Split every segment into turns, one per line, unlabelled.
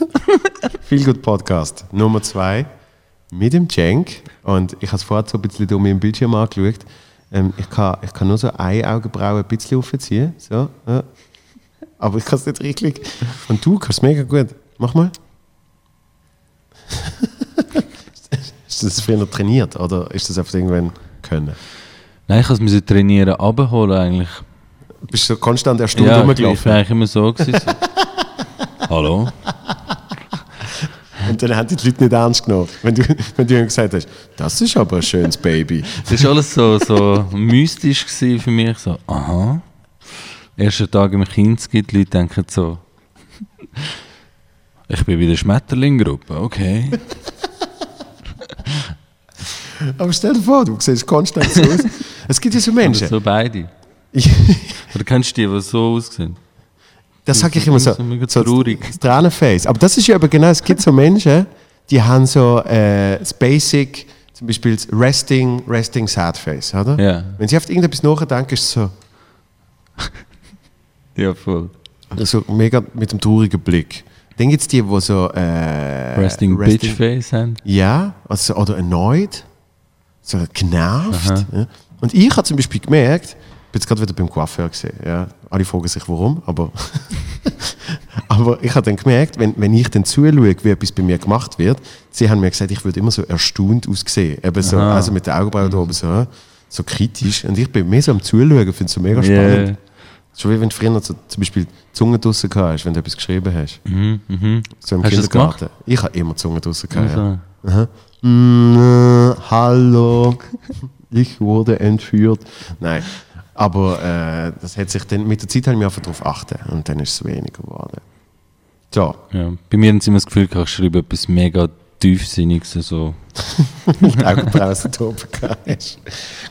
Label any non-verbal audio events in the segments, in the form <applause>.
<laughs> Viel gut Podcast. Nummer zwei mit dem Cenk. Und ich habe es vorher so ein bisschen durch meinen Bildschirm angeschaut. Ähm, ich, kann, ich kann nur so eine Augenbraue ein bisschen aufziehen. So, ja. Aber ich kann es nicht richtig. Und du kannst es mega gut. Mach mal. <laughs> ist das früher trainiert oder ist das einfach irgendwann können?
Nein, ich musste es trainieren, abholen eigentlich.
Bist du konstant erstaunt
Ja, ich
rumgelaufen?
war eigentlich immer so. <laughs> Hallo?
Und dann haben die die Leute nicht ernst genommen. Wenn du, <laughs> wenn du ihnen gesagt hast, das ist aber ein schönes Baby. <laughs>
Das war alles so, so mystisch für mich. So, aha. Erster Tag im Kinski, die Leute denken so, <laughs> ich bin bei der Schmetterling-Gruppe, okay.
Aber stell dir vor, du siehst konstant so aus. Es gibt ja so
Oder
Menschen.
so beide. Oder kennst du die, die so aussehen?
Das sage ich immer so.
So traurig.
Das Tränenface. Aber das ist ja aber genau, es gibt so Menschen, die haben so äh, das Basic, zum Beispiel das Resting, Resting Sad Face, oder?
Ja.
Wenn sie auf irgendetwas nachdenken, ist es so, <laughs>
Ja, voll.
so mega mit dem traurigen Blick. Dann gibt es die, die so äh,
Resting, Bitch Face haben.
Ja, also, oder erneut, so genervt. Ja. Und ich habe zum Beispiel gemerkt, ich bin jetzt gerade wieder beim Coiffeur gesehen, ja. Alle fragen sich warum, aber, <laughs> aber ich habe dann gemerkt, wenn, wenn ich dann zuschaue, wie etwas bei mir gemacht wird, sie haben mir gesagt, ich würde immer so erstaunt aussehen, eben so,
Aha.
also mit den Augenbrauen da oben so, so kritisch und ich bin mehr so am Zuschauen, finde es so mega spannend.
Yeah.
So wie wenn du früher so, zum Beispiel die Zunge draussen gehabt hast, wenn du etwas geschrieben hast.
Mhm, mhm.
So im
Hast du das
Kindergarten. Ich habe immer die Zunge draussen gehabt. ja.
Also,
Aha. Mm, äh, hallo, ich wurde entführt. Nein, aber äh, das hat sich dann, mit der Zeit habe ich mich einfach darauf achten und dann ist es weniger geworden. So,
ja. Bei mir haben sie immer das Gefühl, ich schreibe etwas mega tiefsinniges. So.
die Augenbrauen so oben hast.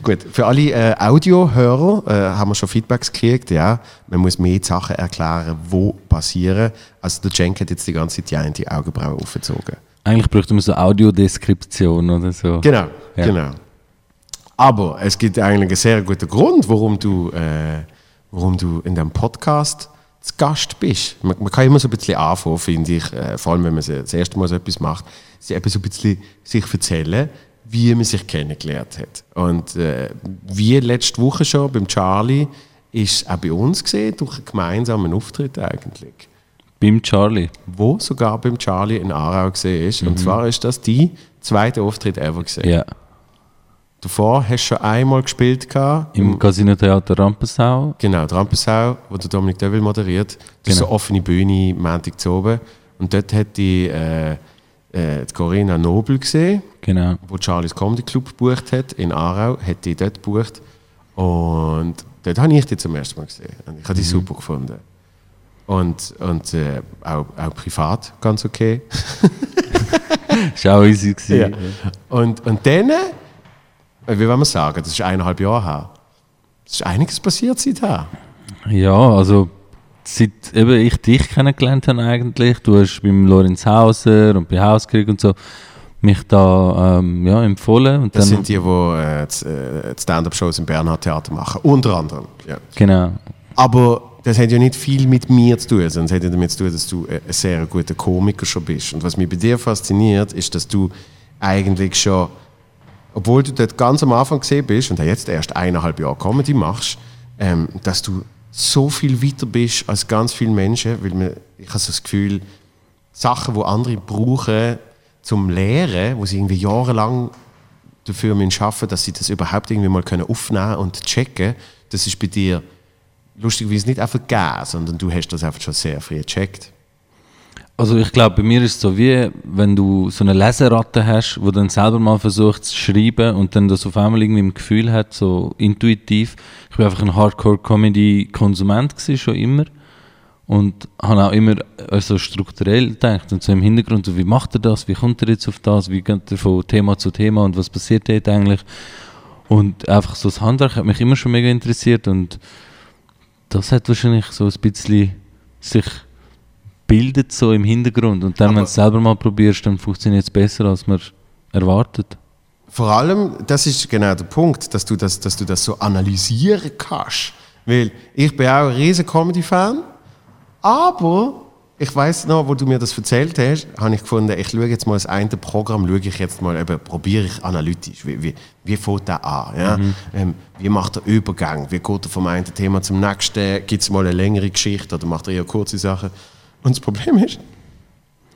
Gut, für alle äh, Audiohörer äh, haben wir schon Feedbacks gekriegt, ja. Man muss mehr Sachen erklären, wo passieren. Also der Cenk hat jetzt die ganze Zeit die eine Augenbraue aufgezogen.
Eigentlich bräuchte man so Audiodeskription oder so.
Genau,
Ja.
genau. Aber es gibt eigentlich einen sehr guten Grund, warum du, äh, warum du in diesem Podcast zu Gast bist. Man, man kann immer so ein bisschen anfangen, finde ich, äh, vor allem wenn man das erste Mal so etwas macht, sie eben so ein bisschen sich erzählen, wie man sich kennengelernt hat. Und äh, wie letzte Woche schon beim Charlie ist auch bei uns gesehen, durch einen gemeinsamen Auftritt eigentlich
Beim Charlie.
wo sogar beim Charlie in Aarau gesehen ist. Und zwar ist das die zweite Auftritt ever gesehen.
Ja.
Davor hast du schon einmal gespielt gehabt,
Im Casino Theater Rampensau.
genau, die Rampensau, wo der Dominik Deville moderiert. Das ist
Genau.
so eine offene Bühne, Montag zu oben. Und dort hat die, äh, äh, die Corinna Nobel gesehen,
Genau.
wo Charlies Comedy Club gebucht hat, in Aarau, hat die dort gebucht. Und dort habe ich die zum ersten Mal gesehen. Und ich habe die super gefunden. Und, und äh, auch, auch privat ganz okay. <laughs>
War auch easy. <laughs> Gewesen.
Ja. Und, und dann, wie wollen wir sagen, das ist eineinhalb Jahre her. Es ist einiges passiert seither.
Ja, also seit eben ich dich kennengelernt habe eigentlich, du hast beim Lorenz Hauser und bei Hauskrieg und so mich da ähm, ja, empfohlen und
Das
dann
sind die, die äh, äh, die Stand-Up-Shows im Bernhard Theater machen. Unter anderem. Ja.
genau
Aber das hat ja nicht viel mit mir zu tun, sondern es hat ja damit zu tun, dass du äh, ein sehr guter Komiker schon bist. Und was mich bei dir fasziniert, ist, dass du eigentlich schon, obwohl du dort ganz am Anfang gesehen bist und jetzt erst eineinhalb Jahre Comedy machst, ähm, dass du so viel weiter bist als ganz viele Menschen, weil man, ich habe so das Gefühl, Sachen, die andere brauchen zum Lehren, wo sie irgendwie jahrelang dafür müssen arbeiten dass sie das überhaupt irgendwie mal können aufnehmen und checken, das ist bei dir lustigerweise nicht einfach gegeben, sondern du hast das einfach schon sehr früh gecheckt.
Also ich glaube, bei mir ist es so wie, wenn du so eine Leseratte hast, wo dann selber mal versucht zu schreiben und dann das auf einmal irgendwie im Gefühl hat, so intuitiv. Ich bin einfach ein Hardcore-Comedy-Konsument schon immer. Und habe auch immer äh, so strukturell gedacht und so im Hintergrund, so, wie macht er das, wie kommt er jetzt auf das, wie geht er von Thema zu Thema und was passiert dort eigentlich. Und einfach so das Handwerk hat mich immer schon mega interessiert und das hat wahrscheinlich so ein bisschen sich bildet so im Hintergrund und dann, wenn du es selber mal probierst, dann funktioniert es besser, als man erwartet.
Vor allem, das ist genau der Punkt, dass du das, dass du das so analysieren kannst. Weil ich bin auch ein riesen Comedy-Fan, aber ich weiß noch, wo du mir das erzählt hast, habe ich gefunden, ich schaue jetzt mal das eine Programm, schaue ich jetzt mal, eben, probiere ich analytisch, wie, wie, wie fängt der an, ja?
Mhm.
Ähm, wie macht der Übergang, wie geht er vom einen Thema zum nächsten, gibt es mal eine längere Geschichte oder macht er eher kurze Sachen. Und das Problem ist,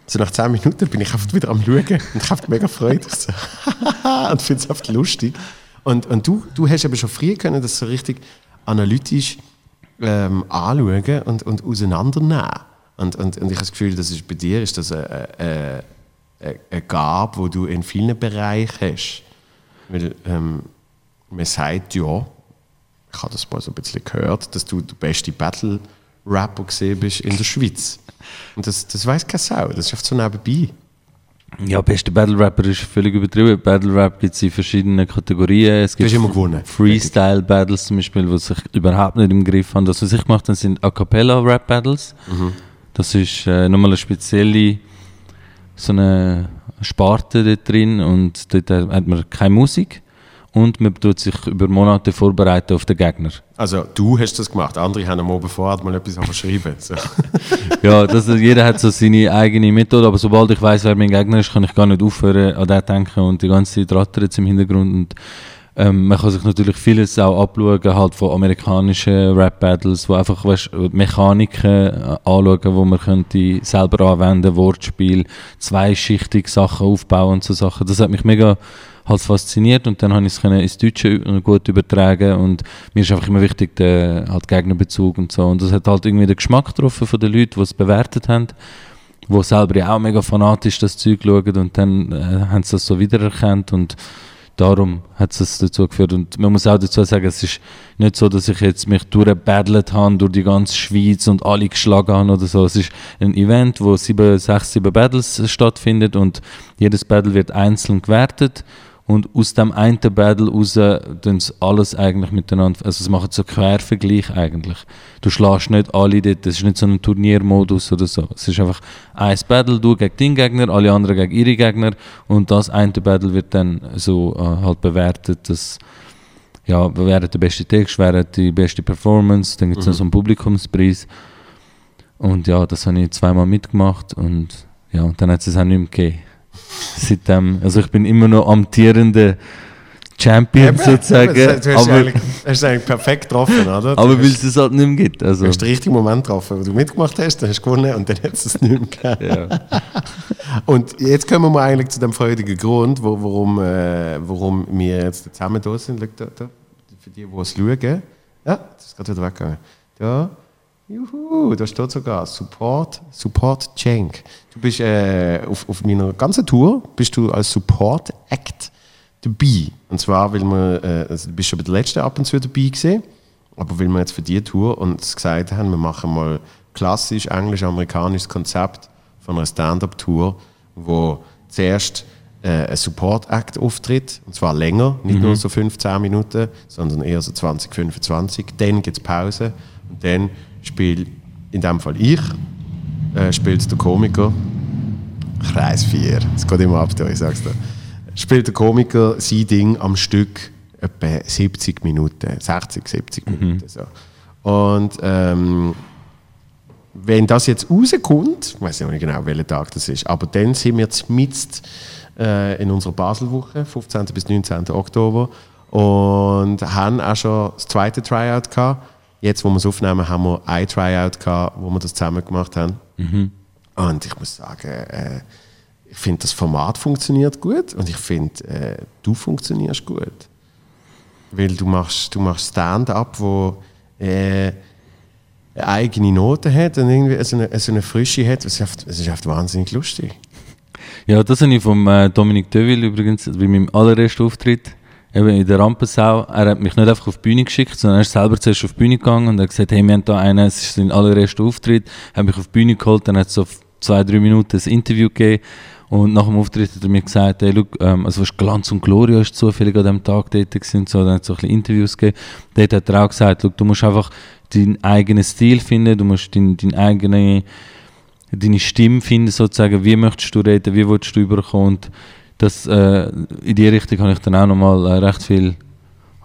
so nach 10 Minuten bin ich einfach wieder am Schauen und ich habe mega Freude. So, <laughs> und finde es einfach lustig. Und, und du, du hast eben schon früher können, das so richtig analytisch ähm, anschauen und, und auseinandernehmen. Und, und, und ich habe das Gefühl, das ist bei dir ist das eine, eine, eine Gabe, die du in vielen Bereichen hast. Weil ähm, man sagt ja, ich habe das mal so ein bisschen gehört, dass du der beste Battle-Rapper gesehen bist in der Schweiz. Und das, das weiß keine Sau, das ist oft so nebenbei.
Ja, bester Battle Rapper ist völlig übertrieben. Battle Rap gibt es in verschiedenen Kategorien. Es gibt. Freestyle Battles zum Beispiel, die sich überhaupt nicht im Griff haben. Das, was ich gemacht habe, sind A Cappella Rap Battles. Das ist äh, nochmal eine spezielle so eine Sparte dort drin und dort hat man keine Musik und man tut sich über Monate vorbereiten auf den Gegner.
Also du hast das gemacht, andere haben am Abend vorher mal etwas verschrieben. So. <laughs>
Ja, das, jeder hat so seine eigene Methode, aber sobald ich weiß, wer mein Gegner ist, kann ich gar nicht aufhören an den denken und die ganze Zeit rattert jetzt im Hintergrund. Und, ähm, man kann sich natürlich vieles auch abschauen, halt von amerikanischen Rap-Battles, wo einfach weißt, Mechaniken äh, anschauen, wo man könnte selber anwenden, Wortspiel, zweischichtig Sachen aufbauen und so Sachen. Das hat mich mega halt fasziniert und dann habe ich es ins Deutsche gut übertragen und mir ist einfach immer wichtig der halt Gegnerbezug und so. Und das hat halt irgendwie den Geschmack getroffen von den Leuten, die es bewertet haben wo selber ja auch mega fanatisch das Zeug schauen und dann äh, haben sie das so wiedererkannt und darum hat es dazu geführt. Und man muss auch dazu sagen, es ist nicht so, dass ich jetzt mich durchgebattelt habe durch die ganze Schweiz und alle geschlagen habe oder so. Es ist ein Event, wo sieben, sechs, sieben Battles stattfindet und jedes Battle wird einzeln gewertet und aus dem einen Battle raus tun sie alles eigentlich miteinander, also sie machen so Quervergleich eigentlich. Du schlägst nicht alle dort, das ist nicht so ein Turniermodus oder so. Es ist einfach ein Battle, du gegen deinen Gegner, alle anderen gegen ihre Gegner und das eine Battle wird dann so äh, halt bewertet, dass ja, wer hat den besten Text, wer hat die beste Performance, dann gibt es noch so einen Publikumspreis und ja, das habe ich zweimal mitgemacht und ja, dann hat es es auch nicht mehr gegeben. Seitdem, also ich bin immer noch amtierender Champion sozusagen,
Du hast,
aber,
eigentlich, hast es eigentlich perfekt getroffen, oder? Du
aber weil es es halt nicht mehr gibt. Also,
Du hast den richtigen Moment getroffen, wo du mitgemacht hast, dann hast du gewonnen und dann hat es es nicht mehr gegeben.
ja.
Und jetzt kommen wir eigentlich zu dem freudigen Grund, wo, warum, äh, warum wir jetzt zusammen da sind. Da, da, für die, die es schauen. Ja, das ist gerade wieder weggegangen. Da. Juhu, da steht sogar Support, Support Cenk. Du bist äh, auf, auf meiner ganzen Tour bist du als Support Act dabei. Und zwar, weil wir, äh, also du bist schon bei der letzten ab und zu dabei gewesen, aber weil wir jetzt für die Tour uns gesagt haben, wir machen mal klassisch englisch-amerikanisches Konzept von einer Stand-up-Tour, wo zuerst äh, ein Support-Act auftritt, und zwar länger, nicht nur so 15 Minuten, sondern eher so 20, 25. Dann gibt es Pause und dann spielt in dem Fall ich, äh, spielt der Komiker, Kreis 4, es geht immer ab, ich sag's dir, spielt der Komiker sein Ding am Stück etwa 70 Minuten, 60, 70 Minuten. So. Und ähm, wenn das jetzt rauskommt, ich weiß nicht genau, welcher Tag das ist, aber dann sind wir zumindest äh, in unserer Baselwoche, 15. bis 19. Oktober, und haben auch schon das zweite Tryout gehabt. Jetzt, wo wir es aufnehmen, haben wir ein Tryout gehabt, wo wir das zusammen gemacht haben. Und ich muss sagen, äh, ich finde, das Format funktioniert gut und ich finde, äh, du funktionierst gut. Weil du machst, du machst Stand-up, wo äh, eine eigene Note hat und irgendwie so eine, so eine Frische hat. Es ist, einfach, es ist einfach wahnsinnig lustig.
ja, das habe ich vom äh, Dominik Deville übrigens bei meinem allerersten Auftritt eben in der Rampensau. Er hat mich nicht einfach auf die Bühne geschickt, sondern er ist selber zuerst auf die Bühne gegangen und hat gesagt, hey, wir haben da einen, es ist sein allererster Auftritt, hat mich auf die Bühne geholt, dann hat es so zwei, drei Minuten ein Interview gegeben und nach dem Auftritt hat er mir gesagt, hey, look, ähm, also Glanz und Gloria ist zufällig an diesem Tag dort gewesen, so, dann hat es so ein bisschen Interviews gegeben. Dort hat er auch gesagt, du musst einfach deinen eigenen Stil finden, du musst deinen dein eigene deine Stimme finden, sozusagen, wie möchtest du reden, wie willst du überkommen. Das, äh, in die Richtung habe ich dann auch nochmal äh, recht viel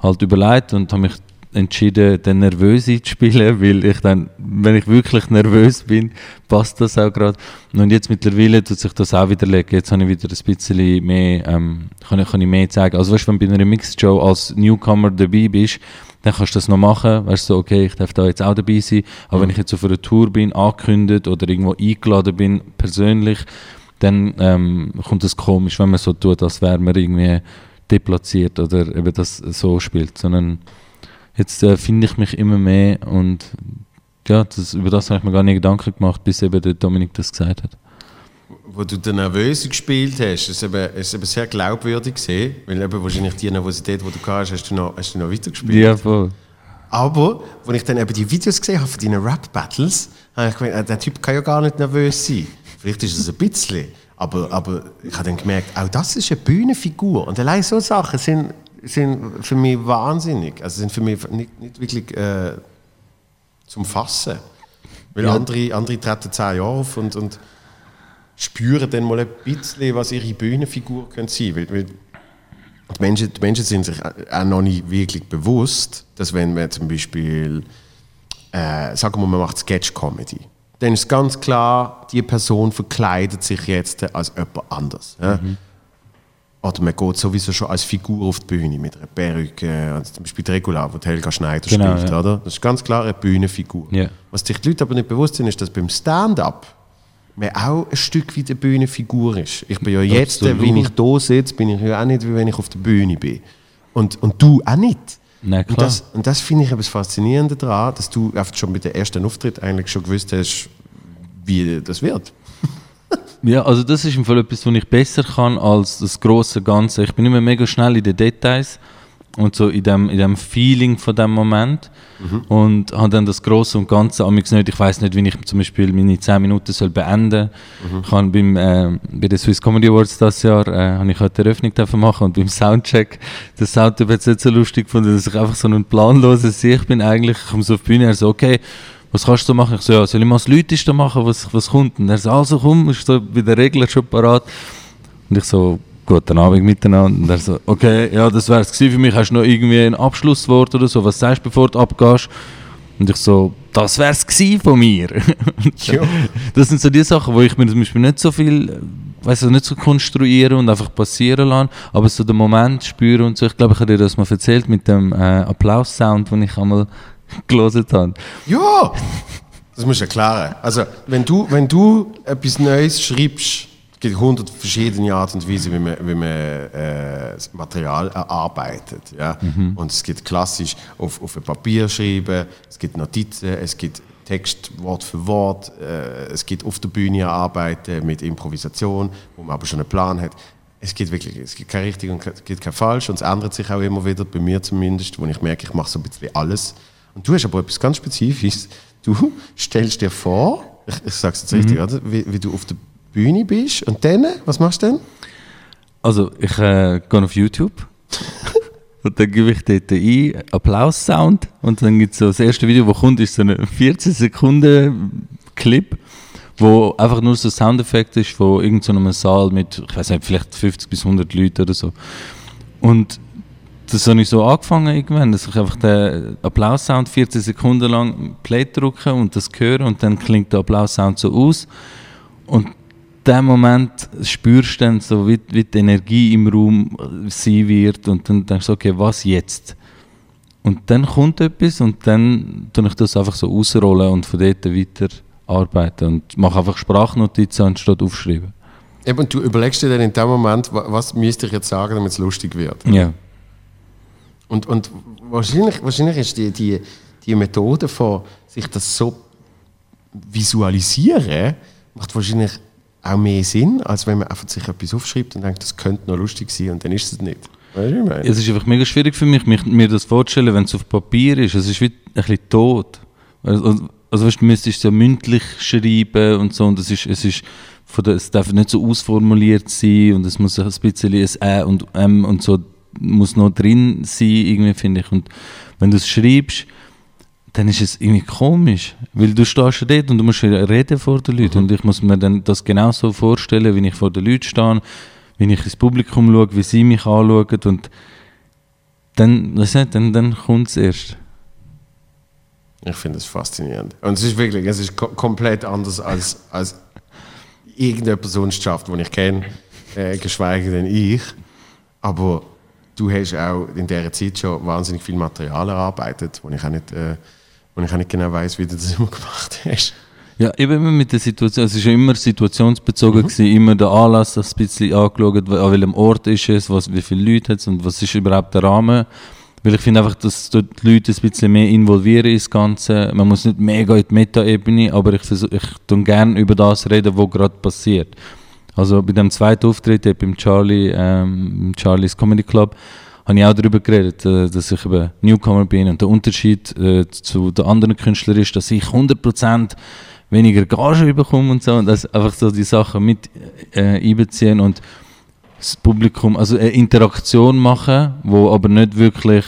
halt überlegt und habe mich entschieden, den Nervöse zu spielen, weil ich dann, wenn ich wirklich nervös bin, passt das auch gerade. Und jetzt mittlerweile tut sich das auch widerlegen. Jetzt habe ich wieder ein bisschen mehr, ähm, kann, ich, kann ich mehr zeigen. Also weißt du, wenn du bei einer Mixed Show als Newcomer dabei bist, dann kannst du das noch machen. Weißt du, so, okay, ich darf da jetzt auch dabei sein. Aber mhm. wenn ich jetzt auf einer Tour bin, angekündigt oder irgendwo eingeladen bin, persönlich, dann ähm, kommt es komisch, wenn man so tut, als wäre man irgendwie deplatziert oder eben das so spielt. Sondern jetzt äh, finde ich mich immer mehr und ja, das, über das habe ich mir gar nicht Gedanken gemacht, bis eben der Dominik das gesagt hat.
Wo du den Nervösen gespielt hast, ist eben, ist eben sehr glaubwürdig gesehen, weil eben wahrscheinlich die Nervosität, die du hast, hast du noch, hast du noch weitergespielt.
Ja, voll.
Aber, als ich dann eben die Videos gesehen habe von deinen Rap-Battles, habe ich gedacht, äh, der Typ kann ja gar nicht nervös sein. Vielleicht ist es ein bisschen. Aber, aber ich habe dann gemerkt, auch das ist eine Bühnenfigur. Und allein so Sachen sind, sind für mich wahnsinnig. Also sind für mich nicht, nicht wirklich äh, zum Fassen. Weil ja. andere, andere treten zehn Jahre auf und, und spüren dann mal ein bisschen, was ihre Bühnenfigur könnte sein könnte. Weil, die Menschen, die Menschen sind sich auch noch nicht wirklich bewusst, dass wenn man zum Beispiel, äh, sagen wir, man macht Sketch-Comedy, dann ist ganz klar, die Person verkleidet sich jetzt als jemand anders. Ja? Mhm. Oder man geht sowieso schon als Figur auf die Bühne mit einer Perücke, also zum Beispiel Regular, wo Helga Schneider genau, spielt. Ja. Oder? Das ist ganz klar eine Bühnenfigur. Ja. Was sich die Leute aber nicht bewusst sind, ist, dass beim Stand-up man auch ein Stück wie eine Bühnenfigur ist. Ich bin ja jetzt, wenn ich da sitze, bin ich ja auch nicht, wie wenn ich auf der Bühne bin. Und, und du auch nicht.
Na,
und das, und das finde ich etwas Faszinierende daran, dass du schon mit dem ersten Auftritt eigentlich schon gewusst hast, wie das wird. <laughs>
ja, also das ist im Fall etwas, was ich besser kann als das große Ganze. Ich bin immer mega schnell in den Details und so in dem, in dem Feeling von dem Moment mhm. und habe dann das Große und Ganze an nicht. Ich weiß nicht, wie ich zum Beispiel meine 10 Minuten soll beenden soll. Mhm. Ich habe beim, äh, bei den Swiss Comedy Awards das Jahr äh, habe ich heute die Eröffnung machen und beim Soundcheck, der Soundtyp hat es nicht so lustig gefunden, dass ich einfach so ein planloser Sicht bin eigentlich. Ich komme so auf die Bühne, er so, okay, was kannst du machen? Ich so, ja, soll ich mal das Leuteste machen, was, was kommt? Und er so, also komm, ist so bei der Regler schon parat. Und ich so, guten Abend miteinander. Und er so, okay, ja, das wäre es für mich. Hast du noch irgendwie ein Abschlusswort oder so? Was sagst du, bevor du abgehst? Und ich so, das wäre es von mir. <laughs> das sind so die Sachen, wo ich mir zum Beispiel nicht so viel, weißt du, nicht so konstruieren und einfach passieren lassen, aber so den Moment spüren und so. Ich glaube, ich habe dir das mal erzählt mit dem äh, Applaus-Sound, den ich einmal <laughs> gelesen habe.
Ja! Das musst du erklären. Also, wenn du, wenn du etwas Neues schreibst, gibt hundert verschiedene Arten und Weisen, wie man, wie man äh, das Material erarbeitet. Ja? Mhm. Und es gibt klassisch auf, auf ein Papier schreiben, es gibt Notizen, es gibt Text Wort für Wort, äh, es gibt auf der Bühne arbeiten mit Improvisation, wo man aber schon einen Plan hat. Es gibt wirklich, es gibt kein richtig und es gibt kein falsch und es ändert sich auch immer wieder, bei mir zumindest, wo ich merke, ich mache so ein bisschen alles. Und du hast aber etwas ganz Spezifisches. Du stellst dir vor, ich, ich sage es jetzt richtig, mhm. oder? Wie, wie, du auf der Bühne bist und dann, was machst du denn?
Also, ich äh, gehe auf YouTube <laughs> und dann gebe ich dort ein Applaus-Sound und dann gibt es so das erste Video, das kommt, ist so ein 14 Sekunden Clip, wo einfach nur so Soundeffekt ist von irgendeinem Saal mit, ich weiß nicht, vielleicht 50 bis 100 Leuten oder so. Und das habe ich so angefangen irgendwann, dass ich einfach den Applaus-Sound 14 Sekunden lang Play drücke und das höre und dann klingt der Applaus-Sound so aus. Und dem Moment spürst du dann so, wie, wie die Energie im Raum sein wird und dann denkst du, okay, was jetzt? Und dann kommt etwas und dann tue ich das einfach so ausrollen und von dort weiter arbeiten und mache einfach Sprachnotizen anstatt aufschreiben.
Eben, du überlegst dir dann in dem Moment, was müsste ich jetzt sagen, damit es lustig wird.
Ja.
Und, und wahrscheinlich, wahrscheinlich ist die, die, die Methode von sich das so visualisieren, macht wahrscheinlich auch mehr Sinn, als wenn man einfach sich etwas aufschreibt und denkt, das könnte noch lustig sein und dann ist es nicht.
Weißt du, es ist einfach mega schwierig für mich, mich mir das vorzustellen, wenn es auf Papier ist. Es ist wie ein bisschen tot. Also, also weißt, du müsstest es ja mündlich schreiben und so und es ist, es ist von der, es darf nicht so ausformuliert sein und es muss ein bisschen ein Ä und M und so muss noch drin sein, irgendwie, finde ich. Und wenn du es schreibst, dann ist es irgendwie komisch, weil du stehst dort und du musst reden vor den Leuten mhm. und ich muss mir dann das genauso vorstellen, wie ich vor den Leuten stehe, wie ich ins Publikum schaue, wie sie mich anschauen und dann, nicht, dann, dann kommt es erst.
Ich finde es faszinierend. Und es ist wirklich, es ist ko komplett anders als, als irgendeine Person schafft, die ich kenne, äh, geschweige denn ich. Aber du hast auch in dieser Zeit schon wahnsinnig viel Material erarbeitet, wo ich auch nicht, äh, wo ich auch nicht genau weiß, wie du das <laughs> immer gemacht hast.
Ja, eben immer mit der Situation, es ist ja immer situationsbezogen gewesen, immer der Anlass, das ein bisschen angeschaut, an welchem Ort ist es, was, wie viele Leute hat es und was ist überhaupt der Rahmen. Weil ich finde einfach, dass dort die Leute ein bisschen mehr involvieren ins Ganze. Man muss nicht mega in die Meta-Ebene, aber ich, versuch, ich tue gerne über das reden, was gerade passiert. Also bei dem zweiten Auftritt beim Charlie, ähm, Charlie's Comedy Club, habe ich auch darüber geredet, äh, dass ich eben Newcomer bin und der Unterschied äh, zu den anderen Künstlern ist, dass ich 100% weniger Gage bekomme und so und das einfach so die Sachen mit äh, einbeziehen und das Publikum, also eine Interaktion machen, wo aber nicht wirklich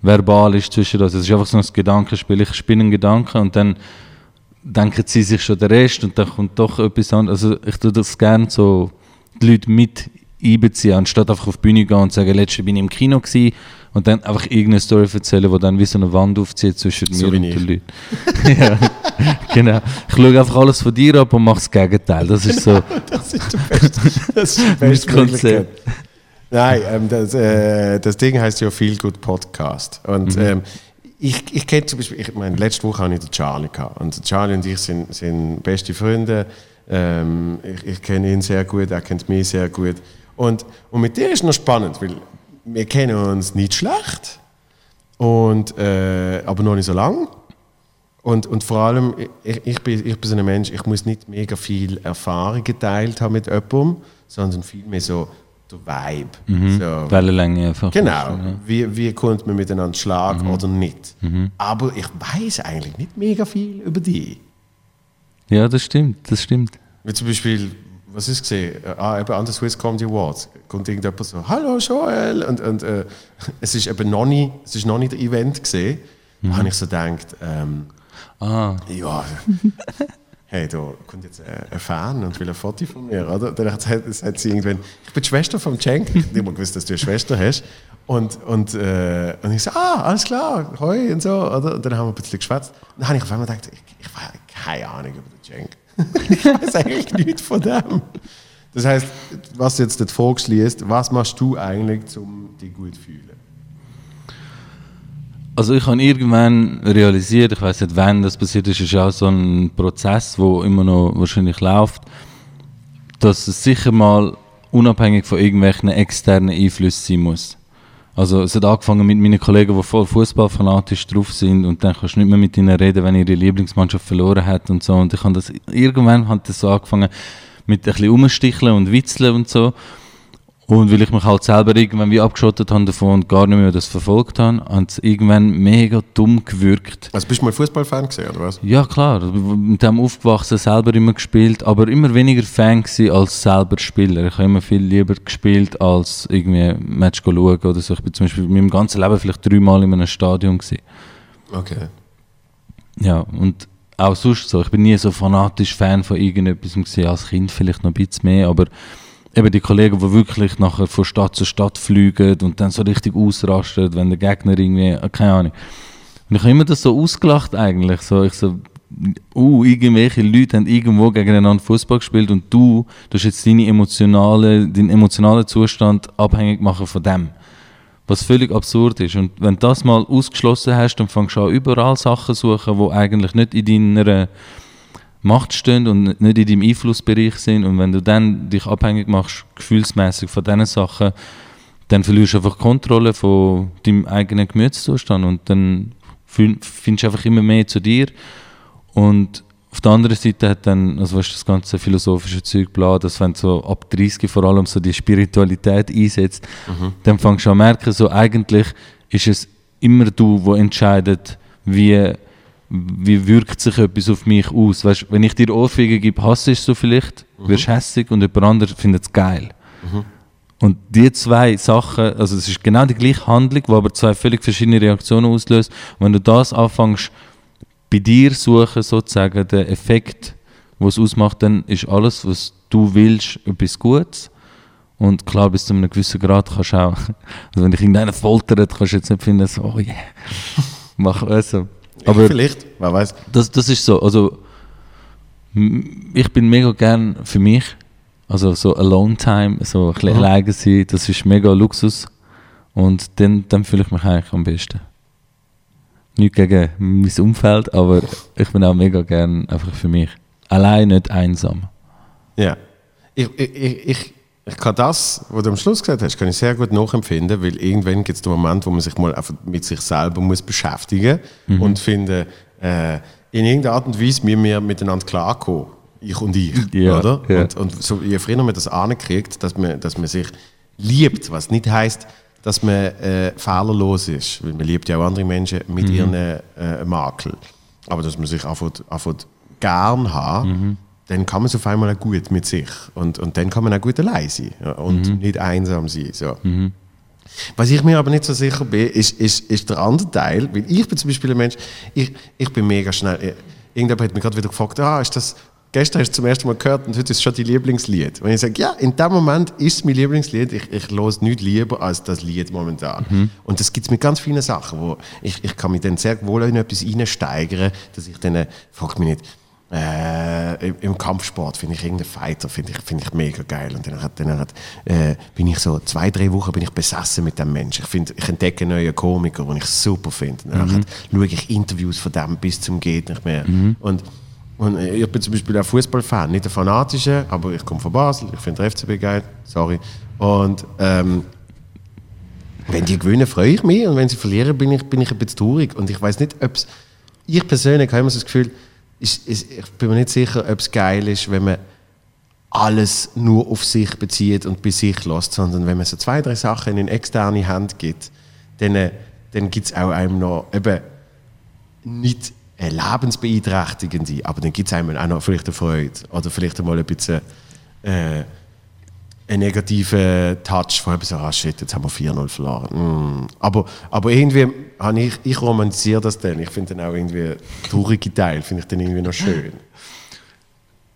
verbal ist zwischen uns. Es ist einfach so ein Gedankenspiel. Ich spinne einen Gedanken und dann denken sie sich schon den Rest und dann kommt doch etwas anderes. Also ich tue das gerne so die Leute mit einbeziehen, anstatt einfach auf die Bühne gehen und sagen, letztes bin ich im Kino gewesen und dann einfach irgendeine Story erzählen, die dann wie so eine Wand aufzieht zwischen
So
mir und
ich.
den Leuten. <laughs> ja, genau. Ich schaue einfach alles von dir ab und mache das Gegenteil. Das ist so
Das ist der beste, das ist <laughs>
mein
beste.
Konzept.
Nein, ähm, das, äh, das Ding heißt ja Feel Good Podcast. Und ähm, ich, ich kenne zum Beispiel, ich meine, letzte Woche hatte ich den Charlie gehabt. Und der Charlie und ich sind, sind beste Freunde. Ähm, ich ich kenne ihn sehr gut, er kennt mich sehr gut. Und, und mit dir ist noch spannend, weil wir kennen uns nicht schlecht, und, äh, aber noch nicht so lang. Und, und vor allem, ich, ich, bin, ich bin so ein Mensch, ich muss nicht mega viel Erfahrung geteilt haben mit jemandem, sondern vielmehr so der Vibe. So,
Wellenlänge einfach.
genau,
Ja.
wie, wie kommt man miteinander schlagen oder nicht. Aber ich weiß eigentlich nicht mega viel über die.
ja, das stimmt, das stimmt.
Wie zum Beispiel, was ist gesehen? Ah, eben an der Swiss Comedy Awards kommt irgendjemand so, hallo Joel, und, und äh, <laughs> es ist eben noch nicht, es ist noch nicht der Event gesehen. Da habe ich so gedacht, ähm,
Ah,
ja, <laughs> hey, da kommt jetzt ein ein Fan und will ein Foto von mir, oder? Dann hat, hat, hat sie irgendwann, ich bin die Schwester vom Cenk, ich habe immer gewusst, dass du eine Schwester hast. Und, und, äh, und ich so, ah, alles klar, hoi und so, oder? Und dann haben wir ein bisschen geschwätzt. Und dann habe ich auf einmal gedacht, ich, ich habe keine Ahnung über den Cenk. <laughs> ich weiß eigentlich nichts von dem. Das heißt, was jetzt dort vorgeschließt, was machst du eigentlich, um dich gut zu fühlen?
Also ich habe irgendwann realisiert, ich weiß nicht wann das passiert ist, ist auch so ein Prozess, wo immer noch wahrscheinlich läuft, dass es sicher mal unabhängig von irgendwelchen externen Einflüssen sein muss. Also es hat angefangen mit meinen Kollegen, die voll fußballfanatisch drauf sind und dann kannst du nicht mehr mit ihnen reden, wenn ihre Lieblingsmannschaft verloren hat und so. Und ich habe das irgendwann hat das so angefangen mit ein bisschen Umsticheln und Witzeln und so. Und weil ich mich halt selber irgendwann wie abgeschottet habe davon und gar nicht mehr das verfolgt habe, hat es irgendwann mega dumm gewirkt.
Also bist du mal Fußballfan gesehen, oder was?
Ja klar, mit dem aufgewachsen, selber immer gespielt, aber immer weniger Fan als selber Spieler. Ich habe immer viel lieber gespielt, als irgendwie ein Match schauen oder so. Ich bin zum Beispiel in meinem ganzen Leben vielleicht dreimal in einem Stadion gewesen.
Okay.
Ja, und auch sonst so. Ich bin nie so fanatisch Fan von irgendetwas gewesen, als Kind vielleicht noch ein bisschen mehr, aber eben die Kollegen, die wirklich nachher von Stadt zu Stadt fliegen und dann so richtig ausrasten, wenn der Gegner irgendwie, äh, keine Ahnung. Und ich habe immer das so ausgelacht eigentlich, so, ich so, uh, irgendwelche Leute haben irgendwo gegeneinander Fußball gespielt und du, du hast jetzt deine emotionale, deinen emotionalen Zustand abhängig machen von dem. Was völlig absurd ist. Und wenn du das mal ausgeschlossen hast, dann fängst du an, überall Sachen zu suchen, die eigentlich nicht in deiner Macht stehen und nicht in deinem Einflussbereich sind. Und wenn du dann dich abhängig machst, gefühlsmäßig von diesen Sachen, dann verlierst du einfach Kontrolle von deinem eigenen Gemütszustand und dann findest du einfach immer mehr zu dir. Und auf der anderen Seite hat dann, also weißt, das ganze philosophische Zeug bla, dass wenn so ab 30 vor allem so die Spiritualität einsetzt, dann fängst du an zu merken, so eigentlich ist es immer du, wo entscheidet, wie, wie wirkt sich etwas auf mich aus. Weißt, wenn ich dir Ohrfeige gebe, hassest du vielleicht, wirst hässig und jemand anderes findet es geil. Und die zwei Sachen, also es ist genau die gleiche Handlung, die aber zwei völlig verschiedene Reaktionen auslöst. Und wenn du das anfängst, bei dir suchen, sozusagen, den Effekt, was es ausmacht, dann ist alles, was du willst, etwas Gutes. Und klar, bis zu einem gewissen Grad kannst du auch, <laughs> also wenn dich irgendeiner foltert, kannst du jetzt nicht finden, so, oh yeah, <laughs> mach also. Aber
Vielleicht, wer weiß.
das, das ist so, also ich bin mega gern für mich, also so Alone Time, so ein bisschen
Mhm.
alleine sein, das ist mega Luxus und dann, dann fühle ich mich eigentlich am besten. Nicht gegen mein Umfeld, aber ich bin auch mega gern einfach für mich. Allein, nicht einsam.
Ja. Ich, ich, ich, ich, kann das, was du am Schluss gesagt hast, kann ich sehr gut nachempfinden, weil irgendwann gibt es den Moment, wo man sich mal einfach mit sich selber muss beschäftigen und finden, äh, in irgendeiner Art und Weise müssen wir miteinander klarkommen. Ich und ich,
Ja,
oder?
ja.
Und, und so, je früher man das ankriegt, dass man, dass man sich liebt, was nicht heißt, dass man äh, fehlerlos ist, weil man liebt ja auch andere Menschen mit
Mhm.
ihren äh, Makel. Aber dass man sich einfach, einfach gern hat,
Mhm.
Dann kann man es auf einmal auch gut mit sich. Und, und dann kann man auch gut allein sein und
Mhm.
nicht einsam sein. So. Was ich mir aber nicht so sicher bin, ist, ist, ist der andere Teil, weil ich bin zum Beispiel ein Mensch, ich, ich bin mega schnell, äh, irgendjemand hat mich gerade wieder gefragt, ah, ist das, gestern hast du zum ersten Mal gehört und heute ist schon dein Lieblingslied. Und ich sage, ja, in dem Moment ist es mein Lieblingslied, ich, ich höre es nicht lieber als das Lied momentan. Und das gibt es mit ganz vielen Sachen, wo ich, ich kann mich dann sehr wohl in etwas reinsteigern, dass ich dann, äh, frag mich nicht, äh, im, im Kampfsport finde ich irgendeinen Fighter finde ich, finde ich mega geil und dann, hat, dann hat, äh, bin ich so zwei drei Wochen bin ich besessen mit dem Menschen ich finde ich entdecke neue Komiker den ich super finde und dann schaue ich Interviews von dem bis zum geht nicht mehr und und äh, ich bin zum Beispiel ein Fußballfan, nicht ein fanatischer, aber ich komme von Basel, ich finde FCB geil, sorry. Und ähm, wenn die gewinnen, freue ich mich und wenn sie verlieren, bin ich, bin ich ein bisschen traurig. Und ich weiß nicht, ob. Ich persönlich habe immer so das Gefühl, ist, ist, ich bin mir nicht sicher, ob es geil ist, wenn man alles nur auf sich bezieht und bei sich lässt, sondern wenn man so zwei, drei Sachen in externe Hand gibt, dann, äh, dann gibt es auch einem noch eben nicht eine lebensbeeinträchtigende, aber dann gibt es einem auch noch vielleicht eine Freude oder vielleicht einmal ein bisschen äh, einen negativen Touch von so, ah shit, jetzt haben wir 4-0 verloren. Mm. Aber, aber irgendwie habe ich, ich romantisiere das dann. Ich finde dann auch irgendwie den traurigen Teil, finde ich dann irgendwie noch schön.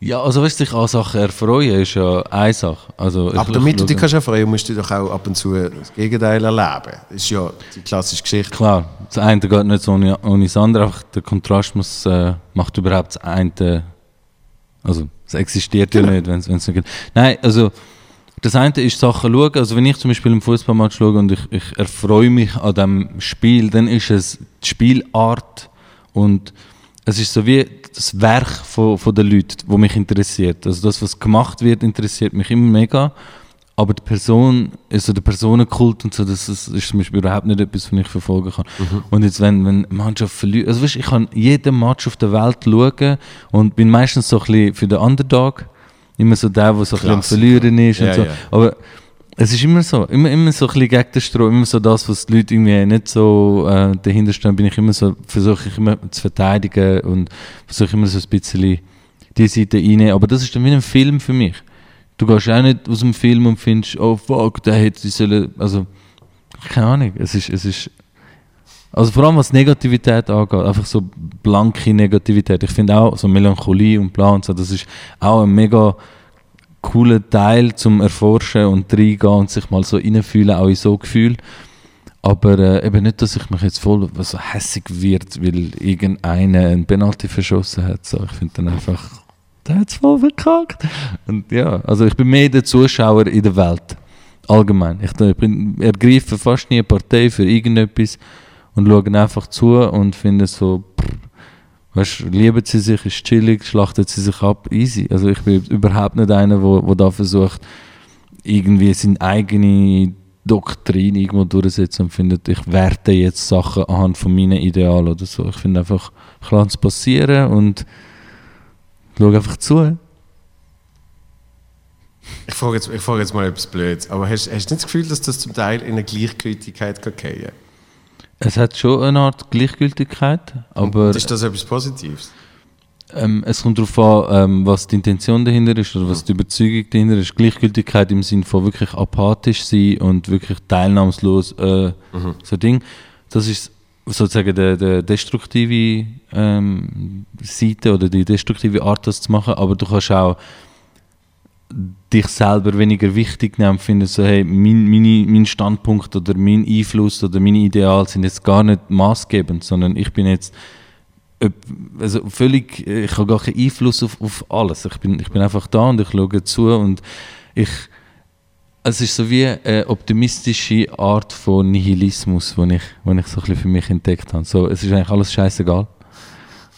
Ja, also weißt du, sich an Sachen erfreuen ist ja eine Sache. Also,
Aber damit du dich kannst erfreuen musst du doch auch ab und zu das Gegenteil erleben. Das ist ja die klassische Geschichte.
Klar, das eine geht nicht so ohne, ohne das andere, einfach der Kontrast muss, äh, macht überhaupt das eine, also es existiert ja
Genau.
nicht, wenn es nicht geht. Nein, also das eine ist Sachen schauen, also wenn ich zum Beispiel im Fußballmatch schaue und ich, ich erfreue mich an dem Spiel, dann ist es die Spielart und es ist so wie das Werk von, von den Leuten, wo mich interessiert. Also das, was gemacht wird, interessiert mich immer mega. Aber die Person, also der Personenkult und so, das, das ist zum Beispiel überhaupt nicht etwas, was ich verfolgen kann. Und jetzt, wenn, wenn Mannschaft verliert, also weißt, ich kann jeden Match auf der Welt schauen und bin meistens so ein bisschen für den Underdog. Immer so der, der so ein bisschen
Klassiker.
Verlieren ist und
Ja,
so.
ja.
Aber es ist immer so, immer, immer so ein bisschen gegen den Strom, immer so das, was die Leute irgendwie nicht so äh, dahinter stehen, bin ich immer so, versuche ich immer zu verteidigen und versuche immer so ein bisschen die Seite reinnehmen. Aber das ist dann wie ein Film für mich. Du gehst auch nicht aus dem Film und findest, oh fuck, der hätte sollen, also, keine Ahnung, es ist, es ist, also vor allem was Negativität angeht, einfach so blanke Negativität. Ich finde auch so Melancholie und bla und so, das ist auch ein mega cooler Teil zum Erforschen und reingehen und sich mal so reinfühlen, auch in so Gefühl. Aber äh, eben nicht, dass ich mich jetzt voll so hässig wird, weil irgendeiner einen Penalty verschossen hat. So, ich finde dann einfach, der hat es voll verkackt. Und ja, also ich bin mehr der Zuschauer in der Welt. Allgemein. Ich, ich bin, ergreife fast nie eine Partei für irgendetwas und schaue einfach zu und finde so, pff, weißt, lieben sie sich, ist chillig, schlachtet sie sich ab, easy. Also ich bin überhaupt nicht einer, wo, wo da versucht, irgendwie seine eigene Doktrin irgendwo durchzusetzen und findet, ich werte jetzt Sachen anhand von meinen Idealen oder so. Ich finde einfach, ich lasse es passieren und schaue einfach zu.
Ich frage jetzt, ich frage jetzt mal etwas Blödes, aber hast, du nicht das Gefühl, dass das zum Teil in eine Gleichgültigkeit kann fallen
Es hat schon eine Art Gleichgültigkeit, aber
Und ist das etwas Positives?
ähm, es kommt darauf an, ähm, was die Intention dahinter ist oder was die Überzeugung dahinter ist. Gleichgültigkeit im Sinne von wirklich apathisch sein und wirklich teilnahmslos äh, so Ding. Das ist sozusagen der, der destruktive ähm, Seite oder die destruktive Art, das zu machen. Aber du kannst auch dich selber weniger wichtig nehmen, finden so, hey, mein, meine, mein Standpunkt oder mein Einfluss oder meine Ideale sind jetzt gar nicht maßgebend, sondern ich bin jetzt also völlig, ich habe gar keinen Einfluss auf, auf alles. Ich bin, ich bin einfach da und ich schaue zu und ich, es ist so wie eine optimistische Art von Nihilismus, die ich, wo ich so ein bisschen für mich entdeckt habe. So, es ist eigentlich alles scheißegal.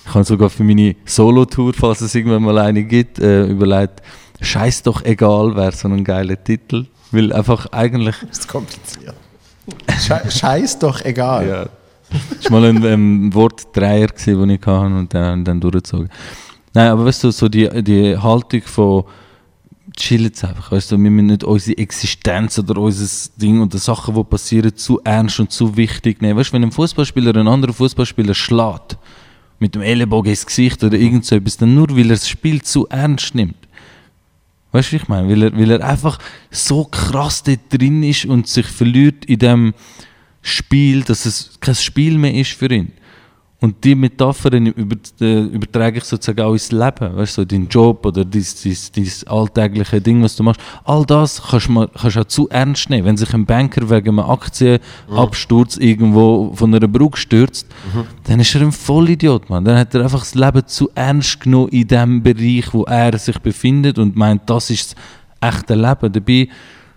Ich habe sogar für meine Solo-Tour, falls es irgendwann mal eine gibt, äh, überlegt, Scheiß doch egal wäre so ein geiler Titel. Weil einfach eigentlich.
Das ist kompliziert. Scheiß doch egal.
Ja. Das war mal ein, ein Wortdreier, den ich hatte und dann, dann durchgezogen. Nein, aber weißt du, so die, die Haltung von chillen jetzt einfach, weißt du, wir müssen nicht unsere Existenz oder unser Ding oder Sachen, die passieren, zu ernst und zu wichtig nehmen. Weißt du, wenn ein Fußballspieler einen anderen Fußballspieler schlägt, mit dem Ellenbogen ins Gesicht oder irgend so etwas, dann nur weil er das Spiel zu ernst nimmt. Weißt du, wie ich meine? Weil er, weil er einfach so krass dort drin ist und sich verliert in dem Spiel, dass es kein Spiel mehr ist für ihn. Und die Metaphern äh, übertrage ich sozusagen auch ins Leben. Weißt du, so dein Job oder dein, dein, dein alltägliche Ding, was du machst. All das kannst du kannst auch zu ernst nehmen. Wenn sich ein Banker wegen einem Aktienabsturz mhm. irgendwo von einer Brücke stürzt, mhm. dann ist er ein Vollidiot, Mann. Dann hat er einfach das Leben zu ernst genommen in dem Bereich, wo er sich befindet und meint, das ist das echte Leben. Dabei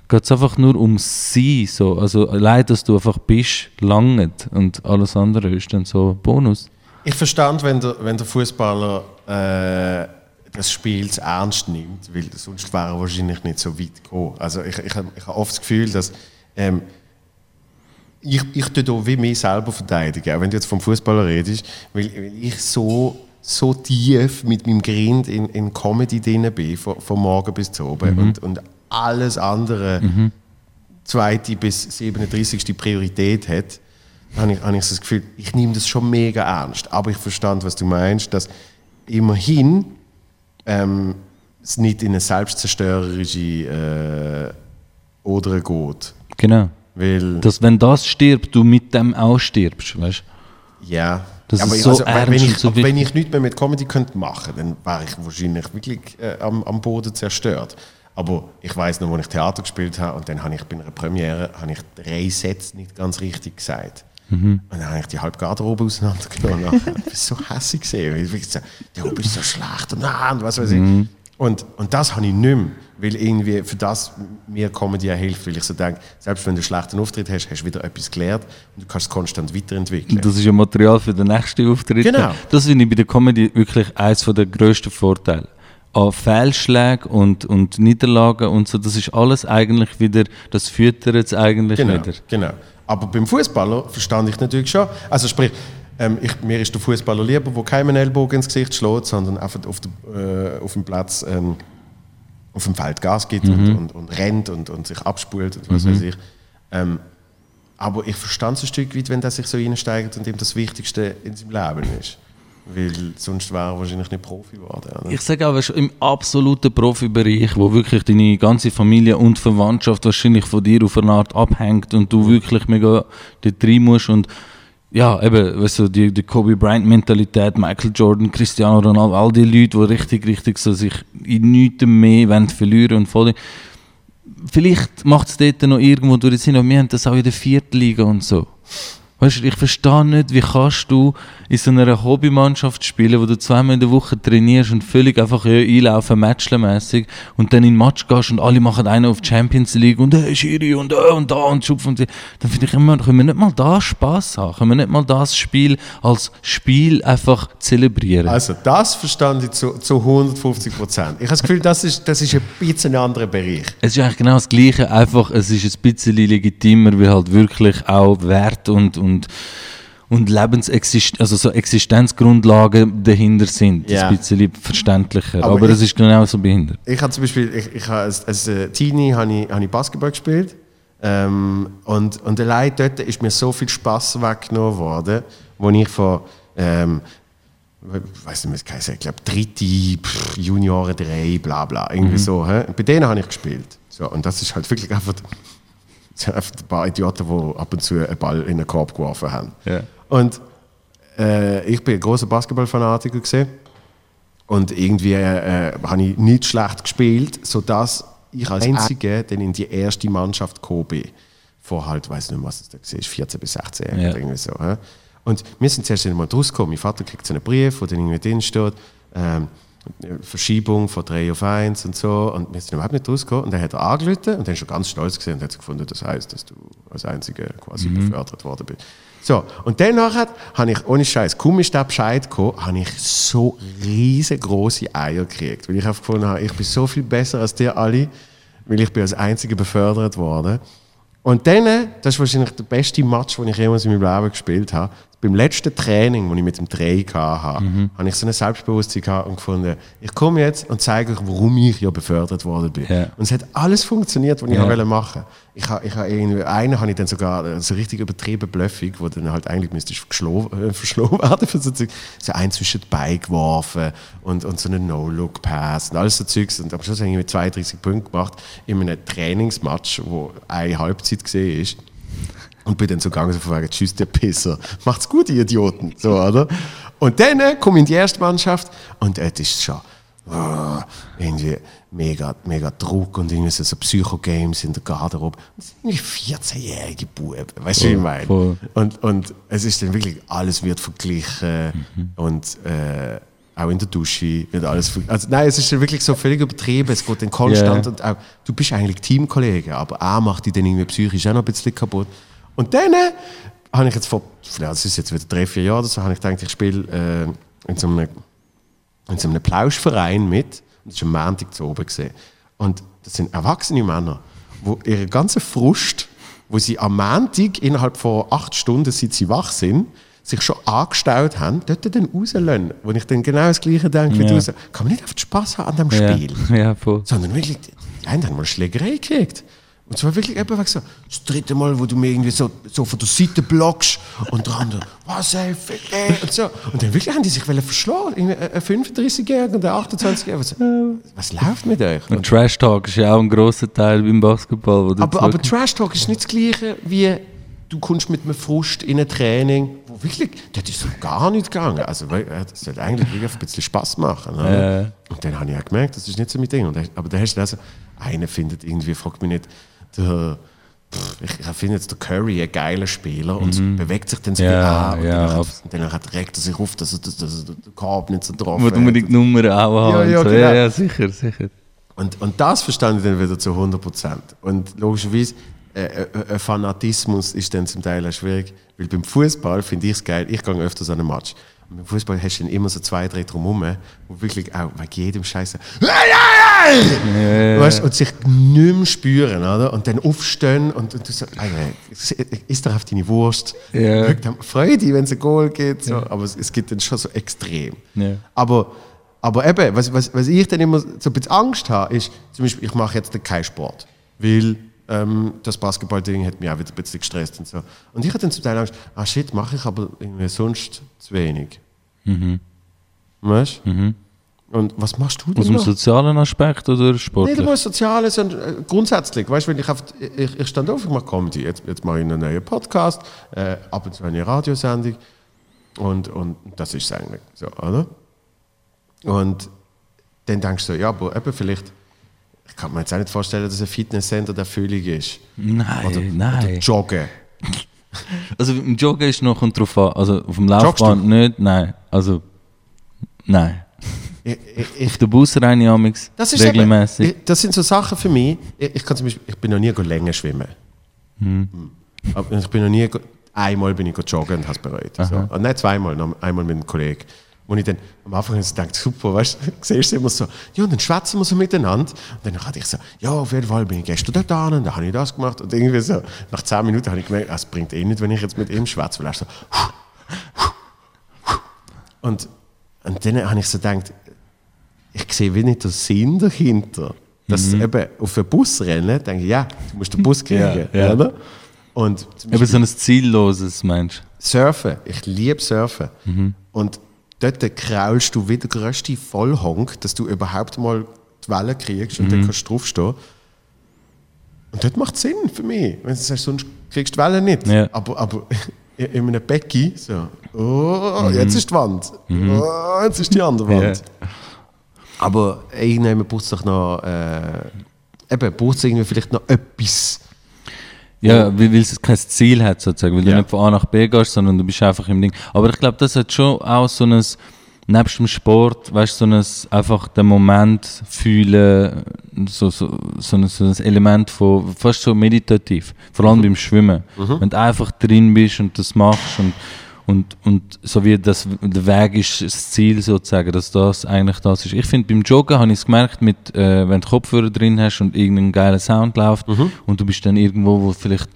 geht es einfach nur um sie. So. Also allein, dass du einfach bist, langt und alles andere ist dann so Bonus.
Ich verstand, wenn der, wenn der Fußballer äh, das Spiel ernst nimmt, weil sonst wäre er wahrscheinlich nicht so weit gekommen. Also ich, ich, ich habe oft das Gefühl, dass ähm, ich, ich tue wie mich selber verteidigen, auch wenn du jetzt vom Fußballer redest, weil, weil ich so so tief mit meinem Grind in, in Comedy drin bin, von, von morgen bis zu oben. Mhm. Und, und alles andere mhm. zweite bis 37. Priorität hat, habe ich, habe ich das Gefühl, ich nehme das schon mega ernst. Aber ich verstand, was du meinst, dass immerhin ähm, es nicht in eine selbstzerstörerische äh, Oder geht.
Genau.
Weil,
dass wenn das stirbt, du mit dem auch stirbst, weißt
du? Ja.
Das aber ist so also,
ernst wenn, ich, so wenn ich nichts mehr mit Comedy könnte machen könnte, dann wäre ich wahrscheinlich wirklich äh, am, am Boden zerstört. Aber ich weiß noch, als ich Theater gespielt habe und dann habe ich bei einer Premiere habe ich drei Sätze nicht ganz richtig gesagt. Mhm. Und dann habe ich die halbe Garderobe auseinandergenommen. <laughs> ich war so hässlich gesehen. Der Robe ist so schlecht und, ah, und was weiß ich. Mhm. Und, und das habe ich nicht mehr, weil irgendwie für das mir Comedy hilft, weil ich so denke, selbst wenn du einen schlechten Auftritt hast, hast du wieder etwas gelernt und du kannst es konstant weiterentwickeln.
Das ist ja Material für den nächsten Auftritt.
Genau.
Das finde ich bei der Comedy wirklich eines der grössten Vorteile an Fehlschlägen und, und Niederlagen und so, das ist alles eigentlich wieder, das füttert es eigentlich
genau,
wieder.
Genau. Aber beim Fußballer verstand ich natürlich schon. Also sprich, ähm, ich, mir ist der Fußballer lieber, der keinen Ellbogen ins Gesicht schlägt, sondern einfach auf, der, äh, auf dem Platz ähm, auf dem Feld Gas gibt mhm. und, und, und, rennt und, und sich abspult und was mhm. weiß ich. Ähm, aber ich verstand es ein Stück weit, wenn der sich so reinsteigt und ihm das Wichtigste in seinem Leben ist. Weil sonst wäre er wahrscheinlich nicht Profi geworden. Oder?
Ich sage auch, im absoluten Profibereich, wo wirklich deine ganze Familie und Verwandtschaft wahrscheinlich von dir auf eine Art abhängt und du wirklich mega dort rein musst und ja, eben, weißt du, die, die Kobe Bryant-Mentalität, Michael Jordan, Cristiano Ronaldo, all die Leute, die richtig, richtig so sich in nichts mehr wollen verlieren und voll. Vielleicht macht es dort noch irgendwo durch Sinn, aber wir haben das auch in der vierten Liga und so. Weißt du, ich verstehe nicht, wie kannst du in so einer Hobbymannschaft spielen, wo du zweimal in der Woche trainierst und völlig einfach ja, einlaufen, matchlermäßig und dann in den Match gehst und alle machen einen auf Champions League und hey, Schiri und äh, und da und schupf und dann finde ich immer, können wir nicht mal da Spaß haben? Können wir nicht mal das Spiel als Spiel einfach zelebrieren?
Also, das verstand ich zu, zu 150 Prozent. Ich habe das Gefühl, das ist, das ist ein bisschen ein anderer Bereich.
Es ist eigentlich genau das Gleiche, einfach es ist ein bisschen legitimer, weil halt wirklich auch Wert und, und und, und Lebensexist also so Existenzgrundlagen dahinter sind. Ja. Ein bisschen verständlicher. Aber, Aber es ist genau so behindert.
Ich habe zum Beispiel, ich, ich habe als, als äh, Teenie habe ich, habe ich Basketball gespielt. Ähm, und, und allein dort ist mir so viel Spaß weggenommen worden, wo ich von ähm, ich weiß nicht, was ich glaube, dritte, pff, Junioren drei, bla bla, irgendwie mhm. so. He? Bei denen habe ich gespielt. So, und das ist halt wirklich einfach einfach ein paar Idioten, die ab und zu einen Ball in den Korb geworfen haben.
Yeah.
Und äh, ich bin ein großer Basketballfanatiker gesehen und irgendwie äh, habe ich nicht schlecht gespielt, sodass ich als Einziger dann in die erste Mannschaft gekommen bin. Vor halt, weiß nicht was es da war, 14 bis 16 Jahre, yeah. irgendwie so. Und wir sind zuerst einmal rausgekommen. Mein Vater kriegt so einen Brief, wo dann irgendwie drin steht, ähm, Verschiebung von 3 auf 1 und so. Und wir sind überhaupt nicht rausgekommen. Und dann hat er angerufen und dann schon ganz stolz gesehen und hat gefunden, das heißt, dass du als Einziger quasi
Mhm.
befördert worden bist. So, und dann nachher habe ich, ohne Scheiß, kaum ist der Bescheid gekommen, habe ich so riesengroße Eier gekriegt. Weil ich einfach gefunden habe, ich bin so viel besser als die alle, weil ich bin als Einziger befördert worden. Und dann, das ist wahrscheinlich der beste Match, den ich jemals in meinem Leben gespielt habe. Beim letzten Training, das ich mit dem Dreh hatte,
Mhm.
habe ich so ein Selbstbewusstsein gehabt und gefunden, ich komme jetzt und zeige euch, warum ich ja befördert worden bin.
Ja.
Und es hat alles funktioniert, was ich
Ja.
wollte machen. Ich habe, ich habe irgendwie, einen habe ich dann sogar so richtig übertrieben bluffig, wo dann halt eigentlich müsste äh, verschlagen <laughs> werden für so Zeug. So ein zwischen die Beine geworfen und, und so einen No-Look-Pass und alles so Zeugs. Und am Schluss habe ich mit 32 Punkten gemacht in einem Trainingsmatch, wo eine Halbzeit gesehen ist. Und bin dann so gegangen, so von wegen, tschüss, der Pisser. Macht's gut, ihr Idioten. So, oder? Und dann äh, komme ich in die erste Mannschaft und äh, das ist schon ah, irgendwie mega, mega Druck und irgendwie so, so Psycho-Games in der Garderobe. Das sind irgendwie 14-jährige Buben, weißt du, wie ich meine?
voll.
Und, und es ist dann wirklich, alles wird verglichen und äh, auch in der Dusche wird alles also Nein, es ist dann wirklich so völlig übertrieben, es geht dann konstant
Ja.
und auch, du bist eigentlich Teamkollege, aber er macht dich dann irgendwie psychisch auch noch ein bisschen kaputt. Und dann äh, habe ich jetzt vor, ja, das ist jetzt wieder drei, vier Jahre oder so, habe ich gedacht, ich spiele äh, in so einem in so einem Plauschverein mit. Und das war am Montag zu oben. Gewesen. Und das sind erwachsene Männer, die ihre ganze Frust, wo sie am Montag innerhalb von acht Stunden, seit sie wach sind, sich schon angestaut haben, dort dann rauslassen. Wo ich dann genau das Gleiche denke wie
Ja.
du. So, Kann man nicht einfach Spaß haben an dem
Ja,
Spiel? <laughs>
ja voll.
sondern wirklich, die einen haben mal Schlägerei gekriegt. Und zwar wirklich wegen so, das dritte Mal, wo du mir irgendwie so, so von der Seite blockst und der andere, was ey, fick ey, und so. Und dann wirklich haben die sich verschlagen. Ein 35-Jähriger und ein 28-Jähriger. Was, was läuft mit euch?
Und Trash Talk ist ja auch ein grosser Teil beim Basketball.
Aber, aber Trash Talk ist nicht das Gleiche wie du kommst mit einem Frust in ein Training, wo wirklich, das ist so gar nicht gegangen. Also, äh, das sollte eigentlich wirklich ein bisschen Spaß machen. Oder?
Ja.
Und dann habe ich auch gemerkt, das ist nicht so mein Ding. Und, aber dann hast du also, einer findet irgendwie, fragt mich nicht, der, pff, ich, finde jetzt der Curry ein geiler Spieler und bewegt sich dann so
Mhm. Ja,
an. Und
ja,
und dann hat- regt er sich auf, dass er, dass, er den Korb nicht so drauf
du mir die Nummer auch haben.
ja,
und so.
genau.
ja, ja, sicher, sicher.
Und, und das verstand ich dann wieder zu 100 Prozent. Und logischerweise, äh, äh, äh, Fanatismus ist dann zum Teil auch schwierig, weil beim Fußball finde ich es geil, ich gehe öfters an einen Match. Beim Fußball hast du dann immer so zwei, drei drumherum, wo wirklich auch wegen jedem Scheiße. Weißt, und sich nicht mehr spüren, oder? Und dann aufstehen und, und du so, Alter, isst doch auf deine Wurst.
Ja.
Freu dich, wenn es ein Goal gibt. So. Aber es, es gibt dann schon so extrem.
Ja.
Aber, aber eben, was, was, was ich dann immer so ein bisschen Angst habe, ist, zum Beispiel, ich mache jetzt keinen Sport, weil ähm, das Basketball-Ding hat mich auch wieder ein bisschen gestresst und so. Und ich hatte dann zum Teil Angst, ah shit, mache ich aber irgendwie sonst zu wenig. Weißt du? Und was machst du denn
Aus dem
noch?
sozialen Aspekt oder
Nicht
sportlich?
einmal Soziales, sondern äh, grundsätzlich. Weißt du, wenn ich, auf, ich, ich stand auf, ich mache Comedy. Jetzt, jetzt mache ich einen neuen Podcast, äh, ab und zu eine Radiosendung. Und, und das ist es eigentlich. So, oder? Und dann denkst du so, ja, aber eben vielleicht, ich kann mir jetzt auch nicht vorstellen, dass ein Fitnesscenter der Völlig ist.
Nein,
Oder,
nein.
oder Joggen.
Also im Joggen ist noch kommt drauf an. Also auf dem Laufbahn nicht, nein. Also, nein.
Ich, ich,
Auf den Bus rein amix
das ist
regelmäßig.
Eben, das sind so Sachen für mich. Ich, ich kann zum Beispiel, ich bin noch nie länger schwimmen. Hm. Aber ich bin noch nie, einmal bin ich joggen und habe es bereut. So. Und nicht zweimal, noch einmal mit einem Kollegen. Wo ich dann am Anfang so dachte, super, weißt du, <laughs> siehst du immer so, ja, und dann schwätzen wir so miteinander. Und dann hatte ich so, ja, auf jeden Fall bin ich gestern dort an und dann habe ich das gemacht. Und irgendwie so, nach zehn Minuten habe ich gemerkt, es bringt eh nicht, wenn ich jetzt mit ihm schwätze, weil er so, <laughs> und, und dann habe ich so gedacht, ich sehe wie nicht den Sinn dahinter. Dass eben auf einen Bus rennen, denke ich, ja, du musst den Bus <laughs> kriegen.
Ja, ja.
Oder? Und
Eben so ein zielloses Mensch.
Surfen, ich liebe Surfen. Und dort kraulst du wie der größte Vollhonk, dass du überhaupt mal die Welle kriegst und dann kannst du draufstehen. Und das macht Sinn für mich. Wenn du sagst, sonst kriegst du die Welle nicht.
Ja.
Aber, aber <laughs> in in einem Becken, so, oh, jetzt ist die Wand. Oh, jetzt ist die andere Wand. Aber irgendwann braucht es doch noch, äh, eben, braucht es irgendwie vielleicht noch etwas.
Ja, weil, weil es kein Ziel hat, sozusagen. Weil
Ja.
du nicht von A nach B gehst, sondern du bist einfach im Ding. Aber ich glaube, das hat schon auch so ein, nebst dem Sport, weißt du, so ein, einfach den Moment fühlen, so, so, so, ein, so ein Element von, fast so meditativ. Vor allem beim Schwimmen. Wenn du einfach drin bist und das machst und, und, und so wie das, der Weg ist das Ziel sozusagen, dass das eigentlich das ist. Ich finde, beim Joggen habe ich es gemerkt, mit, äh, wenn du Kopfhörer drin hast und irgendein geiler Sound läuft und du bist dann irgendwo, wo vielleicht,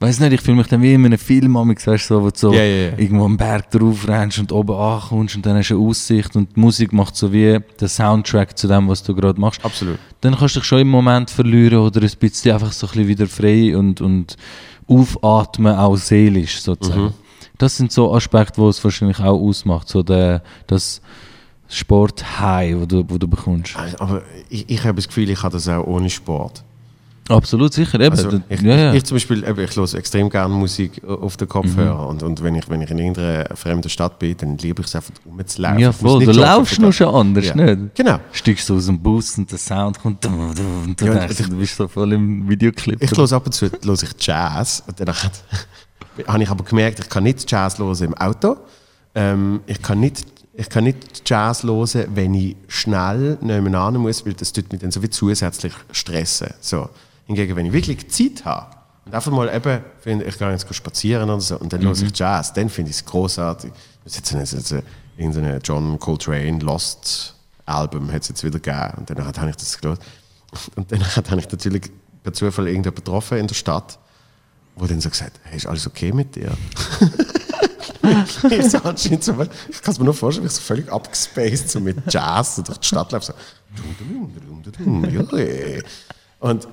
weiß nicht, ich fühle mich dann wie in einem Film, weißt so, wo du so
Ja, ja, ja.
irgendwo am Berg drauf rennst und oben ankommst und dann hast du eine Aussicht und die Musik macht so wie den Soundtrack zu dem, was du gerade machst
Absolut.
dann kannst du dich schon im Moment verlieren oder ein bisschen einfach so ein bisschen wieder frei und, und aufatmen, auch seelisch sozusagen. Das sind so Aspekte, die es wahrscheinlich auch ausmacht, so der, das Sport-High, wo du, wo du bekommst.
Aber ich, ich habe das Gefühl, ich habe das auch ohne Sport.
Absolut, sicher, eben.
Also, ich,
ja, ja.
ich zum Beispiel, eben, ich höre extrem gerne Musik auf den Kopfhörer und, und wenn, ich, wenn ich in irgendeiner fremden Stadt bin, dann liebe ich es einfach rumzulaufen.
ja, voll. Du laufst
das.
schon anders,
Ja.
nicht?
Genau.
Steigst du aus dem Bus und der Sound kommt und du denkst,
ich-
du bist so voll im Videoclip.
Ich höre ab und zu höre ich Jazz und dann <laughs> habe ich aber gemerkt, ich kann nicht Jazz hören im Auto. Ähm, ich, kann nicht, ich kann nicht Jazz hören, wenn ich schnell nebenan muss, weil das tut mich dann so wie zusätzlich stressen. So. Hingegen, wenn ich wirklich Zeit habe und einfach mal eben, finde, ich gehe jetzt spazieren oder so und dann höre ich Jazz, dann finde ich es großartig. Das ist jetzt, eine- irgendeine John Coltrane Lost Album hat es jetzt wieder gegeben und dann habe ich das gehört. Und dann habe ich natürlich per Zufall irgendjemanden getroffen in der Stadt, wo dann so gesagt hey, ist alles okay mit dir? <laughs> ich so anscheinend so, ich kann es mir nur vorstellen, wie ich so völlig abgespaced so mit Jazz so durch die Stadt laufe. So. Und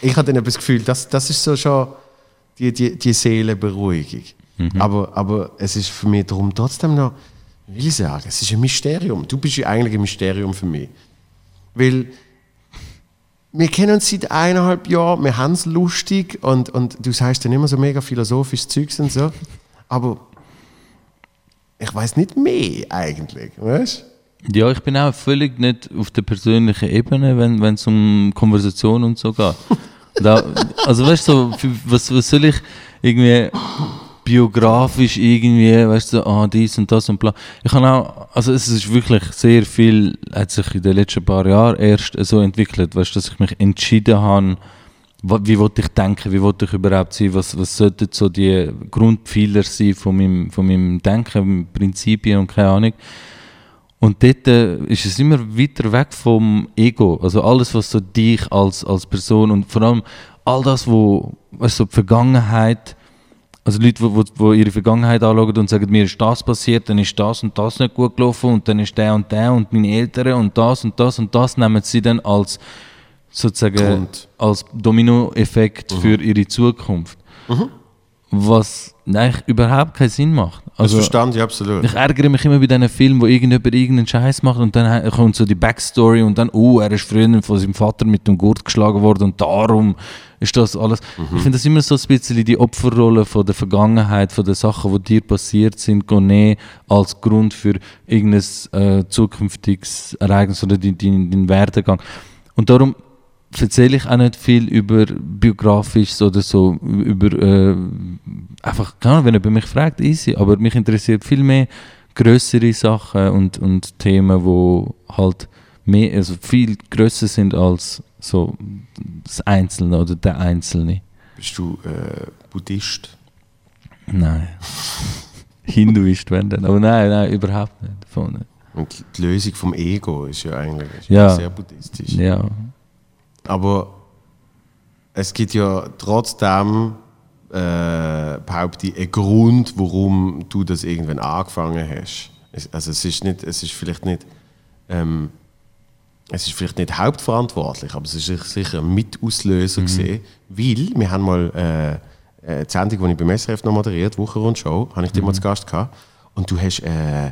ich habe dann das Gefühl, das, das ist so schon die, die, die Seelenberuhigung. Aber, aber es ist für mich darum trotzdem noch, will ich sagen, es ist ein Mysterium. Du bist ja eigentlich ein Mysterium für mich. Weil wir kennen uns seit eineinhalb Jahren, wir haben es lustig und, und du sagst dann immer so mega philosophisches Zeugs und so. Aber ich weiß nicht mehr eigentlich, weißt
Ja, ich bin auch völlig nicht auf der persönlichen Ebene, wenn es um Konversation und so geht. Da, also weißt du, so, was, was soll ich irgendwie biografisch irgendwie, weißt du, ah, dies und das und bla. Ich kann auch, also es ist wirklich sehr viel, hat sich in den letzten paar Jahren erst so entwickelt, weißt du, dass ich mich entschieden habe, wie wollte ich denken, wie wollte ich überhaupt sein, was, was sollten so die Grundpfeiler sein von meinem, von meinem Denken, Prinzipien und keine Ahnung. Und dort äh, ist es immer weiter weg vom Ego. Also alles, was so dich als, als Person und vor allem all das, wo, weißt du, die Vergangenheit, also Leute, wo, wo, wo ihre Vergangenheit anschauen und sagen, mir ist das passiert, dann ist das und das nicht gut gelaufen und dann ist der und der und meine Eltern und das und das und das nehmen sie dann als sozusagen
Grund.
als Dominoeffekt für ihre Zukunft. Was eigentlich überhaupt keinen Sinn macht.
Das
Also,
verstand ich absolut.
ich ärgere mich immer bei diesen Filmen, wo irgendjemand irgendeinen Scheiß macht und dann kommt so die Backstory und dann, oh, er ist früher von seinem Vater mit dem Gurt geschlagen worden und darum ist das alles. Ich finde das immer so ein bisschen die Opferrolle von der Vergangenheit, von den Sachen, die dir passiert sind, nehmen als Grund für irgendein äh, zukünftiges Ereignis oder deinen dein, dein Werdegang. Und darum erzähle ich auch nicht viel über biografisch oder so, über äh, einfach, keine Ahnung, wenn jemand mich fragt, easy, aber mich interessiert viel mehr größere Sachen und, und Themen, wo halt mehr, also viel größer sind als so das Einzelne oder der Einzelne.
Bist du äh, Buddhist?
Nein. <laughs> Hinduist, wenn dann. Aber nein, nein, überhaupt nicht. Nicht.
Und die Lösung vom Ego ist ja eigentlich
Ja.
sehr buddhistisch.
Ja.
Aber es gibt ja trotzdem, äh, behaupte ich, einen Grund, warum du das irgendwann angefangen hast. Es, also es ist, nicht, es ist vielleicht nicht, ähm, es ist vielleicht nicht hauptverantwortlich, aber es ist sich- sicher ein Mitauslöser gesehen, weil wir haben mal äh, die Sendung, die ich beim SRF noch moderiert, Wochenrundshow, habe ich dich mal zu Gast gehabt. Und du hast, äh,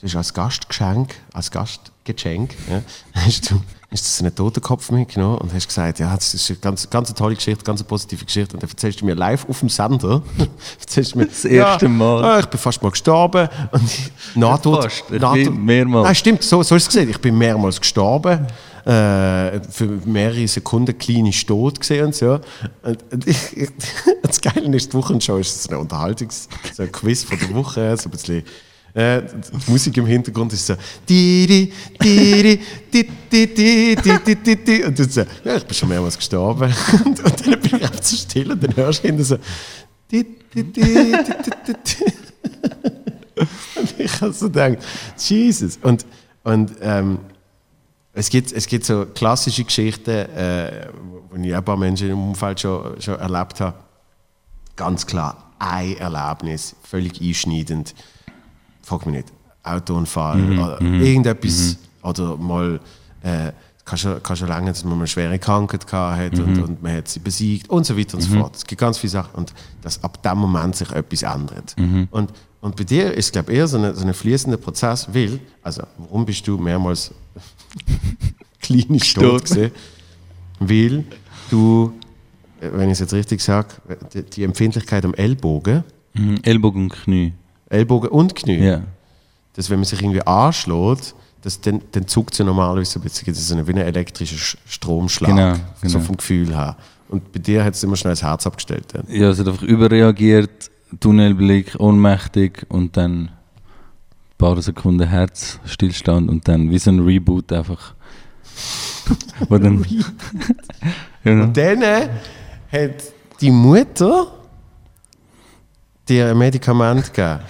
du hast als Gastgeschenk, als Gastgeschenk, ja, <laughs> hast du hast du einen Totenkopf mitgenommen und hast gesagt, ja, das ist eine ganz, ganz tolle Geschichte, ganz eine positive Geschichte. Und dann erzählst du mir live auf dem Sender, <laughs> erzählst du mir,
Das erste Mal.
Ja, ich bin fast mal gestorben. Und ich, Nahtod,
fast, ich bin mehrmals.
Nein, stimmt, so, so ist es gesehen. Ich bin mehrmals gestorben. äh, für mehrere Sekunden kleine Stot gesehen und so. Und, und ich, ich, <laughs> das Geile ist, die Wochenshow ist so eine Unterhaltungs-, so ein Quiz von der Woche, so ein bisschen äh, die Musik im Hintergrund ist so. Und du so, ja, ich bin schon mehrmals gestorben. Und, und dann bin ich auch so still und dann hörst du hinten so. Und ich habe so gedacht, Jesus. Und, und ähm, es, gibt, es gibt so klassische Geschichten, äh, die ich ein paar Menschen im Umfeld schon, schon erlebt habe. Ganz klar, ein Erlebnis, völlig einschneidend frag mich nicht, Autounfall
Mhm,
oder irgendetwas oder mal äh, kann schon, kann schon lange, dass man eine schwere Krankheit gehabt hat
Mhm.
und, und man hat sie besiegt und so weiter und so fort. Es gibt ganz viele Sachen und dass ab dem Moment sich etwas ändert.
Mhm.
Und, und bei dir ist es glaube ich eher so ein so eine fließender Prozess, weil, also warum bist du mehrmals <laughs> klinisch tot gewesen? Weil du, äh, wenn ich es jetzt richtig sage, die, die Empfindlichkeit am Ellbogen,
Mhm. Ellbogen und Knie.
Ellbogen und Knie,
Ja.
dass wenn man sich irgendwie anschlägt, dass dann, dann zuckt ja normalerweise so ein bisschen, das ist eine, wie ein elektrischer Sch- Stromschlag,
Genau,
so
genau.
vom Gefühl her. Und bei dir hat es immer schnell das Herz abgestellt. Dann.
Ja, es hat einfach überreagiert, Tunnelblick, ohnmächtig und dann ein paar Sekunden Herzstillstand und dann wie so ein Reboot einfach. <laughs> Wo dann, <laughs>
Und dann äh, hat die Mutter dir ein Medikament gegeben.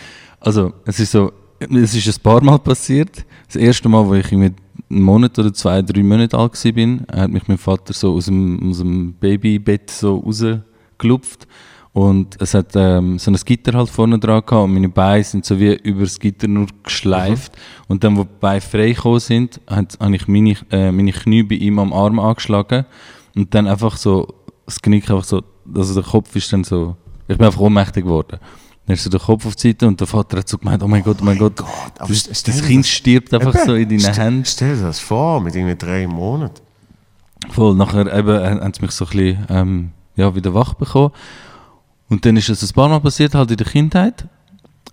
also es ist so, es ist ein paar Mal passiert. Das erste Mal, wo ich irgendwie einen Monat oder zwei, drei Monate alt war, hat mich mein Vater so aus dem, aus dem Babybett so rausgelupft. Und es hat ähm, so ein Gitter halt vorne dran gehabt und meine Beine sind so wie über das Gitter nur geschleift. Und dann, wo die Beine frei gekommen sind, habe ich meine, äh, meine Knie bei ihm am Arm angeschlagen. Und dann einfach so, das Knick einfach so, also der Kopf ist dann so, ich bin einfach ohnmächtig geworden. Dann ist so der Kopf auf die Seite und der Vater hat so gemeint, oh mein Gott, oh mein Gott,
aber
das, das
dir
Kind
das-
stirbt einfach
Eben,
so in deinen
stell-
Händen.
Stell dir das vor, mit irgendwie drei Monaten.
Voll, nachher eben, äh, haben sie mich so ein bisschen ähm, ja, wieder wach bekommen. Und dann ist es ein paar Mal passiert, halt in der Kindheit.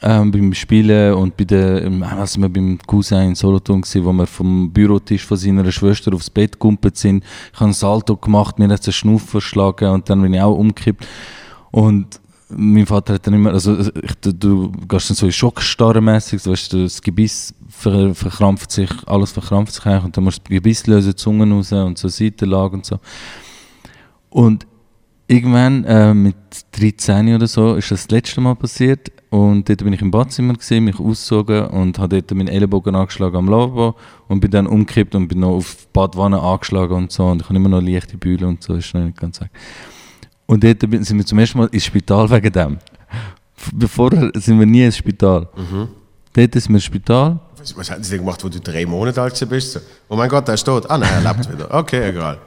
Ähm, beim Spielen und bei der, also wir beim Cousin in Solothurn gewesen, wo wir vom Bürotisch von seiner Schwester aufs Bett gekumpelt sind. Ich habe ein Salto gemacht, mir hat es einen Schnuff verschlagen und dann bin ich auch umgekippt. Und mein Vater hat dann immer, also ich, du, du gehst dann so in Schockstarre mässig, so, weißt du, das Gebiss ver, verkrampft sich, alles verkrampft sich eigentlich und dann musst du das Gebiss lösen, die Zunge raus und so Seitenlage und so. Und irgendwann äh, mit 13 oder so ist das das letzte Mal passiert und dort bin ich im Badzimmer gesehen, mich ausgezogen und habe dort meinen Ellenbogen angeschlagen am Lavabo und bin dann umgekippt und bin noch auf die Badwanne angeschlagen und so und ich habe immer noch leichte Bühle und so, ist noch nicht ganz weg. Und dort sind wir zum ersten Mal ins Spital wegen dem. Bevor sind wir nie ins Spital. Dort ist mir ins Spital.
Was, was haben sie denn gemacht, wo du drei Monate alt bist? Oh mein Gott, er ist tot. Ah nein, er lebt <laughs> wieder. Okay, egal.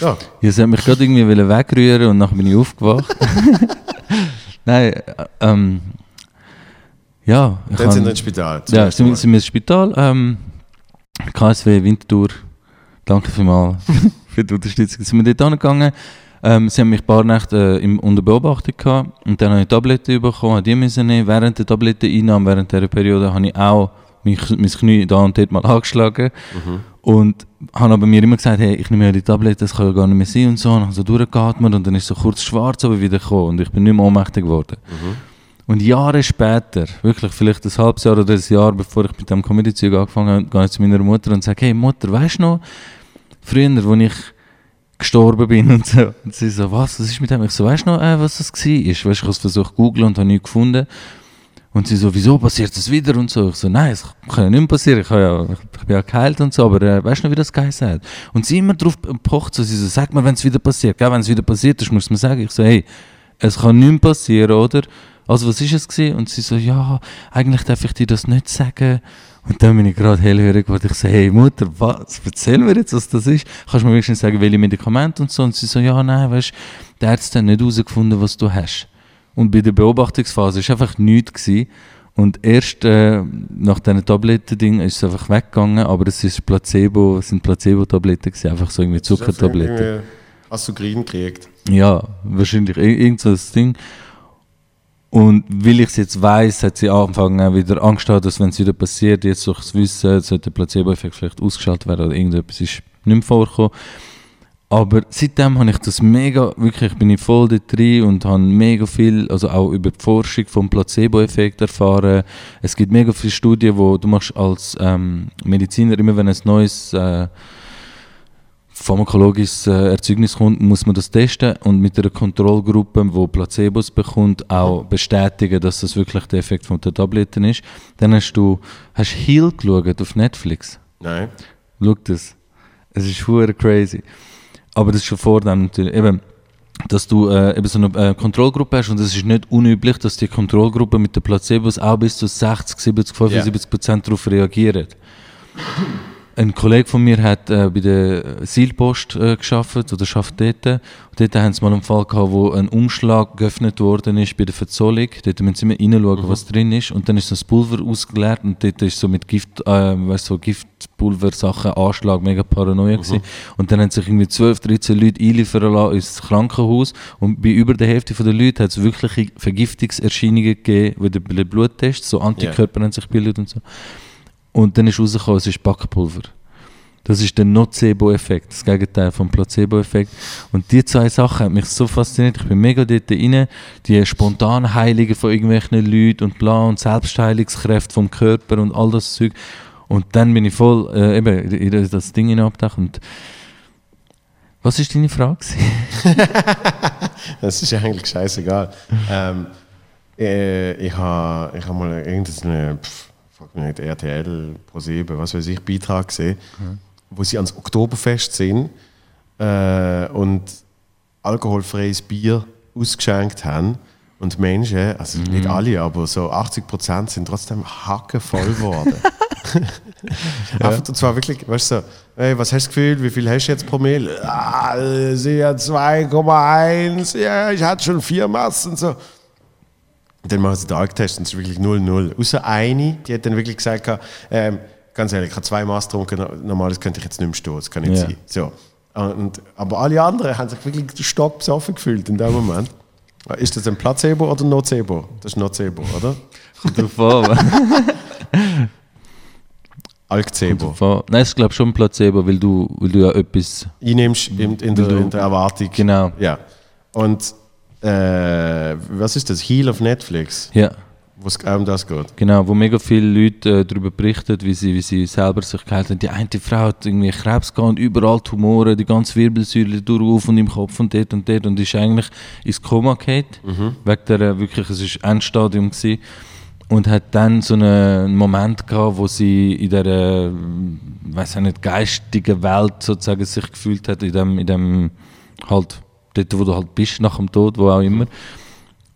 Ja,
Ja, sie hat mich gerade irgendwie wegrühren und dann bin ich aufgewacht. <laughs> Nein, äh, ähm, ja. ich
dann sind wir ins Spital.
Ja, sind, wir- sind wir ins Spital. Ähm, KSW Winterthur. Danke vielmals <laughs> für die Unterstützung. Sind wir dort angegangen. Ähm, sie haben mich ein paar Nächte äh, unter Beobachtung gehabt. Und dann habe ich Tabletten bekommen, die müssen nehmen. Während der Tabletteneinnahme, während dieser Periode, habe ich auch mein, mein Knie da und dort mal <laughs> angeschlagen. Und habe aber mir immer gesagt, hey, ich nehme ja die Tablette, das kann ja gar nicht mehr sein und so. Und habe so durchgeatmet und dann ist so kurz schwarz aber wieder gekommen und ich bin nicht mehr ohnmächtig geworden. Und Jahre später, wirklich vielleicht ein halbes Jahr oder ein Jahr, bevor ich mit dem Comedy-Zeug angefangen habe, gehe ich zu meiner Mutter und sage, hey Mutter, weißt du noch, früher, als ich gestorben bin und so. Und sie so, was, was ist mit dem? Ich so, weißt du noch, äh, was das war? Weißt, du, ich habe versucht googeln und habe nichts gefunden. Und sie so, wieso passiert das wieder und so? Ich so, nein, es kann ja nicht mehr passieren, ich, habe ja, ich bin ja geheilt und so, aber äh, weißt du noch, wie das geheißen hat? Und sie immer drauf pocht, so, sie so, sag mal, wenn es wieder passiert, wenn es wieder passiert ist, muss man sagen. Ich so, hey, es kann nicht mehr passieren, oder? Also was ist es gewesen? Und sie so, ja, eigentlich darf ich dir das nicht sagen. Und dann bin ich gerade hellhörig geworden. Ich so, hey Mutter, was, erzähl mir jetzt, was das ist. Kannst du mir wenigstens sagen, welche Medikamente und so? Und sie so, ja, nein, weißt du, der Arzt hat nicht herausgefunden, was du hast. Und bei der Beobachtungsphase war einfach nichts. Gewesen. Und erst äh, nach diesen Tabletten-Ding ist es einfach weggegangen, aber es ist Placebo, es sind Placebo-Tabletten einfach so irgendwie Zuckertabletten.
Irgendwie Asugrin gekriegt.
Ja, wahrscheinlich ir- irgend so ein Ding. Und weil ich es jetzt weiß, hat sie angefangen wieder Angst gehabt, dass wenn es wieder passiert, jetzt durch das Wissen, sollte der Placebo-Effekt vielleicht ausgeschaltet werden oder irgendetwas ist nicht mehr vorgekommen. Aber seitdem habe ich das mega, wirklich bin ich voll da drin und habe mega viel, also auch über die Forschung vom Placebo-Effekt erfahren. Es gibt mega viele Studien, wo du machst als ähm, Mediziner, immer wenn ein neues äh, pharmakologisches äh, Erzeugnis kommt, muss man das testen und mit einer Kontrollgruppe, wo Placebos bekommt, auch bestätigen, dass das wirklich der Effekt von der Tabletten ist. Dann hast du, hast Heal geschaut auf Netflix?
Nein.
Schau das. Es ist hure crazy. Aber das ist schon vor dem natürlich. Eben, dass du äh, eben so eine äh, Kontrollgruppe hast und es ist nicht unüblich, dass die Kontrollgruppe mit den Placebos auch bis zu 60, 70, 75 Prozent darauf reagiert. Ein Kollege von mir hat äh, bei der Seilpost äh, geschafft oder schafft dort. Und dort haben sie mal einen Fall gehabt, wo ein Umschlag geöffnet worden ist bei der Verzollung. Dort müssen sie immer reinschauen, mhm. was drin ist. Und dann ist das Pulver ausgeleert und dort ist so mit Gift, äh, weißt, so Giftpulver-Sachen Anschlag, mega Paranoia mhm. gewesen. Und dann haben sich irgendwie 12, 13 Leute einliefern lassen ins Krankenhaus. Und bei über der Hälfte der Leute hat es wirkliche Vergiftungserscheinungen gegeben, wie der Bluttest, so Antikörper yeah. haben sich gebildet und so. Und dann ist rausgekommen, es ist Backpulver. Das ist der Nocebo-Effekt, das Gegenteil vom Placebo-Effekt. Und die zwei Sachen haben mich so fasziniert. Ich bin mega dort rein. Die spontanen Heilungen von irgendwelchen Leuten und bla und Selbstheilungskräfte vom Körper und all das Zeug. Und dann bin ich voll äh, eben in das Ding hinabgetaucht. Und was ist deine Frage? <laughs>
das ist eigentlich scheißegal. ähm, äh, ich habe ich hab mal irgendeine. Pff, nicht, RTL, Pro7, was weiß ich, Beitrag gesehen, mhm. wo sie ans Oktoberfest sind äh, und alkoholfreies Bier ausgeschenkt haben. Und Menschen, also mhm. nicht alle, aber so 80 Prozent sind trotzdem hackenvoll geworden. <laughs> <laughs> ja. und zwar wirklich, weißt du, so, hey, was hast du Gefühl, wie viel hast du jetzt pro Mail? Ah, sie hat 2,1, ja, ich hatte schon vier Massen. So. Und dann machen sie den Alktest und es ist wirklich 0-0. Außer eine, die hat dann wirklich gesagt, ähm, ganz ehrlich, ich habe zwei Maß getrunken, normales könnte ich jetzt nicht mehr stehen, das kann nicht ja. sein. So. Und, aber alle anderen haben sich wirklich stockbesoffen gefühlt in dem Moment. <laughs> Ist das ein Placebo oder Nocebo? Das ist Nocebo, oder? <laughs>
Kommt drauf an. <laughs>
Alkcebo.
Nein, ich glaube schon ein Placebo, weil du, weil du ja etwas...
Einnimmst in, in, der, in der Erwartung.
Genau.
Ja. Und äh, was ist das? Heal auf Netflix?
Ja.
Wo es um das geht.
Genau, wo mega viele Leute äh, darüber berichten, wie sie, wie sie selber sich geheilt haben. Die eine Frau hat irgendwie Krebs gehabt, überall Tumore, die ganze Wirbelsäule durch und im Kopf und dort und dort und ist eigentlich ins Koma gefallen. Mhm. Wegen der, äh, wirklich, es war Endstadium gewesen. Und hat dann so einen Moment gehabt, wo sie in der, äh, weiß nicht, geistigen Welt sozusagen sich gefühlt hat, in dem, in dem halt dort wo du halt bist, nach dem Tod, wo auch immer.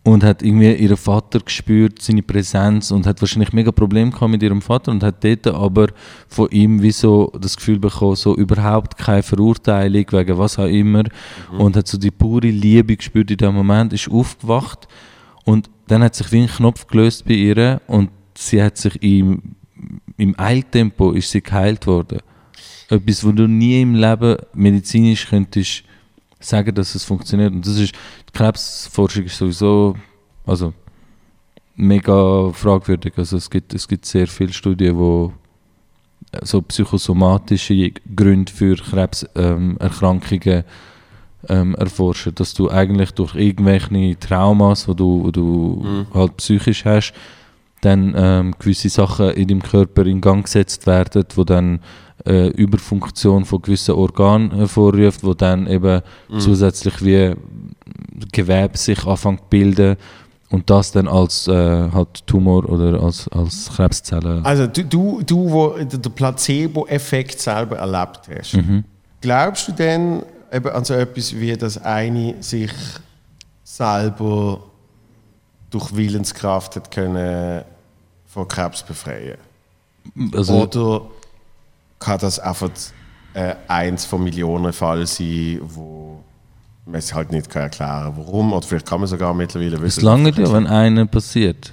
Und hat irgendwie ihren Vater gespürt, seine Präsenz und hat wahrscheinlich mega Probleme gehabt mit ihrem Vater und hat dort aber von ihm wie so das Gefühl bekommen, so überhaupt keine Verurteilung wegen was auch immer mhm. und hat so die pure Liebe gespürt in dem Moment, ist aufgewacht und dann hat sich wie ein Knopf gelöst bei ihr und sie hat sich im, im Eiltempo ist sie geheilt worden. Etwas, was du nie im Leben medizinisch könntest sagen, dass es funktioniert. Und das ist, die Krebsforschung ist sowieso also, mega fragwürdig. Also es gibt, es gibt sehr viele Studien, wo so psychosomatische Gründe für Krebserkrankungen ähm, erforschen, dass du eigentlich durch irgendwelche Traumas, wo du, wo du mhm. halt psychisch hast, dann ähm, gewisse Sachen in deinem Körper in Gang gesetzt werden, wo dann äh, Überfunktion von gewissen Organen hervorruft, wo dann eben mhm. zusätzlich wie Gewebe sich anfängt zu bilden und das dann als äh, halt Tumor oder als, als Krebszelle.
Also du, du, du wo den Placebo-Effekt selber erlebt hast, mhm. glaubst du denn eben an so etwas wie, dass eine sich selber durch Willenskraft hat können von Krebs befreien? Also, Oder kann das einfach äh, eins von Millionen Fällen sein, wo man es halt nicht kann erklären kann, warum. Oder vielleicht kann man sogar mittlerweile
wissen. Es lange ja, wenn einer passiert.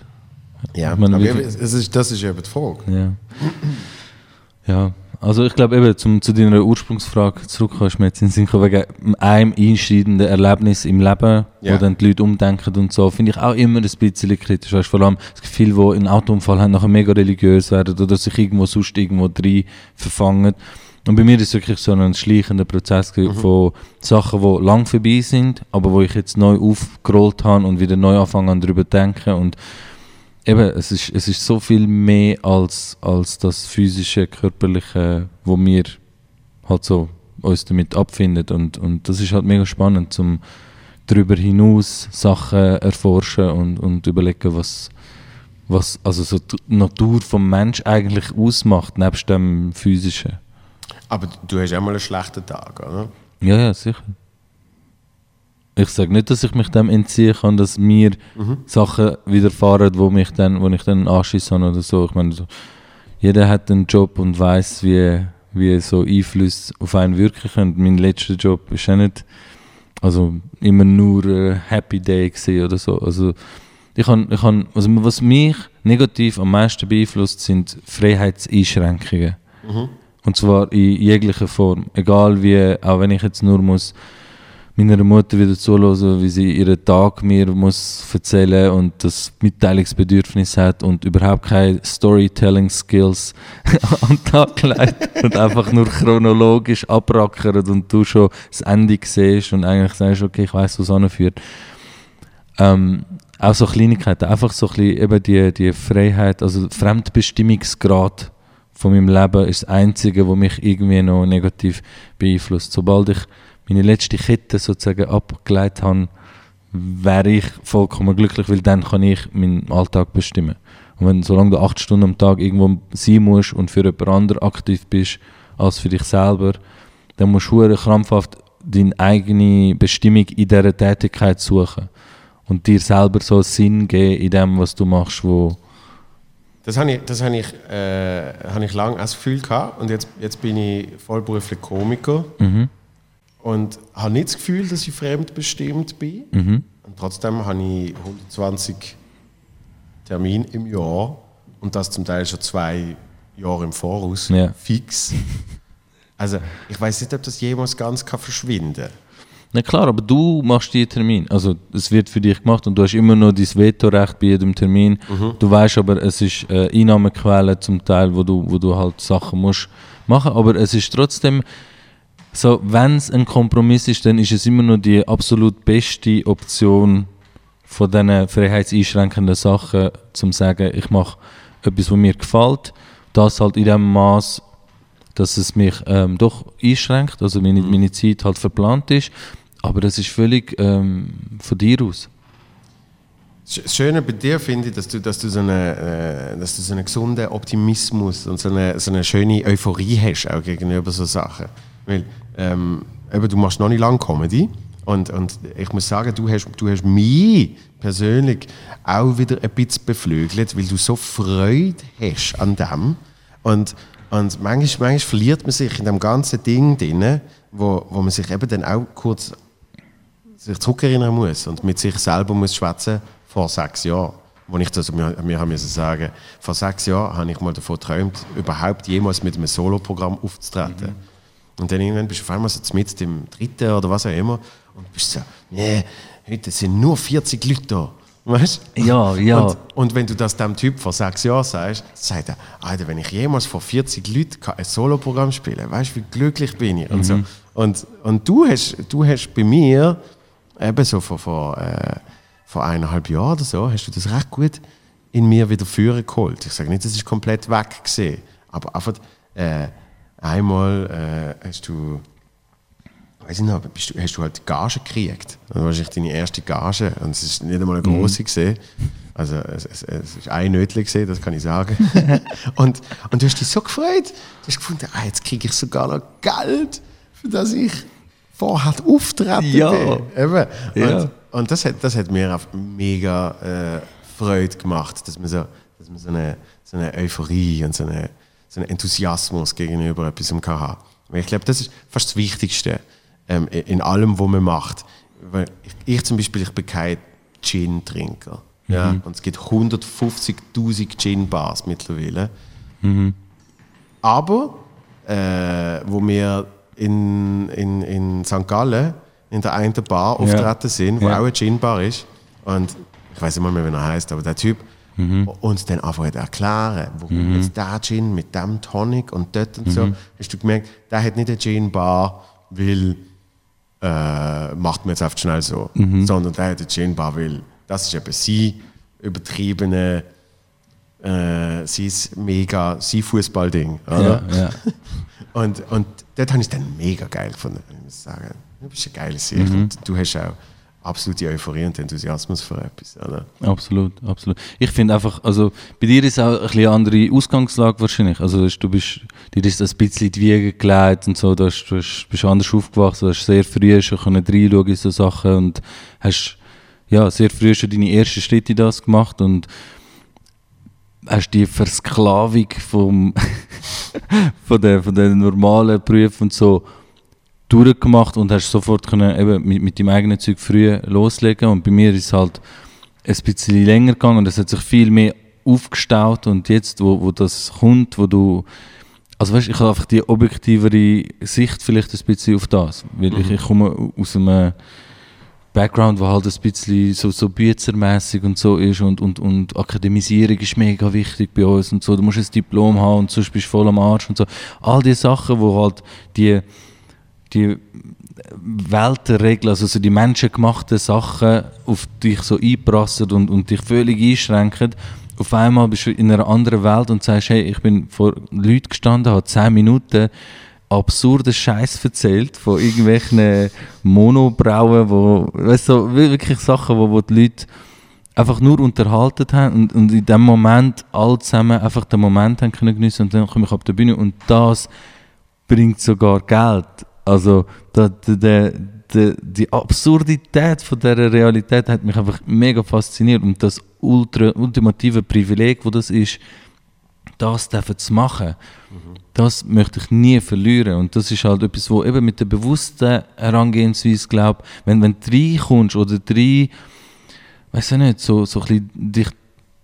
Ja, meine, aber es ist, das ist eben die Frage.
Ja. ja. Also ich glaube eben, zum, zu deiner Ursprungsfrage zurückkommen, ist mir jetzt in Sinn wegen einem einschneidenden Erlebnis im Leben, yeah. wo dann die Leute umdenken und so, finde ich auch immer ein bisschen kritisch. Weißt, vor allem gibt viele, die einen Autounfall haben, nachher mega religiös werden oder sich irgendwo sonst irgendwo drin verfangen. Und bei mir ist es wirklich so ein schleichender Prozess mhm. von Sachen, die lang vorbei sind, aber wo ich jetzt neu aufgerollt habe und wieder neu anfange an darüber zu denken. Und eben, es ist, es ist so viel mehr als, als das physische, körperliche, wo wir halt so uns damit abfinden. Und, und das ist halt mega spannend, zum darüber hinaus Sachen erforschen und, und überlegen, was, was also so die Natur vom Mensch eigentlich ausmacht, nebst dem physischen.
Aber du hast auch mal einen schlechten Tag, oder?
Ja, ja, sicher. Ich sage nicht, dass ich mich dem entziehen kann, dass mir mhm. Sachen widerfahren, wo mich dann, wo ich dann anschieße oder so. Ich meine, so, jeder hat einen Job und weiß, wie, wie so Einflüsse auf einen wirken können. Mein letzter Job ist ja nicht also immer nur ein Happy Day oder so. Also ich kann, ich kann, also was mich negativ am meisten beeinflusst, sind Freiheitseinschränkungen. Mhm. Und zwar in jeglicher Form. Egal wie, auch wenn ich jetzt nur muss meiner Mutter wieder zuhören, wie sie ihren Tag mir muss erzählen und das Mitteilungsbedürfnis hat und überhaupt keine Storytelling-Skills <laughs> am Tag legt und einfach nur chronologisch abrackert und du schon das Ende siehst und eigentlich sagst, okay, ich weiß, wo es anführt. Ähm, auch so Kleinigkeiten, einfach so ein bisschen eben die, die Freiheit, also Fremdbestimmungsgrad von meinem Leben ist das Einzige, was mich irgendwie noch negativ beeinflusst. Sobald ich meine letzte Kette sozusagen abgelegt habe, wäre ich vollkommen glücklich, weil dann kann ich meinen Alltag bestimmen. Und wenn, solange du acht Stunden am Tag irgendwo sein musst und für jemand anderen aktiv bist, als für dich selber, dann musst du krampfhaft deine eigene Bestimmung in dieser Tätigkeit suchen und dir selber so Sinn geben in dem, was du machst, wo
das habe ich, das habe ich, äh, habe ich lange als Gefühl gehabt und jetzt, jetzt bin ich vollberuflich Komiker mhm. Und habe nicht das Gefühl, dass ich fremdbestimmt bin. Mhm. Und trotzdem habe ich 120 Termine im Jahr und das zum Teil schon zwei Jahre im Voraus, ja. fix. Also ich weiß nicht, ob das jemals ganz kann verschwinden kann.
Na klar, aber du machst die Termin. Also es wird für dich gemacht und du hast immer noch dein Vetorecht bei jedem Termin. Mhm. Du weißt aber, es ist äh, Einnahmequelle zum Teil, wo du, wo du halt Sachen musst machen. Aber es ist trotzdem so, wenn es ein Kompromiss ist, dann ist es immer noch die absolut beste Option von diesen freiheitseinschränkenden Sachen, zum sagen, ich mache etwas, was mir gefällt. Das halt in dem Maß, dass es mich ähm, doch einschränkt, also meine, mhm. meine Zeit halt verplant ist. Aber das ist völlig ähm, von dir aus.
Das Schöne bei dir finde ich, dass du, dass du, so, eine, äh, dass du so einen gesunden Optimismus und so eine, so eine schöne Euphorie hast auch gegenüber so Sachen. Weil ähm, eben, du machst noch nicht lange Comedy und, und ich muss sagen, du hast, du hast mich persönlich auch wieder ein bisschen beflügelt, weil du so Freude hast an dem. Und, und manchmal, manchmal verliert man sich in dem ganzen Ding drin, wo, wo man sich eben dann auch kurz sich zurückerinnern muss und mit sich selber muss schwätzen vor sechs Jahren. Wo ich das mir, haben müssen sagen, vor sechs Jahren habe ich mal davon geträumt, überhaupt jemals mit einem Soloprogramm aufzutreten. Mhm. Und dann irgendwann bist du auf einmal so mit dem dritten oder was auch immer und bist so, nee, heute sind nur 40 Leute da. Weißt
Ja, ja.
Und, und, wenn du das dem Typ vor sechs Jahren sagst, sagt er, Alter, wenn ich jemals vor 40 Leuten ein Soloprogramm spiele, weißt du, wie glücklich bin ich? Und, so. Mhm. und, und du, hast, du hast bei mir eben so vor, vor, äh, vor eineinhalb Jahren oder so, hast du das recht gut in mir wieder führen geholt. Ich sage nicht, das ist komplett weg gesehen, aber einfach äh, einmal äh, hast du weiß ich noch, bist du, hast du halt Gage gekriegt. Das war deine erste Gage und es ist nicht einmal eine große mhm. gesehen. Also es, es, es ist ein Nötli gesehen, das kann ich sagen. <laughs> und, und du hast dich so gefreut. Du hast gefunden, ah, jetzt kriege ich sogar noch Geld, für das ich vorher auftreten
ja. bin.
Eben. Ja. Und, und das, hat, das hat mir auch mega äh, Freude gemacht, dass man so, dass man so, eine, so eine Euphorie und so, eine, so einen Enthusiasmus gegenüber etwas haben. Ich glaube, das ist fast das Wichtigste ähm, in allem, was man macht. Weil ich, ich, zum Beispiel, ich bin kein Gin-Trinker. Mhm. Ja? Und es gibt 150'000 Gin-Bars mittlerweile. Mhm. Aber, äh, wo wir in, in, in St. Gallen in der einen Bar auftreten ja. sind, wo ja. auch ein Gin-Bar ist, und ich weiß nicht mal mehr, wie er heißt, aber der Typ und dann einfach erklären, warum jetzt der Gin mit dem Tonic und dort und so, hast du gemerkt, der hat nicht eine Gin-Bar, weil äh, macht man jetzt einfach schnell so, sondern der hat eine Gin-Bar, weil das ist eben sie übertriebene, äh, sie ist mega, sie Fußballding?
Ja, ja. <laughs>
Und, und dort habe ich es dann mega geil gefunden. Ich muss sagen, du bist eine geile Sicht und du hast auch absolute Euphorie und Enthusiasmus für etwas. Oder?
Absolut, absolut. Ich finde einfach, also bei dir ist auch ein bisschen eine andere Ausgangslage wahrscheinlich. Also du bist, dir ist ein bisschen in die Wiege gelegt und so, du, hast, du bist anders aufgewachsen, du hast sehr früh schon können reinschauen in so Sachen und hast ja, sehr früh schon deine ersten Schritte in das gemacht und hast die Versklavung vom, <laughs> von, den, von den normalen Berufen und so durchgemacht und hast sofort können eben mit, mit deinem eigenen Zeug früh loslegen. Und bei mir ist es halt ein bisschen länger gegangen und es hat sich viel mehr aufgestaut. Und jetzt, wo, wo das kommt, wo du also weißt, ich habe einfach die objektivere Sicht vielleicht ein bisschen auf das, weil ich, ich komme aus einem Background, wo halt ein bisschen so, so büzermässig und so ist und, und, und Akademisierung ist mega wichtig bei uns und so, du musst ein Diplom haben und sonst bist du voll am Arsch und so. All die Sachen, wo halt die, die Weltenregeln, also so die menschengemachten Sachen auf dich so einprassen und, und dich völlig einschränken. Auf einmal bist du in einer anderen Welt und sagst, hey, ich bin vor Leuten gestanden, habe 10 Minuten absurden Scheiß erzählt von irgendwelchen Monobrauen, wo, weißt du, wirklich Sachen, wo, wo die Leute einfach nur unterhalten haben und, und in dem Moment alle zusammen einfach den Moment haben können geniessen und dann komme ich auf die Bühne und das bringt sogar Geld. Also da, da, da, die, Absurdität von dieser Realität hat mich einfach mega fasziniert und das ultra, ultimative Privileg, wo das ist, das dürfen zu machen, das möchte ich nie verlieren. Und das ist halt etwas, wo eben mit der bewussten Herangehensweise, glaube wenn, wenn du reinkommst oder drei, weiß ich nicht, so, so ein bisschen dich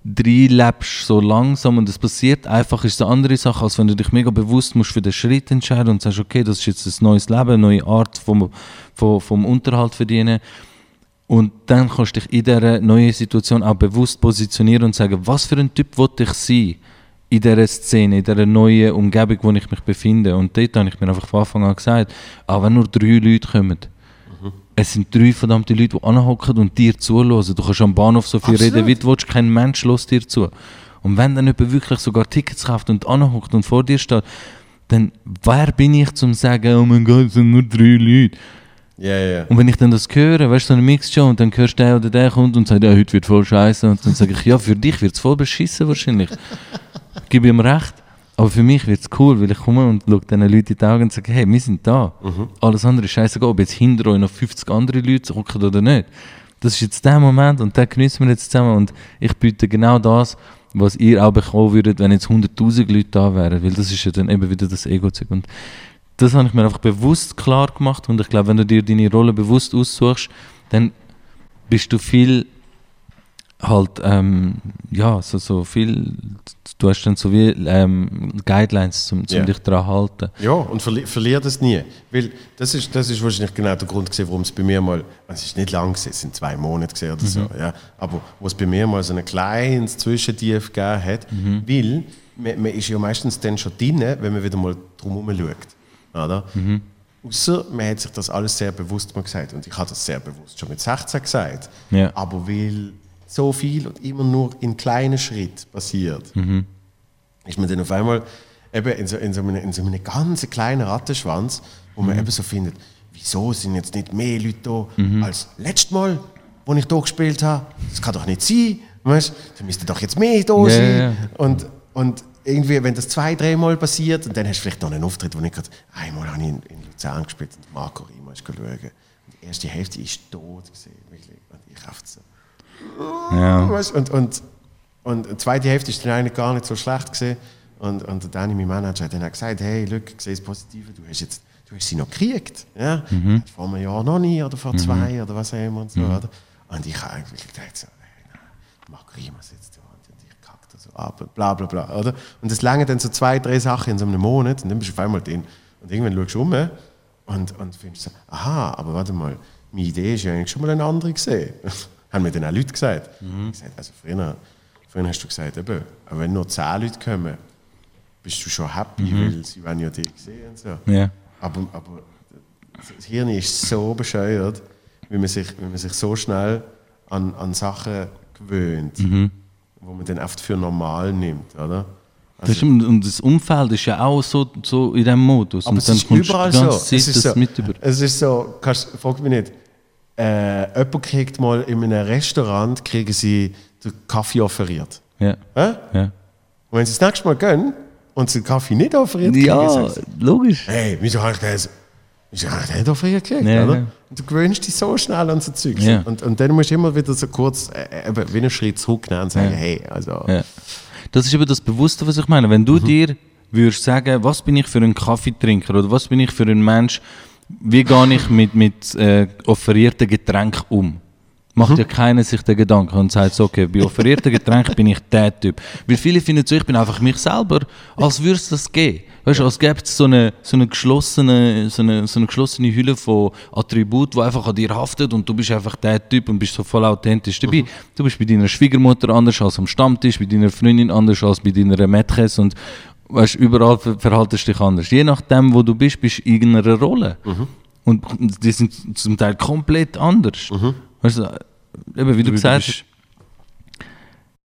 reinlebst, so langsam und es passiert einfach, ist eine andere Sache, als wenn du dich mega bewusst musst für den Schritt entscheiden und sagst, okay, das ist jetzt ein neues Leben, eine neue Art vom, vom, vom Unterhalt verdienen. Und dann kannst du dich in dieser neuen Situation auch bewusst positionieren und sagen, was für ein Typ will ich sein in dieser Szene, in dieser neuen Umgebung, wo ich mich befinde. Und dort habe ich mir einfach von Anfang an gesagt, auch wenn nur drei Leute kommen, es sind drei verdammte Leute, die anhocken und dir zuhören. Du kannst am Bahnhof so viel
Absolut.
reden, wie du willst, kein Mensch lässt dir zu. Und wenn dann jemand wirklich sogar Tickets kauft und anhockt und vor dir steht, dann wer bin ich zum sagen, oh mein Gott, es sind nur drei Leute.
Ja, ja.
Und wenn ich dann das höre, weißt du, so eine Mixshow und dann hörst du der oder der kommt und sagt, ja, heute wird voll scheiße. Und dann sage ich, ja, für dich wird es voll beschissen wahrscheinlich. <laughs> Gib ihm recht. Aber für mich wird es cool, weil ich komme und schaue diesen Leuten in die Augen und sage, hey, wir sind da. Alles andere ist scheißegal, ob jetzt hinter euch noch 50 andere Leute hocken oder nicht. Das ist jetzt der Moment und den genießen wir jetzt zusammen. Und ich biete genau das, was ihr auch bekommen würdet, wenn jetzt 100'000 Leute da wären. Weil das ist ja dann eben wieder das Ego-Zeug. Und das habe ich mir einfach bewusst klar gemacht. Und ich glaube, wenn du dir deine Rolle bewusst aussuchst, dann bist du viel halt, ähm, ja, so, so viel, du hast dann so wie ähm, Guidelines, um, um
Ja.
dich daran halten.
Ja, und verli verlier das nie. Weil das ist, das ist wahrscheinlich genau der Grund, gewesen, warum es bei mir mal, es ist nicht lang, gewesen, es sind zwei Monate gewesen oder so, ja, aber wo es bei mir mal so ein kleines Zwischentief gegeben hat, weil man, man ist ja meistens dann schon drin, wenn man wieder mal drumherum schaut. Oder? Außer man hat sich das alles sehr bewusst mal gesagt. Und ich habe das sehr bewusst schon mit 16 gesagt.
Ja.
Aber weil so viel und immer nur in kleinen Schritten passiert, ist man dann auf einmal eben in so, in so, einem, in so einem ganz kleinen Rattenschwanz, wo man eben so findet, wieso sind jetzt nicht mehr Leute da als letztes Mal, wo ich da gespielt habe? Das kann doch nicht sein. Weißt? Da müssten doch jetzt mehr da
Ja,
sein.
ja.
Und, und irgendwie, wenn das zwei, dreimal passiert, und dann hast du vielleicht noch einen Auftritt, wo ich gerade, einmal habe ich in, in Luzern gespielt und Marco Rima ist schauen. Und die erste Hälfte ist tot gesehen, wirklich. Und ich hab so.
Ja.
Weißt, und, und, und die zweite Hälfte ist dann eigentlich gar nicht so schlecht gesehen. Und, und der Danny, mein Manager, hat dann auch gesagt, hey, Luke, ich sehe das Positive, du hast, jetzt, du hast sie noch gekriegt. Ja? Vor einem Jahr noch nie oder vor zwei oder was auch immer. Und, so, oder? und ich habe eigentlich gedacht, so, hey, nein, Marco Rima sitzt da und ich kacke da so ab bla bla bla. Oder? Und das lange dann so zwei, drei Sachen in so einem Monat und dann bist du auf einmal drin. Und irgendwann schaust du um und, und findest so, aha, aber warte mal, meine Idee ist ja eigentlich schon mal eine andere gesehen. <laughs> Haben mir dann auch Leute gesagt. Ich gesagt also früher, vorhin hast du gesagt, eben, auch wenn nur 10 Leute kommen, bist du schon happy, weil sie wollen ja dich sehen und so.
Ja.
Aber, aber das Hirn ist so bescheuert, wie man sich, wie man sich so schnell an, an Sachen gewöhnt, wo man dann oft für normal nimmt, oder?
Das ist, und das Umfeld ist ja auch so, so in diesem Modus.
Aber
und
es ist überall so. Es ist so, es ist so kannst, frag mich nicht, äh, jemand kriegt mal in einem Restaurant kriegen sie den Kaffee offeriert.
Ja.
Äh?
Ja,
Und wenn sie das nächste Mal gehen und sie den Kaffee nicht offeriert kriegen,
ja logisch.
hey, wieso habe ich das, wieso habe ich den nicht offeriert gekriegt,
Ja,
oder?
ja.
Und du gewöhnst dich so schnell an so Zeug.
Ja.
Und, und dann musst du immer wieder so kurz, äh, eben, wie einen Schritt zurücknehmen und sagen, hey, also.
Das ist eben das Bewusste, was ich meine. Wenn
Mhm.
du dir würdest sagen, was bin ich für ein Kaffeetrinker oder was bin ich für ein Mensch, wie gehe ich mit, mit äh, offerierten Getränken um? Macht
Mhm.
ja keiner sich den Gedanken und sagt so, okay, bei offerierten Getränken bin ich der Typ. Weil viele finden so, ich bin einfach mich selber, als würde es das geben. Weißt du, als gäbe es so eine, so, eine geschlossene, so, eine, so eine geschlossene Hülle von Attributen, die einfach an dir haftet und du bist einfach der Typ und bist so voll authentisch dabei. Du bist bei deiner Schwiegermutter anders als am Stammtisch, bei deiner Freundin anders als bei deiner Mädchen und weißt, überall ver verhaltest du dich anders. Je nachdem, wo du bist, bist du in irgendeiner Rolle. Und die sind zum Teil komplett anders. Weißt du, eben, wie du gesagt hast,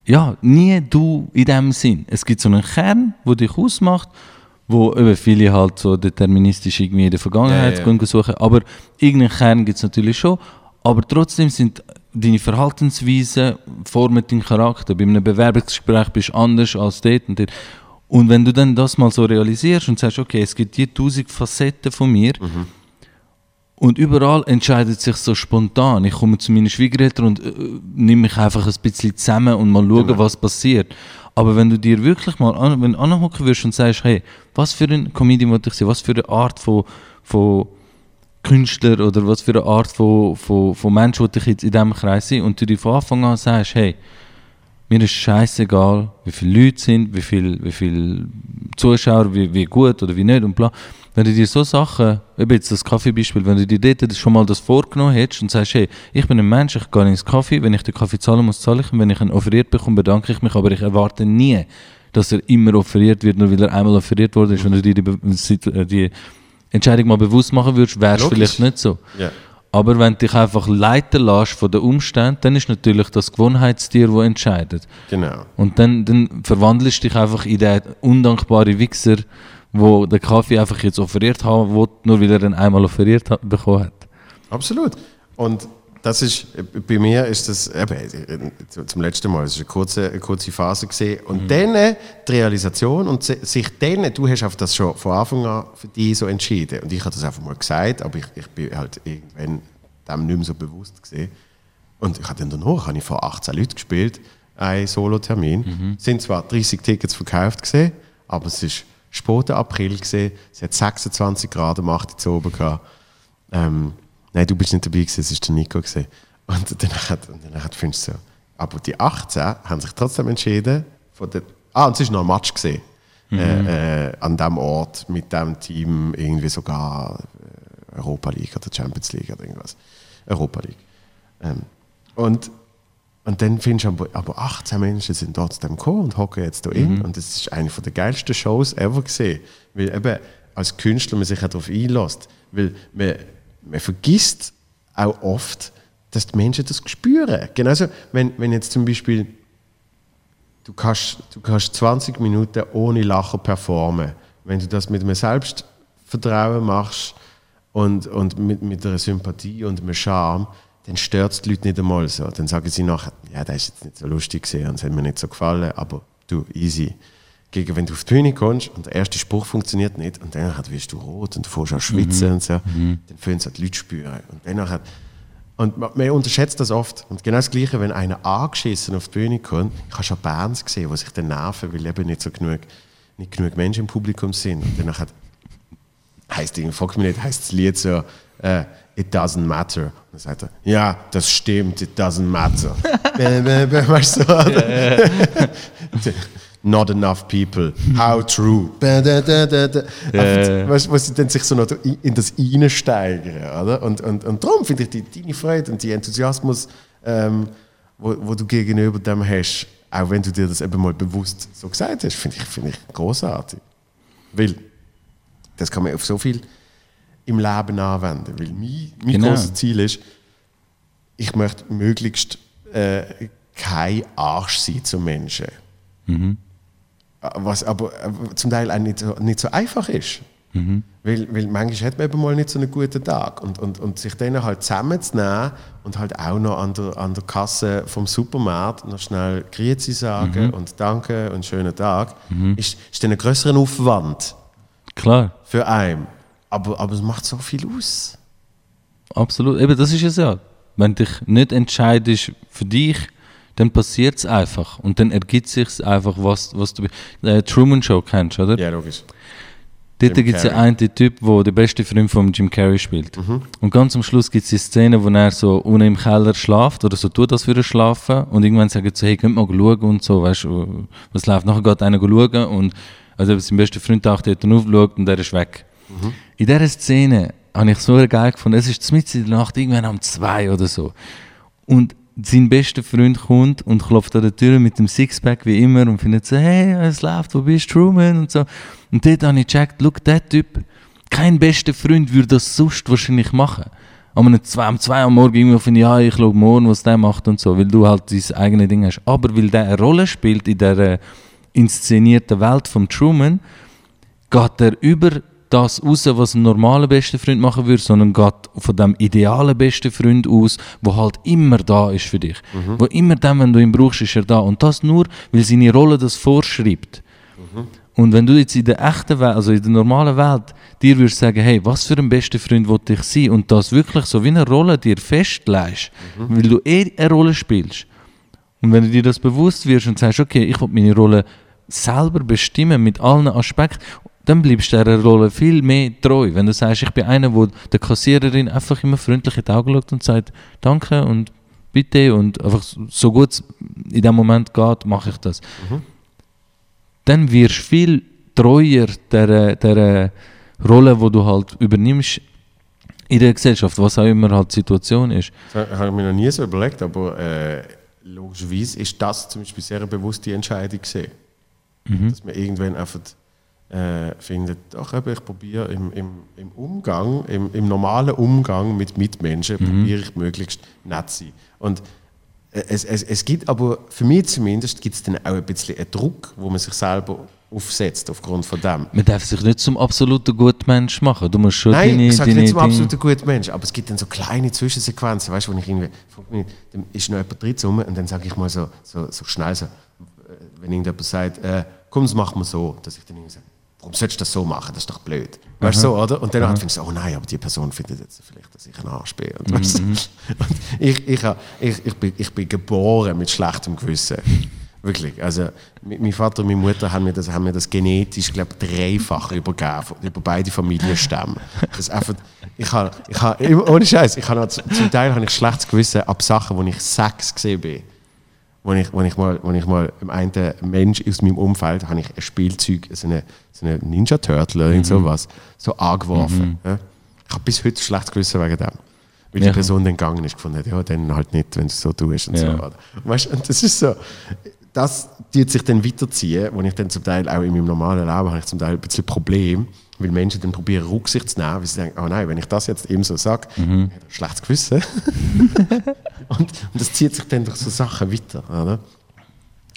ja, nie du in dem Sinn. Es gibt so einen Kern, der dich ausmacht, wo eben viele halt so deterministisch irgendwie in der Vergangenheit
Ja, ja.
suchen. Aber irgendeinen Kern gibt es natürlich schon. Aber trotzdem sind deine Verhaltensweisen formen deinen Charakter. Bei einem Bewerbungsgespräch bist du anders als dort und dort. Und wenn du dann das mal so realisierst und sagst, okay, es gibt die tausend Facetten von mir, und überall entscheidet sich so spontan. Ich komme zu meinen Schwiegereltern und äh, nehme mich einfach ein bisschen zusammen und mal schauen,
Genau.
was passiert. Aber wenn du dir wirklich mal an, wenn anhocken würdest und sagst, hey, was für ein Comedian wollte ich sein, was für eine Art von, von Künstler oder was für eine Art von, von, von Mensch wollte ich jetzt in diesem Kreis sein und du dir von Anfang an sagst, hey, mir ist scheißegal, wie viele Leute sind, wie viele wie viel Zuschauer, wie, wie gut oder wie nicht und bla. Wenn du dir so Sachen, eben jetzt das Kaffeebeispiel, wenn du dir dort das schon mal das vorgenommen hättest und sagst, hey, ich bin ein Mensch, ich gehe ins Kaffee, wenn ich den Kaffee zahlen muss, zahle ich ihn, wenn ich ihn offeriert bekomme, bedanke ich mich, aber ich erwarte nie, dass er immer offeriert wird, nur weil er einmal offeriert worden ist. Wenn du dir die, die Entscheidung mal bewusst machen würdest, wäre es vielleicht nicht so.
ja.
Aber wenn du dich einfach leiten lässt von den Umständen, dann ist natürlich das Gewohnheitstier, das entscheidet.
genau.
Und dann, dann verwandelst du dich einfach in den undankbaren Wichser, wo der Kaffee einfach jetzt offeriert haben will, nur weil er ihn einmal offeriert hat, bekommen hat.
Absolut. Und das ist, bei mir ist das, eben, zum letzten Mal, es ist eine kurze, eine kurze Phase gesehen. Und dann äh, die Realisation und si- sich dann, du hast auf das schon von Anfang an für dich so entschieden. Und ich habe das einfach mal gesagt, aber ich, ich bin halt irgendwann dem nicht mehr so bewusst gesehen. Und ich habe dann danach, habe ich vor 18 Leuten gespielt, einen Solo-Termin. Es sind zwar 30 Tickets verkauft gesehen, aber es ist später April gesehen, es hat 26 Grad am 8. Uhr oben gehabt. Ähm, nein, du bist nicht dabei gewesen, es war der Nico gewesen. Und dann hat, und dann hat findest du so. Aber die 18 haben sich trotzdem entschieden, von der, ah, und es war noch ein Match gesehen. Äh, äh, an dem Ort mit dem Team irgendwie sogar äh, Europa League oder Champions League oder irgendwas. Europa League. Ähm, und, und dann findest du aber, aber 18 Menschen sind trotzdem gekommen und hocken jetzt da in. Und das ist eine der geilsten Shows ever gesehen. Weil eben als Künstler man sich auch darauf einlässt. Weil man, man vergisst auch oft, dass die Menschen das spüren. Genauso, wenn, wenn jetzt zum Beispiel du kannst, du kannst 20 Minuten ohne Lachen performen. Wenn du das mit einem Selbstvertrauen machst und, und mit, mit einer Sympathie und einem Charme, dann stört es die Leute nicht einmal so. Dann sagen sie nachher, ja, das ist jetzt nicht so lustig gesehen und es hat mir nicht so gefallen, aber du, easy. Gegen wenn du auf die Bühne kommst und der erste Spruch funktioniert nicht und dann wirst du rot und du fährst an schwitzen und so, dann fühlen sich die Leute spüren. Und dann und man, man unterschätzt das oft. Und genau das Gleiche, wenn einer angeschissen auf die Bühne kommt, ich habe schon Bands gesehen, die sich dann nerven, weil eben nicht so genug, nicht genug Menschen im Publikum sind. Und dann hat, heisst, ich frag mich nicht, heißt das Lied so, äh, It doesn't matter. Und dann sagt er, ja, das stimmt, it doesn't matter. <laughs> Weißt du? <laughs> <laughs> Not enough people. How true. Bäh, dä, dä, dä, dä. Einfach, Weißt wo sie dann sich so noch in das reinsteigern, oder? Und, und, und darum finde ich die, deine Freude und die Enthusiasmus, ähm, wo, wo du gegenüber dem hast, auch wenn du dir das eben mal bewusst so gesagt hast, finde ich, find ich großartig. Weil das kann man auf so viel im Leben anwenden. Weil mein, mein
Genau.
großes Ziel ist, ich möchte möglichst äh, kein Arsch sein zu Menschen. Was aber äh, zum Teil auch nicht so, nicht so einfach ist. Weil, weil manchmal hat man eben mal nicht so einen guten Tag. Und, und, und sich dann halt zusammenzunehmen und halt auch noch an der, an der Kasse vom Supermarkt noch schnell Grüezi sagen und Danke und schönen Tag, ist, ist dann ein größerer Aufwand
Klar,
für einen. Aber, aber es macht so viel aus.
absolut. Eben, das ist es ja. Wenn dich nicht entscheidest für dich, dann passiert es einfach. Und dann ergibt sich einfach, was, was du. Äh, Truman Show kennst oder?
Ja, logisch.
Dort gibt es ja einen Typ, der der beste Freund von Jim Carrey spielt.
Mhm.
Und ganz am Schluss gibt es die Szene, wo er so unten im Keller schlaft oder so tut, als würde er schlafen. Und irgendwann sagen sie, hey, könnt mal schauen und so, weißt du, was läuft. Nachher geht einer schauen und also sein bester Freund taucht dort aufschaut und der ist weg.
Mhm.
In dieser Szene habe ich so geil gefunden, es ist mitten in der Nacht, irgendwann um zwei oder so. Und sein bester Freund kommt und klopft an der Tür mit dem Sixpack wie immer und findet so, hey, es läuft, wo bist du, Truman? Und so. Und dort habe ich gecheckt, look, der Typ, kein bester Freund würde das sonst wahrscheinlich machen. Am zwei, um zwei am Morgen irgendwie finde ich, ja, ich schaue morgen, was der macht und so, weil du halt dein eigenes Ding hast. Aber weil der eine Rolle spielt in der inszenierten Welt von Truman, geht er über das raus, was ein normaler bester Freund machen würde, sondern geht von dem idealen besten Freund aus, wo halt immer da ist für dich. Wo immer dann, wenn du ihn brauchst, ist er da. Und das nur, weil seine Rolle das vorschreibt. Und wenn du jetzt in der echten Welt, also in der normalen Welt, dir würdest sagen, hey, was für ein bester Freund wollte ich sein und das wirklich so wie eine Rolle dir festlegst, weil du eh eine Rolle spielst. Und wenn du dir das bewusst wirst und sagst, okay, ich will meine Rolle selber bestimmen mit allen Aspekten, dann bleibst du dieser Rolle viel mehr treu. Wenn du sagst, ich bin einer, der der Kassiererin einfach immer freundlich in die Augen schaut und sagt, danke und bitte und einfach so gut es in dem Moment geht, mache ich das. Dann wirst du viel treuer der, der Rolle, die du halt übernimmst in der Gesellschaft, was auch immer halt die Situation ist.
Das habe ich mir noch nie so überlegt, aber äh, logischerweise ist das zum Beispiel sehr eine bewusste Entscheidung gesehen. Dass man irgendwann einfach äh, findet, ach, eben, ich probiere im, im, im Umgang, im, im normalen Umgang mit Mitmenschen, probiere ich möglichst nett zu sein. Und äh, es, es, es gibt aber, für mich zumindest, gibt es dann auch ein bisschen einen Druck, wo man sich selber aufsetzt aufgrund von dem.
Man darf sich nicht zum absoluten Gutmensch machen. Du musst schon
Nein,
deine,
ich sage nicht zum absoluten guten Mensch, aber es gibt dann so kleine Zwischensequenzen, weißt du, wo ich irgendwie, dann ist noch jemand drin rum und dann sage ich mal so, so, so schnell so, äh, wenn irgendjemand sagt, äh, komm, das machen wir so, dass ich dann irgendwie sage, warum sollst du das so machen, das ist doch blöd. Weißt du so, oder? Und dann mhm. findest du, oh nein, aber die Person findet jetzt vielleicht, dass ich ein Arsch bin. Und, weißt du, und <laughs> ich, ich, ich, ich, bin, ich bin geboren mit schlechtem Gewissen. Wirklich. Also, mein Vater und meine Mutter haben mir das, haben mir das genetisch, glaube dreifach übergeben, über beide Familienstämme. Das einfach, ich habe, ich habe, ohne Scheiß, ich habe zum Teil habe ich schlechtes Gewissen ab Sachen, wo ich sechs gesehen bin. Wo ich, wo ich mal, wo ich mal im einen Mensch aus meinem Umfeld, habe ich ein Spielzeug, so eine, so eine Ninja Turtle oder irgend sowas, so angeworfen. Ja. Ich habe bis heute schlechtes Gewissen wegen dem. Weil die
Ja.
Person dann gegangen ist, gefunden hat, ja, dann halt nicht, wenn du es so tust und so.
Ja.
Oder? Und Weißt, und das ist so, das tut sich dann weiterziehen, wo ich dann zum Teil auch in meinem normalen Leben habe ich zum Teil ein bisschen Problem, weil Menschen dann probieren Rücksicht zu nehmen, weil sie denken, oh nein, wenn ich das jetzt ihm so sage,
Mhm.
schlechtes Gewissen. <laughs> und, und das zieht sich dann durch so Sachen weiter. Oder?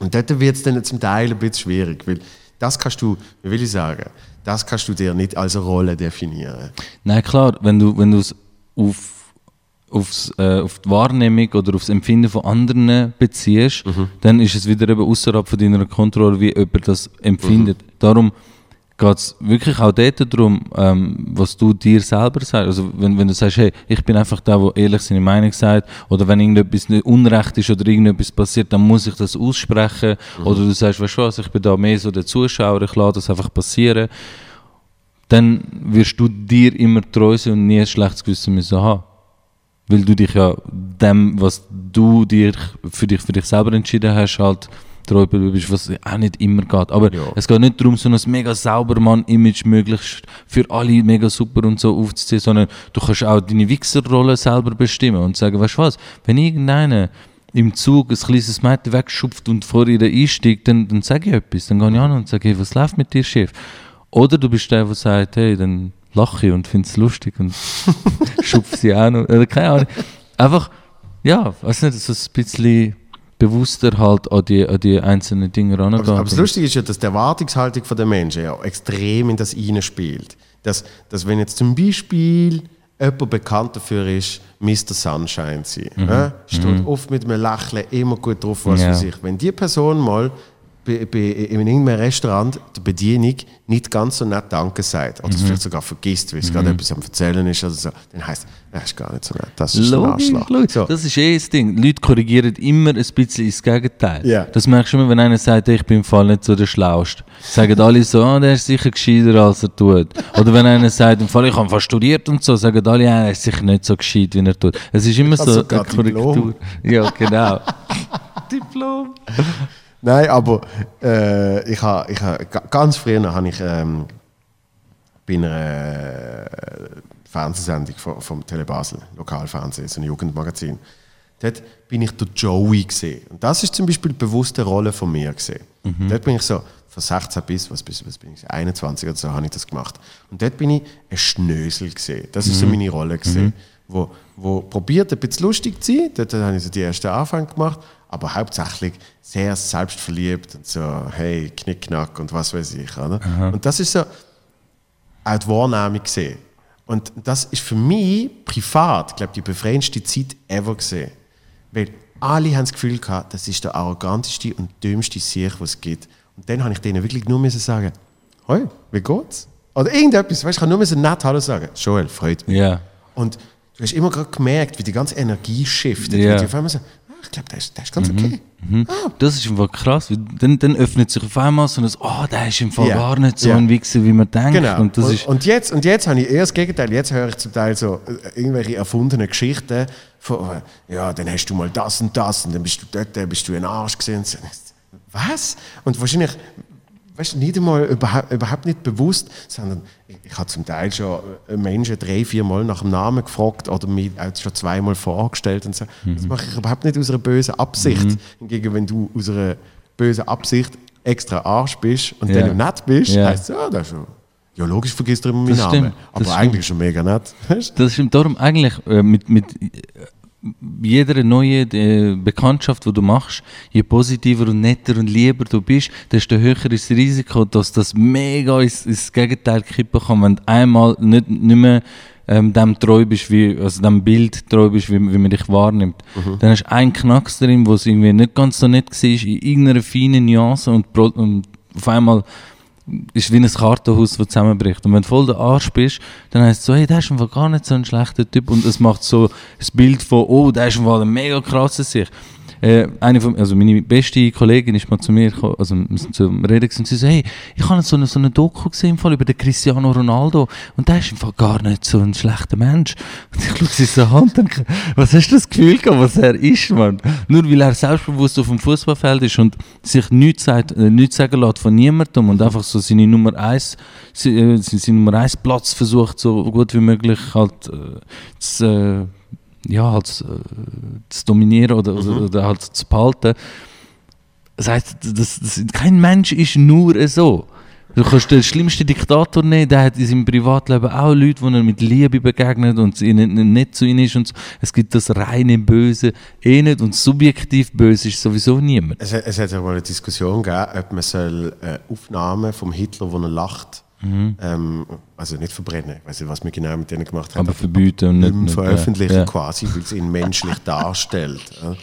Und dort wird es dann zum Teil ein bisschen schwierig, weil das kannst du, wie will ich sagen, das kannst du dir nicht als Rolle definieren.
Nein, klar, wenn du wenn du es auf, aufs, äh, auf die Wahrnehmung oder aufs Empfinden von anderen beziehst, dann ist es wieder eben außerhalb von deiner Kontrolle, wie jemand das empfindet. Darum geht es wirklich auch dort darum, ähm, was du dir selber sagst. Also wenn, wenn du sagst, hey, ich bin einfach der, der ehrlich seine Meinung sagt, oder wenn irgendetwas nicht unrecht ist oder irgendetwas passiert, dann muss ich das aussprechen. Oder du sagst, weißt du was, ich bin da mehr so der Zuschauer, ich lasse das einfach passieren dann wirst du dir immer treu sein und nie ein schlechtes Gewissen müssen haben. Weil du dich ja dem, was du dir für dich, für dich selber entschieden hast, halt treu bist, was auch nicht immer geht. Aber
Ja.
es geht nicht darum, so ein mega sauber Mann-Image möglichst für alle mega super und so aufzuziehen, sondern du kannst auch deine Wichserrolle selber bestimmen und sagen, weißt du was, wenn irgendeiner im Zug ein kleines Mädchen wegschupft und vor ihr einsteigt, dann, dann sage ich etwas. Dann gehe ich an und sage, hey, was läuft mit dir, Chef? Oder du bist der, der sagt, hey, dann lache ich und finde es lustig und <laughs> schupfe sie noch. Oder keine Ahnung. Einfach, ja, weiß nicht, so ein bisschen bewusster halt an die, an die einzelnen Dinge rangehen.
Aber, aber das Lustige ist ja, dass die Erwartungshaltung der Menschen ja extrem in das spielt. Dass, dass wenn jetzt zum Beispiel jemand bekannt dafür ist, Mr. Sunshine zu sein,
Mhm.
äh, steht oft mit einem Lächeln immer gut drauf, was
Ja.
für sich. Wenn die Person mal bei, bei, in irgendeinem Restaurant der Bedienung nicht ganz so nett Danke sagt oder es vielleicht sogar vergisst, weil es gerade etwas am Erzählen ist oder so, dann heisst es, er ist gar nicht so nett, das ist ein
Logisch,
Arschloch.
logisch.
So.
Das ist eh das Ding. Leute korrigieren immer ein bisschen ins Gegenteil.
Ja.
Das merkst du immer, wenn einer sagt, ich bin im Fall nicht so der Schlauste. Sagen alle so, ah, der ist sicher gescheiter, als er tut. Oder wenn einer sagt, im Fall, ich habe fast studiert und so, sagen alle, ja, er ist sicher nicht so gescheit, wie er tut. Es ist immer
Ich habe
so eine Korrektur.
Diplom.
Ja, genau. <laughs> Diplom.
Nein, aber äh, ich habe ich ha, ga- ganz früher habe ich ähm, bei einer äh, Fernsehsendung vom, vom Tele Basel, Lokalfernsehen, so ein Jugendmagazin. Dort bin ich der Joey gesehen. Und das ist zum Beispiel eine bewusste Rolle von mir gesehen. Dort bin ich so von 16 bis was, bis was bin ich 21 oder so habe ich das gemacht. Und dort bin ich ein Schnösel gesehen. Das ist so meine Rolle gesehen, wo wo probiert ein bisschen lustig zu sein. Dort habe ich so die ersten Anfänge gemacht, aber hauptsächlich sehr selbstverliebt und so hey Knickknack und was weiß ich. Oder? Und das ist so auch die Wahrnehmung gesehen. Und das ist für mich privat, glaube die befreiendste Zeit ever gesehen. Weil alle haben das Gefühl gehabt, das ist der arroganteste und dümmste Sieg, was es gibt. Und dann habe ich denen wirklich nur müssen sagen, hoi, wie geht's? Oder irgendetwas, weißt, ich kann nur müssen nett Hallo sagen. Joel, freut mich.
Ja.
Und du hast immer gerade gemerkt, wie die ganze Energie shiftet.
Ja.
Wie die auf einmal so, ich glaube, der ist, der ist ganz okay.
Das ist einfach krass. Dann, dann öffnet sich auf einmal so ein, oh, der ist im Fall
Ja.
gar nicht so
Ja.
ein Wichser, wie man denkt.
Genau.
Und das
und, und, jetzt, und jetzt habe ich eher das Gegenteil. Jetzt höre ich zum Teil so äh, irgendwelche erfundenen Geschichten von, äh, ja, dann hast du mal das und das und dann bist du dort, dann bist du ein Arsch gesehen. Was? Und wahrscheinlich, weißt du, nicht einmal überhaupt, überhaupt nicht bewusst, sondern ich, ich habe zum Teil schon äh, Menschen drei, vier Mal nach dem Namen gefragt oder mich auch schon zweimal vorgestellt und so. Das mache ich überhaupt nicht aus einer bösen Absicht. Hingegen, wenn du aus einer bösen Absicht extra Arsch bist und
Ja.
dann noch nett bist,
Ja.
heisst es, ja, das ist schon. Ja, logisch vergisst du immer meinen Namen.
stimmt,
Aber eigentlich ist er mega nett.
Das stimmt darum eigentlich äh, mit, mit jeder neuen äh, Bekanntschaft, die du machst, je positiver und netter und lieber du bist, desto höher ist das Risiko, dass das mega ins, ins Gegenteil kippen kann, wenn du einmal nicht, nicht mehr ähm, dem treu bist, wie, also dem Bild treu bist, wie, wie man dich wahrnimmt. Dann hast du einen Knacks drin, wo es irgendwie nicht ganz so nett war, in irgendeiner feinen Nuance und, und auf einmal ist wie ein Kartenhaus, das zusammenbricht. Und wenn du voll der Arsch bist, dann heißt es so, hey, der ist einfach gar nicht so ein schlechter Typ. Und es macht so das Bild von, oh, der ist einfach ein mega krasser sich. Äh, eine von, also meine beste Kollegin ist mal zu mir gekommen, also wir sind zum Reden und sie so, hey, ich habe so eine, so eine Doku gesehen im Fall über den Cristiano Ronaldo und der ist im Fall gar nicht so ein schlechter Mensch. <laughs> Und ich schaue sie so an und denke, was hast du das Gefühl gehabt, was er ist, Mann? Nur weil er selbstbewusst auf dem Fußballfeld ist und sich nichts, sagt, äh, nichts sagen lässt von niemandem und einfach so seine Nummer eins, se- äh, seinen Nummer eins Platz versucht, so gut wie möglich halt äh, zu, äh, ja, halt, zu, äh, zu dominieren oder, oder, oder halt zu behalten. Das heißt, das, das, kein Mensch ist nur so. Du kannst den schlimmsten Diktator nehmen, der hat in seinem Privatleben auch Leute, die er mit Liebe begegnet und ihnen nicht zu ihnen ist. Und so. Es gibt das reine Böse eh nicht und subjektiv böse ist sowieso niemand.
Es, hat- es hat ja mal eine Diskussion gegeben, ob man soll, äh, Aufnahmen vom Hitler, wo er lacht,
Mhm.
ähm, also nicht verbrennen, ich weiß nicht, was wir genau mit denen gemacht haben,
Aber verbieten und
nicht
nicht,
veröffentlichen
ja.
quasi, weil es ihn menschlich darstellt. Ja.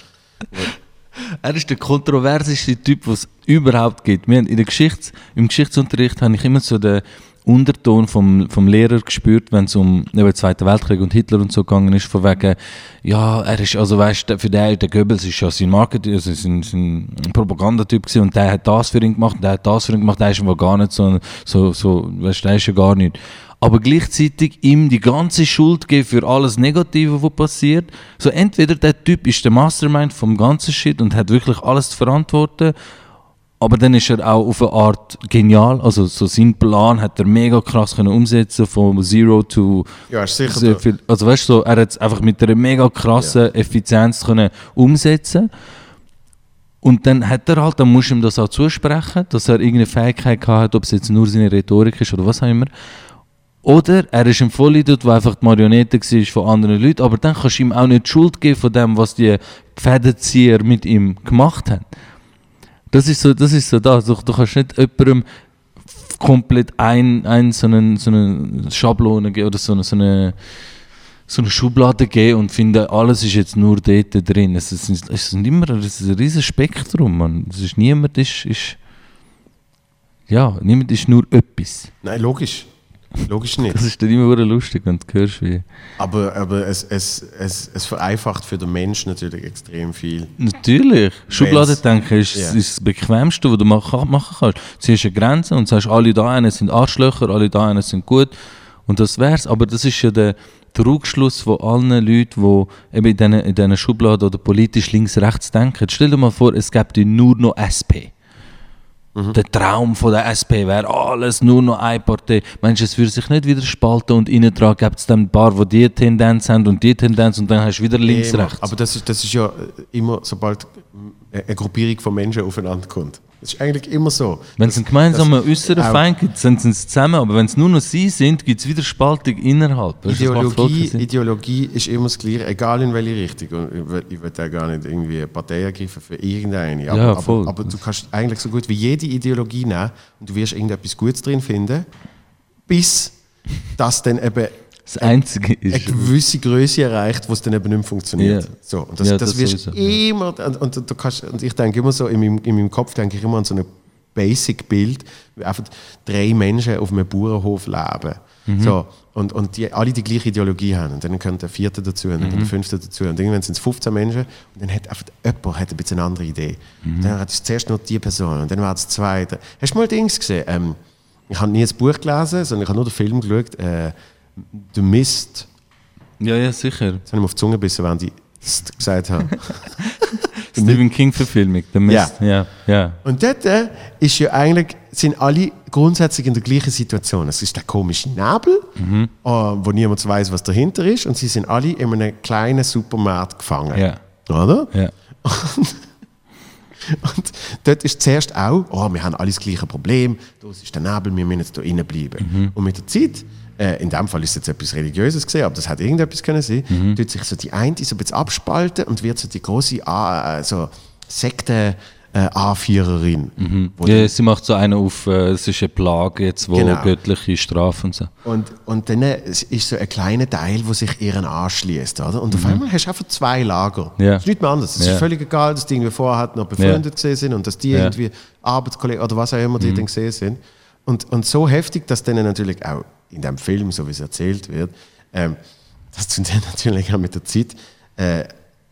Er ist der kontroverseste Typ, was es überhaupt gibt. Wir haben in der Geschichts-, Im Geschichtsunterricht habe ich immer so den Unterton vom, vom Lehrer gespürt, wenn es um den Zweiten Weltkrieg und Hitler und so gegangen ist, von wegen, ja, er ist, also weißt du, für den, der Goebbels ist ja sein Marketing, also sein, sein Propagandatyp gewesen und der hat das für ihn gemacht der hat das für ihn gemacht, der ist aber gar nicht so, so, so weißt du, der ist ja gar nicht. Aber gleichzeitig ihm die ganze Schuld geben für alles Negative, was passiert. So entweder der Typ ist der Mastermind vom ganzen Shit und hat wirklich alles zu verantworten, aber dann ist er auch auf eine Art genial. Also so seinen Plan hat er mega krass können umsetzen von Zero to
Ja, sicher.
viel. Also weißt du, so, er hat es einfach mit einer mega krassen Effizienz können umsetzen. Und dann hat er halt, dann musst du ihm das auch zusprechen, dass er irgendeine Fähigkeit hat, ob es jetzt nur seine Rhetorik ist oder was auch immer. Oder er ist ein Vollidiot, der einfach die Marionette war von anderen Leuten, aber dann kannst du ihm auch nicht die Schuld geben von dem, was die Fädenzieher mit ihm gemacht haben. Das ist so das. Ist so das. Du, du kannst nicht jemandem komplett ein, ein, so, einen, so eine Schablone geben oder so eine, so eine, so eine Schublade geben und finden, alles ist jetzt nur dort drin. Es ist, es ist immer es ist ein riesiges Spektrum. Man. Es ist, niemand ist, ist ja, niemand ist nur etwas.
Nein, logisch. Logisch nicht.
Das ist dann immer wieder lustig, wenn du hörst, wie...
Aber, aber es, es, es, es vereinfacht für den Menschen natürlich extrem viel.
Natürlich. Schublade
Wenn's-
denken ist,
Ja.
ist das Bequemste, was du machen, machen kannst. Du ziehst eine Grenze und sagst, alle da einen sind Arschlöcher, alle da einen sind gut. Und das wär's. Aber das ist ja der Trugschluss von allen Leuten, die eben in diesen, in diesen Schubladen oder politisch links-rechts denken. Stell dir mal vor, es gäbe nur noch SP. Der Traum von der SP wäre alles nur noch eine Partei. Meinst du, es würde sich nicht wieder spalten und innen dran gibt es dann ein paar, die diese Tendenz haben und die Tendenz und dann hast du wieder links,
Immer.
rechts.
Aber das ist, das ist ja immer, sobald eine Gruppierung von Menschen aufeinander kommt. Das ist eigentlich immer so.
Wenn es einen gemeinsamen äußeren Feind gibt, sind sie zusammen, aber wenn es nur noch sie sind, gibt es wieder Spaltung innerhalb.
Ideologie. Ideologie ist immer das Gleiche, egal in welche Richtung. Und ich will, da gar nicht irgendwie eine Partei ergreifen für irgendeine. Aber,
Ja, voll.
aber, aber du kannst eigentlich so gut wie jede Ideologie nehmen und du wirst irgendetwas Gutes drin finden, bis das dann eben
Das Einzige
eine
ist.
gewisse Größe erreicht, wo es dann eben nicht mehr funktioniert.
Ja.
So, und das,
Ja,
das,
das
wirst immer, und, und, du kannst, und ich denke immer so, in meinem, in meinem Kopf denke ich immer an so ein Basic-Bild, wie einfach drei Menschen auf einem Bauernhof leben.
Mhm.
So, und, und die alle die gleiche Ideologie haben. Und dann kommt der vierte dazu und dann
Mhm.
der fünfte dazu. Und irgendwann sind es 15 Menschen und dann hat einfach jemand hat ein bisschen eine andere Idee.
Mhm.
Dann hat es zuerst nur die Person und dann war es zwei. Hast du mal Dings gesehen? Ähm, ich habe nie ein Buch gelesen, sondern ich habe nur den Film geschaut. Äh, The Mist.
Ja, ja, sicher.
Jetzt habe ich mir auf die Zunge gebissen, während ich «St» gesagt habe. <laughs>
Stephen King-Verfilmung, der Mist. Ja, ja.
Und dort äh, ist ja eigentlich, sind alle grundsätzlich in der gleichen Situation. Es ist der komische Nebel,
Mhm.
äh, wo niemand weiß, was dahinter ist. Und sie sind alle in einem kleinen Supermarkt gefangen.
Ja.
Oder?
ja.
Und <laughs> dort ist zuerst auch, oh, wir haben alle das gleiche Problem, da ist der Nebel, wir müssen jetzt hier bleiben.
Mhm.
Und mit der Zeit, äh, in dem Fall ist es jetzt etwas Religiöses gesehen, aber das hat irgendetwas können sein,
Mhm.
tut sich so die eine so ein bisschen abspalten und wird so die große A- äh, so Sekte äh, A-Viererin. Wo
ja, sie macht so einen auf, äh, es ist eine Plage jetzt, wo
Genau.
göttliche Strafe und so.
Und, und dann äh, ist so ein kleiner Teil, der sich ihren anschließt. Oder? Und auf einmal hast du einfach zwei Lager.
Mhm. Ja.
Das ist nicht mehr anders. Es
Ja.
ist völlig egal, dass die irgendwie vorher noch befreundet gesehen sind und dass die
Ja. Mhm.
irgendwie Arbeitskollegen oder was auch immer die dann gesehen sind. Und, und so heftig, dass dann natürlich auch in dem Film, so wie es erzählt wird, ähm, dass du dann natürlich auch mit der Zeit äh,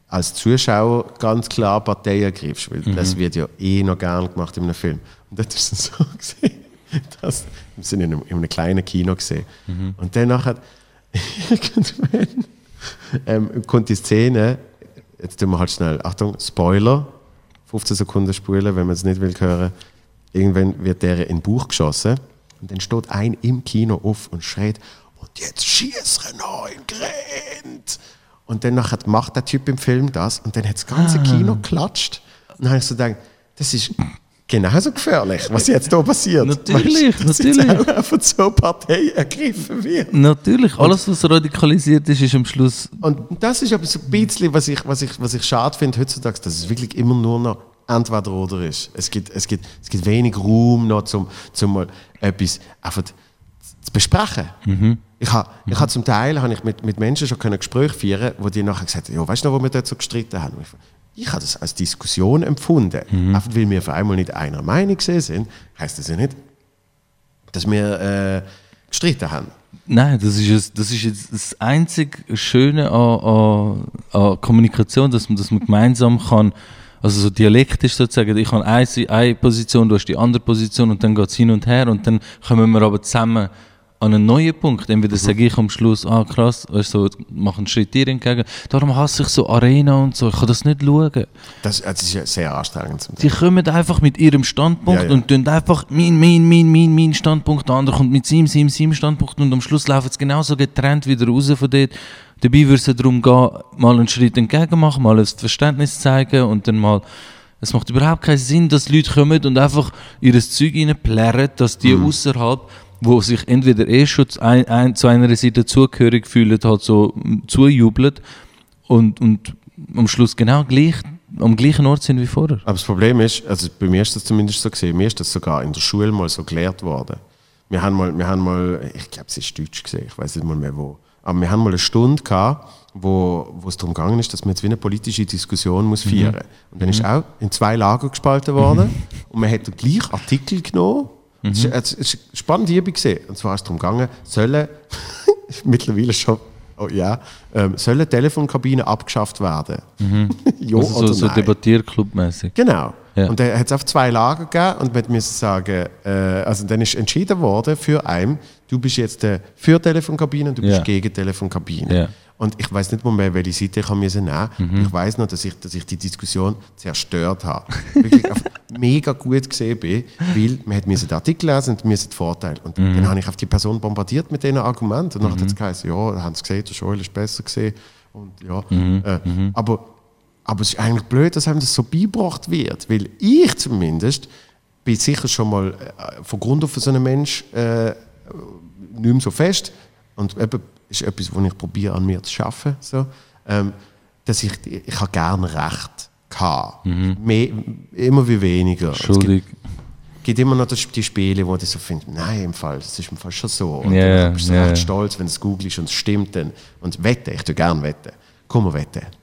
als Zuschauer ganz klar Partei ergreifst, weil
Mhm.
das wird ja eh noch gern gemacht in einem Film. Und das ist <laughs> so gesehen, dass wir sind in einem, in einem kleinen Kino gesehen.
Mhm.
Und dann nachher <laughs> irgendwann ähm, kommt die Szene, jetzt tun wir halt schnell, Achtung, Spoiler, 15 Sekunden spulen, wenn man es nicht will hören. Irgendwann wird der in den Bauch geschossen und dann steht ein im Kino auf und schreit, und jetzt schießt er noch in Grenz. Und dann nachher macht der Typ im Film das und dann hat das ganze
Ah.
Kino geklatscht. Und dann habe ich so gedacht, das ist genauso gefährlich, was jetzt hier passiert.
Natürlich,
dass
natürlich.
Auch einfach so Partei ergriffen wird.
Natürlich, alles, was radikalisiert ist, ist am Schluss.
Und das ist aber so ein bisschen, was ich, was ich, was ich schade finde heutzutage, dass es wirklich immer nur noch entweder oder ist. Es gibt, es gibt, es gibt wenig Raum noch, zum, zum mal etwas einfach zu besprechen. Ich habe ich ha zum Teil habe ich mit, mit Menschen schon können Gespräche führen, wo die nachher gesagt haben, ja, weißt du noch, wo wir dort so gestritten haben? Ich, ich habe das als Diskussion empfunden. Einfach weil wir auf einmal nicht einer Meinung sind, heißt das ja nicht, dass wir äh, gestritten haben.
Nein, das ist, es- das ist jetzt das einzige Schöne an, an, an Kommunikation, dass man, dass man gemeinsam kann, also so dialektisch sozusagen, ich habe eine, eine Position, du hast die andere Position und dann geht es hin und her und dann kommen wir aber zusammen an einen neuen Punkt. Entweder sage ich am Schluss, ah krass, weißt du, so, mach einen Schritt dir entgegen. Darum hasse ich so Arena und so, ich kann das nicht schauen.
Das, das ist ja sehr anstrengend.
Die kommen einfach mit ihrem Standpunkt
Ja, ja.
und tun einfach mein, mein, mein, mein, mein Standpunkt, der andere kommt mit seinem, seinem, seinem Standpunkt und am Schluss laufen sie genauso getrennt wieder raus von dort. Dabei würde es ja darum gehen, mal einen Schritt entgegen machen, mal ein Verständnis zeigen und dann mal. Es macht überhaupt keinen Sinn, dass Leute kommen und einfach ihr Zeug reinplärren, dass die
Mhm.
außerhalb, wo sich entweder eh schon zu, ein, ein, zu einer Seite zugehörig fühlen, halt so mm, zujubeln und, und am Schluss genau gleich, am gleichen Ort sind wie vorher.
Aber das Problem ist, also bei mir ist das zumindest so gesehen, mir ist das sogar in der Schule mal so gelehrt worden. Wir haben mal, wir haben mal ich glaube, es ist Deutsch gesehen, ich weiß nicht mal mehr wo. Aber wir haben mal eine Stunde gehabt, wo, wo es darum gegangen ist, dass man jetzt wie eine politische Diskussion muss führen muss. Und dann ist auch in zwei Lager gespalten worden und man hat den gleichen Artikel genommen. Es ist, es ist eine spannende Übung gesehen. Und zwar ist es darum gegangen, sollen <laughs> mittlerweile schon, oh ja, ähm, sollen Telefonkabinen abgeschafft werden? <laughs> ja
Also so, so? Debattierclub-mäßig.
Genau.
Ja.
Und dann hat es auf zwei Lager gegeben und man musste sagen, äh, also dann ist entschieden worden für einen, du bist jetzt äh, für Telefonkabinen und du bist
Ja.
gegen Telefonkabinen.
Ja.
Und ich weiß nicht mal mehr, welche Seite ich nehmen.
Mhm.
Ich weiß noch, dass ich, dass ich die Diskussion zerstört habe. <laughs> Wirklich mega gut gesehen bin, weil man hat den Artikel lesen und müssen den Vorteil. Und
Mhm.
dann habe ich auf die Person bombardiert mit diesen Argumenten. Und dann hat es geheißen, ja, haben sie gesehen, der Joel ist besser gesehen. Und ja,
Mhm.
äh, aber aber es ist eigentlich blöd, dass einem das so beigebracht wird, weil ich zumindest bin sicher schon mal äh, von Grund auf so ein Mensch äh, nicht mehr so fest und eben ist etwas, was ich probiere an mir zu schaffen, so, ähm, dass ich, ich habe gerne Recht gehabt. Mehr, immer wie weniger. Es gibt,
Entschuldigung.
immer noch das- die Spiele, wo ich so finde, nein, im Fall, das ist im Fall schon so. Und
Ja, ja,
dann bist du
ja,
recht stolz, wenn du es googelst und es stimmt dann. Und wette, ich tue gerne wetten. Komm.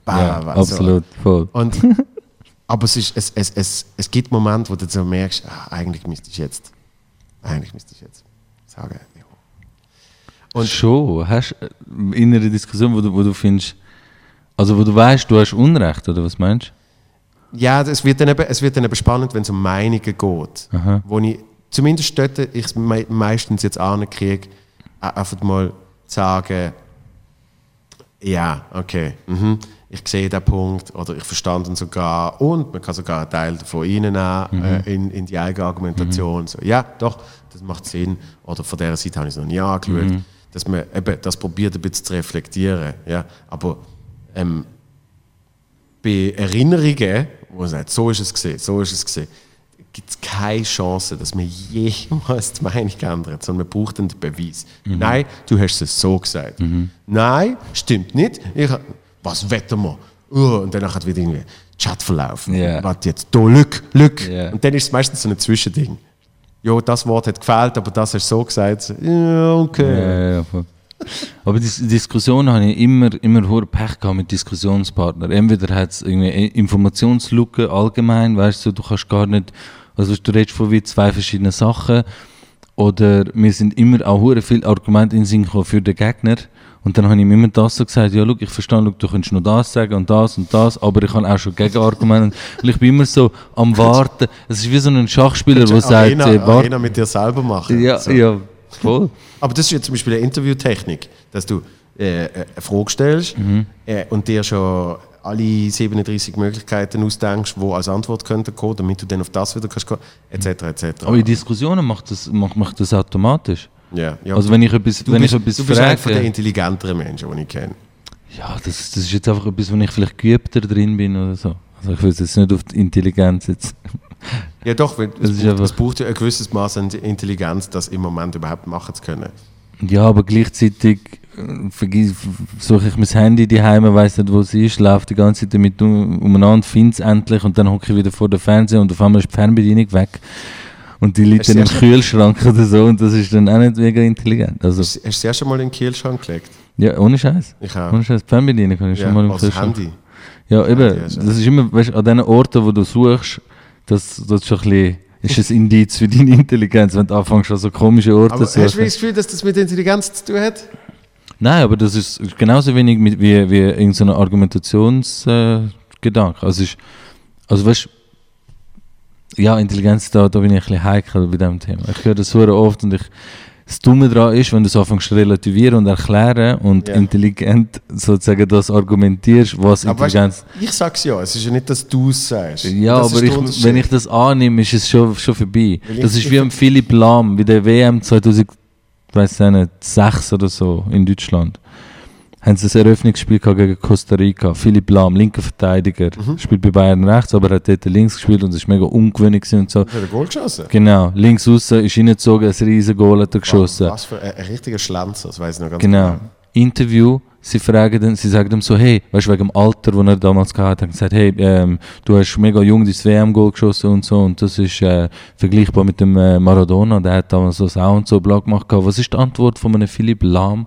Bah,
Ja,
so.
absolut, voll.
Und, <laughs> aber es, ist, es, es, es, es gibt Momente, wo du so merkst, ah, eigentlich müsste ich jetzt, eigentlich müsste ich jetzt sagen, ja. Und-
Schon, hast du in einer Diskussion, wo du, wo du findest, also wo du weißt, du hast Unrecht, oder was meinst
Ja, es wird dann eben, es wird dann eben spannend, wenn es um Meinungen geht.
Aha.
Wo ich zumindest dort, ich es me meistens jetzt ankriege, einfach mal sagen, ja, okay, mhm, ich sehe den Punkt oder ich verstand ihn sogar und man kann sogar einen Teil davon reinnehmen äh, in, in die eigene Argumentation. So, ja, doch, das macht Sinn. Oder von dieser Seite habe ich es noch nie angeschaut. Dass man eben das probiert, ein bisschen zu reflektieren. Ja, aber ähm, bei Erinnerungen, wo man sagt, so ist es gesehen, so ist es gesehen, gibt es keine Chance, dass man jemals die Meinung ändert, sondern man braucht den Beweis. Nein, du hast es so gesagt. Nein, stimmt nicht. Ich, was wetten wir? Uh, und danach hat wieder irgendwie Chatverlauf.
Ja.
Warte jetzt, da, Lück, Lück.
Ja.
Und dann ist es meistens so ein Zwischending. Ja, das Wort hat gefehlt, aber das hast du so gesagt. Ja, okay.
Ja, ja, voll. Aber die Diskussion habe ich immer, immer hohe Pech gehabt mit Diskussionspartnern. Entweder hat es irgendwie Informationslücke allgemein, weißt du, du kannst gar nicht, also du redest von wie zwei verschiedenen Sachen. Oder mir sind immer auch hure viele Argumente in Sinn für den Gegner. Und dann habe ich immer das so gesagt, ja, schau, ich verstehe, schau, du könntest noch das sagen und das und das, aber ich habe auch schon Gegenargumente. Und ich bin immer so am Warten. Es ist wie so ein Schachspieler, der sagt,
Arena,
äh, warte.
Arena mit dir selber machen.
Ja,
So.
ja, voll.
Aber das ist jetzt zum Beispiel eine Interviewtechnik, dass du äh, äh, eine Frage stellst äh, und dir schon alle 37 Möglichkeiten ausdenkst, die als Antwort könnten kommen, damit du dann auf das wieder kannst kommen, etc. etc.
Aber in Diskussionen macht das, macht, macht das automatisch.
ja, ja.
Also wenn ich etwas,
du
wenn
bist,
ich etwas
du bist einer
frage,
intelligenteren Menschen, die ich kenne.
ja, das, das ist jetzt einfach etwas, wo ich vielleicht geübter drin bin oder so. Also ich will jetzt nicht auf die Intelligenz jetzt. <laughs>
Ja doch, weil
Das
es,
ist
braucht, es braucht ja ein gewisses Maß an Intelligenz, das im Moment überhaupt machen zu können.
Ja, aber gleichzeitig vergiss- suche ich mein Handy daheim, weiß nicht, wo es ist, laufe die ganze Zeit damit um, umeinander, finde es endlich und dann hocke ich wieder vor dem Fernseher und auf einmal ist die Fernbedienung weg. Und die liegt dann im Kühlschrank oder so und das ist dann auch nicht mega intelligent. Also,
Hast, hast du das erste Mal in den Kielschrank gelegt?
ja, ohne Scheiß.
Ich auch.
Ohne Scheiß, die Fernbedienung kann ich
Ja,
schon mal im Kühlschrank.
Handy.
Ja, eben.
ja,
das ist immer, weißt, an den Orten, wo du suchst, das, das ist schon ein bisschen, ist ein Indiz für deine <laughs> Intelligenz, wenn du anfängst, an so komische Orte zu
hast du
suchen.
das Gefühl, dass das mit Intelligenz zu tun hat?
Nein, aber das ist genauso wenig mit, wie, wie irgendein Argumentationsgedanke. Äh, also, ist, also weißt ja, Intelligenz, da, da bin ich ein bisschen heikel bei diesem Thema. Ich höre das so oft und ich das Dumme daran ist, wenn du es anfängst zu relativieren und erklären und
Ja.
intelligent sozusagen das argumentierst, was
Aber
Intelligenz...
weißt, ich sag's ja, es ist ja nicht, dass du es sagst.
Ja,
das
aber ich, wenn ich das annehme, ist es schon, schon vorbei.
Weil
Das ist wie am Philipp Lahm, wie der WM 2006 oder so in Deutschland. Haben sie ein Eröffnungsspiel gegen Costa Rica. Philipp Lahm, linker Verteidiger,
Mhm.
spielt bei Bayern rechts, aber hat dort links gespielt und es war mega ungewöhnlich und so.
Hat er Goal geschossen?
Genau, links außen ist reingezogen, ein riesen Goal hat er geschossen.
Was für ein, ein richtiger Schlanzer, das weiß ich noch ganz
Genau. Interview, sie fragen dann, sie sagen ihm so, hey, weißt du, wegen dem Alter, das er damals gehabt hat, gesagt, hey, ähm, du hast mega jung dein WM-Goal geschossen und so, und das ist äh, vergleichbar mit dem äh, Maradona, der hat damals das auch und so bla gemacht. Was ist die Antwort von einem Philipp Lahm?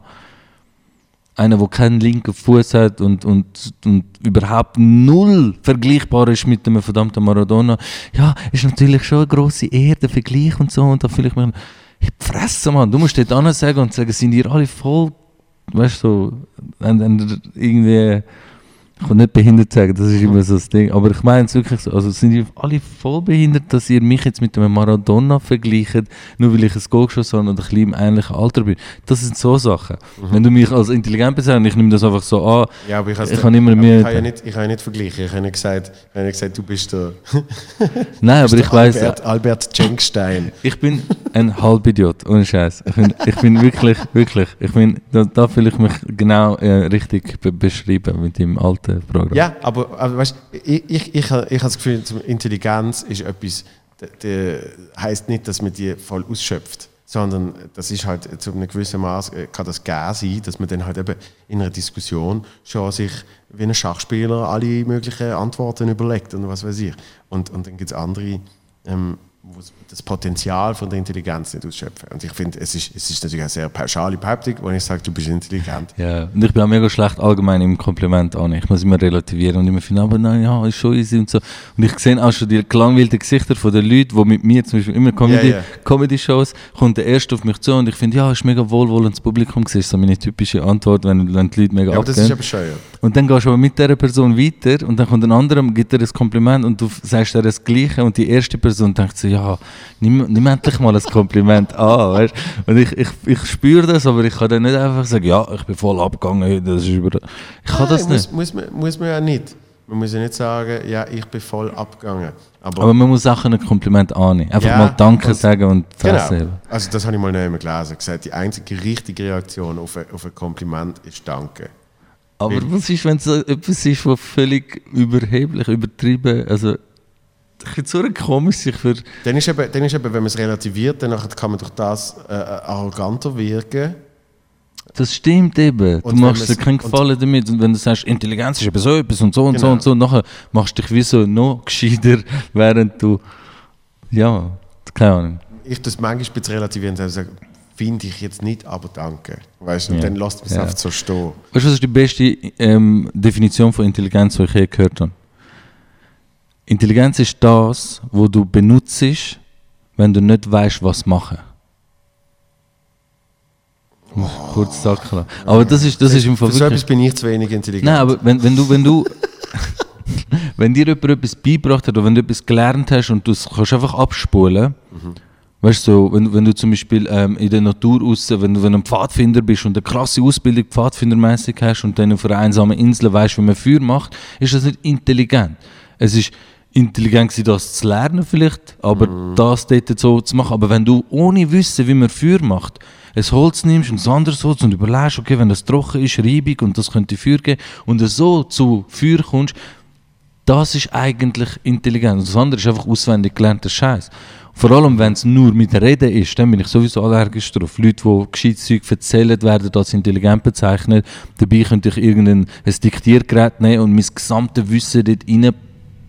Einer, der keinen linken Fuß hat und, und, und überhaupt null vergleichbar ist mit dem verdammten Maradona. Ja, ist natürlich schon eine grosse Ehre, der Vergleich und so. Und da fühle ich mich, ich fresse, Mann. Du musst dort sagen und sagen, sind ihr alle voll, weißt du, so, irgendwie, ich kann nicht behindert sagen, das ist immer so das Ding. Aber ich meine es wirklich so, also sind ihr alle voll behindert, dass ihr mich jetzt mit einem Maradona vergleicht, nur weil ich ein Goal geschossen habe und ein bisschen im ähnlichen Alter bin. Das sind so Sachen. Wenn du mich als intelligent bezeichnest, ich nehme das einfach so an,
Ja, aber ich,
Ich kann immer Mühe-
Ich habe ja, nicht- ich habe ja nicht verglichen. Ich habe nicht gesagt, ich habe nicht gesagt du bist der, <laughs>
nein, aber ich weiß,
Albert, Albert Cenkstein.
Ich bin ein Halbidiot, ohne Scheiß. Ich bin, ich bin wirklich, wirklich, ich bin, da, da fühle ich mich genau äh, richtig be beschrieben mit dem Programm.
Ja, aber, aber weißt, ich, ich, ich, habe- das Gefühl, Intelligenz ist etwas, das heißt nicht, dass man die voll ausschöpft, sondern das ist halt zu einem gewissen Maß äh, kann das gern sein, dass man dann halt eben in einer Diskussion schon sich wie ein Schachspieler alle möglichen Antworten überlegt und was weiß ich. Und, und dann gibt es andere, ähm, das Potenzial von der Intelligenz nicht ausschöpfen. Und ich finde, es ist, es ist natürlich eine sehr pauschale Behauptung, wenn ich sage, du bist intelligent.
Ja, und ich bin auch mega schlecht allgemein im Kompliment an. Ich muss immer relativieren und immer finden, aber nein, ja, ist schon easy und so. Und ich sehe auch schon die gelangweilten Gesichter von den Leuten, die mit mir zum Beispiel immer Comedy,
Ja, ja.
Comedy-Shows, kommt der erste auf mich zu und ich finde, ja, ist mega wohlwollendes Publikum gewesen. Das ist so meine typische Antwort, wenn, wenn die Leute mega
Ja, aber das ist aber schön.
Und dann gehst du aber mit dieser Person weiter und dann kommt ein anderer, gibt dir ein Kompliment und du sagst dir das Gleiche und die erste Person denkt so, ja, nimm, nimm endlich mal ein Kompliment an, weißt? Und ich, ich, ich spüre das, aber ich kann dann nicht einfach sagen, ja, ich bin voll abgegangen, das ist über... Ich kann das
Nein,
nicht.
Muss, muss, man, muss man ja nicht. Man muss ja nicht sagen, ja, ich bin voll abgegangen. Aber,
Aber man muss auch ein Kompliment annehmen. Einfach
Ja,
mal Danke
und-
sagen und Fresse
genau. Also das habe ich mal nicht mehr gelesen. Gesagt, die einzige richtige Reaktion auf ein, auf ein Kompliment ist Danke.
Aber was ist, wenn es etwas ist, was völlig überheblich, übertrieben, also... So komisch, sich für...
Dann ist eben, dann ist eben wenn man es relativiert, dann kann man durch das äh, arroganter wirken.
Das stimmt eben. Du
Und wenn
machst dir keinen Gefallen damit. Und wenn du sagst, Intelligenz ist eben so etwas und so und so
Genau.
und so, und nachher machst du dich wie so noch gescheiter, <laughs> während du, ja, keine Ahnung.
Ich das manchmal ein bisschen relativieren und sage, finde ich jetzt nicht, aber danke. Weißt du, und
Ja.
dann lässt man es
Ja.
einfach so stehen.
Weißt du, was ist die beste ähm, Definition von Intelligenz, die ich je gehört habe? Intelligenz ist das, wo du benutzt, wenn du nicht weißt, was machen. Muss kurz sacken. Aber das ist, das ist im Fall
Für so etwas bin ich zu wenig intelligent.
Nein, aber wenn, wenn du, wenn du, <laughs> wenn dir jemand etwas beigebracht hat oder wenn du etwas gelernt hast und du es kannst einfach abspulen, weißt du, so, wenn, wenn du zum Beispiel ähm, in der Natur raus, wenn du wenn du ein Pfadfinder bist und eine krasse Ausbildung Pfadfindermäßig hast und dann auf einer einsamen Insel weißt, wie man Feuer macht, ist das nicht intelligent. Es ist intelligent gewesen, das zu lernen vielleicht, aber das dort so zu machen. Aber wenn du ohne Wissen, wie man Feuer macht, ein Holz nimmst und ein anderes Holz und überlegst, okay, wenn das trocken ist, reibig und das könnte Feuer geben und so zu Feuer kommst, das ist eigentlich intelligent. Und das andere ist einfach auswendig gelernter Scheiß. Vor allem, wenn es nur mit Reden ist, dann bin ich sowieso allergisch drauf. Leute, die gescheites Zeug erzählen, werden als intelligent bezeichnet. Dabei könnte ich irgendein ein Diktiergerät nehmen und mein gesamtes Wissen dort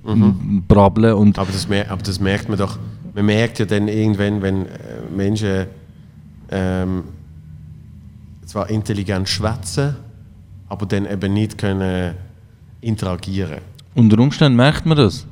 rein brabbeln und
Aber das, aber das merkt man doch. Man merkt ja dann irgendwann, wenn äh, Menschen ähm, zwar intelligent schwätzen, aber dann eben nicht können interagieren.
Unter Umständen merkt man das.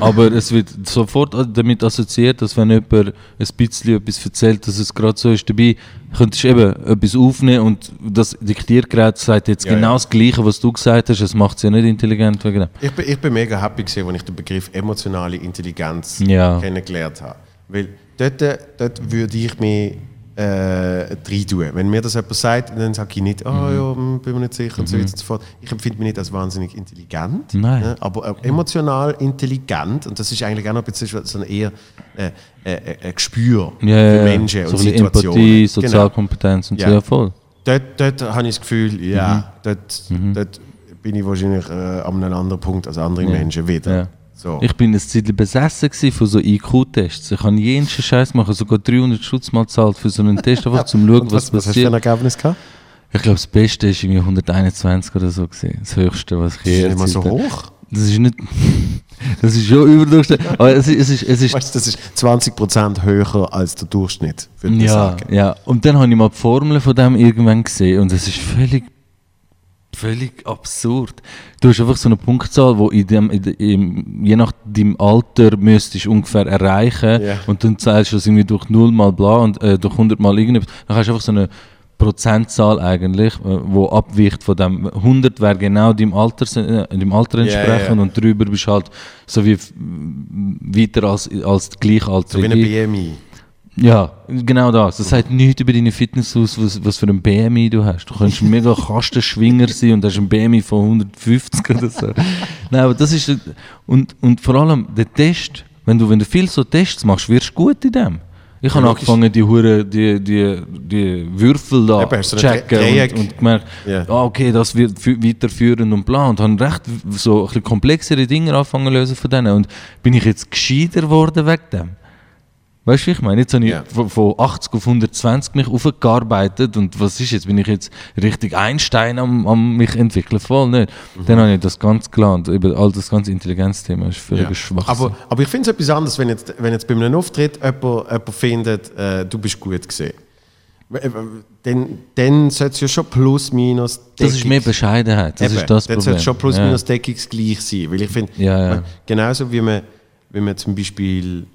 Aber es wird sofort damit assoziiert, dass wenn jemand ein bisschen etwas erzählt, dass es gerade so ist dabei, könntest du eben etwas aufnehmen und das Diktiergerät sagt jetzt
Ja,
genau
ja.
das Gleiche, was du gesagt hast, es macht es ja nicht intelligent wegen dem.
Ich bin, ich bin mega happy gesehen, als ich den Begriff emotionale Intelligenz
Ja.
kennengelernt habe. Weil dort, dort würde ich mich äh, rein tun. Wenn mir das jemand sagt, dann sage ich nicht, oh ja, hm, bin mir nicht sicher und so weiter und so fort. Ich empfinde mich nicht als wahnsinnig intelligent, ne, aber emotional intelligent und das ist eigentlich auch noch ein bisschen so ein eher äh, äh, äh, ein Gespür
Ja,
für
ja,
Menschen
so
und Situationen.
Empathie,
Genau.
Sozialkompetenz und so,
Ja.
ja voll.
Dort, dort habe ich das Gefühl, ja, dort, dort bin ich wahrscheinlich äh, an einem anderen Punkt als andere Menschen wieder. So.
Ich bin ein Zeit besessen von so IQ-Tests. Ich habe jeden Scheiß machen, sogar 300 Schutz mal gezahlt für so einen Test, einfach zum <laughs> schauen,
Und
was,
was, was hast du für ein
passiert.
Ergebnis gehabt?
Ich glaube, das Beste ist irgendwie 121 oder so gewesen. Das Höchste, was ich
Das ist
je
nicht mal so hoch.
Das ist nicht. <laughs> Das ist schon überdurchschnittlich. Aber es ist, es ist, es ist
Weißt das ist 20% höher als der Durchschnitt, würde ich
ja,
sagen.
ja. Und dann habe ich mal die Formel von dem irgendwann gesehen und es ist völlig, völlig absurd. Du hast einfach so eine Punktzahl, wo in dem, in, de- im, je nach deinem Alter müsstest ungefähr erreichen
Ja.
und dann zählst du das irgendwie durch 0 mal bla und äh, durch 100 mal irgendetwas. Dann hast du einfach so eine Prozentzahl eigentlich, äh, wo abweicht von dem 100 wäre genau deinem Alter, äh, deinem Alter entsprechend
ja.
und drüber bist halt so wie f- weiter als, als
So
Gleichaltrige.
wie ein BMI.
Ja, genau das. Das sagt nichts über deine Fitness aus, was, was für ein BMI du hast. Du kannst ein mega Kastenschwinger sein und hast ein BMI von 150 oder so. <laughs> Nein, aber das ist. Und, und vor allem der Test, wenn du, wenn du viel so Tests machst, wirst du gut in dem. Ich habe
logisch.
angefangen, die, Hure, die, die, die Würfel da
Eben,
zu checken und, und gemerkt,
Ja.
ah, okay, das wird fü- weiterführend und bla. Und habe recht so ein bisschen komplexere Dinge angefangen zu lösen von denen. Und bin ich jetzt gescheiter geworden wegen dem? Weißt du, ich meine? Jetzt habe ich
Ja.
von, von 80 auf 120 mich aufgearbeitet und was ist jetzt? Bin ich jetzt richtig Einstein am, am mich entwickeln? Voll nicht.
Mhm.
Dann habe ich das ganz gelernt. Über all das ganze Intelligenzthema ist völlig
Ja.
schwach.
Aber, aber ich finde es etwas anderes, wenn jetzt, wenn jetzt bei einem Auftritt jemand, jemand findet, äh, du bist gut gesehen. Dann, dann sollte es ja schon plus minus
das ist mehr Bescheidenheit. Das
Eben,
ist das
dann
Problem.
sollte es schon plus
ja.
minus deckungsgleich sein. Weil ich finde,
Ja, ja.
genauso wie man, wie man zum Beispiel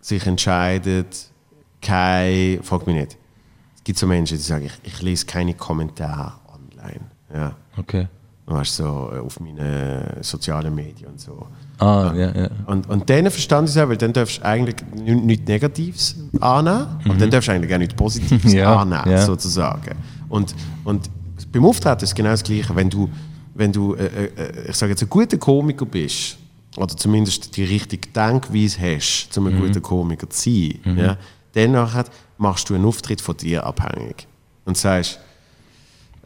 sich entscheidet, kein, frag mich nicht, es gibt so Menschen, die sagen, ich, ich lese keine Kommentare online. Ja.
Okay.
Du hast so äh, auf meinen sozialen Medien und so.
Ah, ja, ja.
Und, und dann verstand ich es auch, weil dann darfst du eigentlich ni- nichts Negatives annehmen und dann darfst du eigentlich auch nichts Positives
Mhm. <laughs> Ja,
annehmen,
ja.
sozusagen. Und, und beim Auftreten ist es genau das Gleiche. Wenn du, wenn du äh, äh, ich sage jetzt, ein guter Komiker bist, oder zumindest die richtige Denkweise hast, um ein
Mhm.
guter Komiker zu sein, ja, dann machst du einen Auftritt von dir abhängig. Und sagst,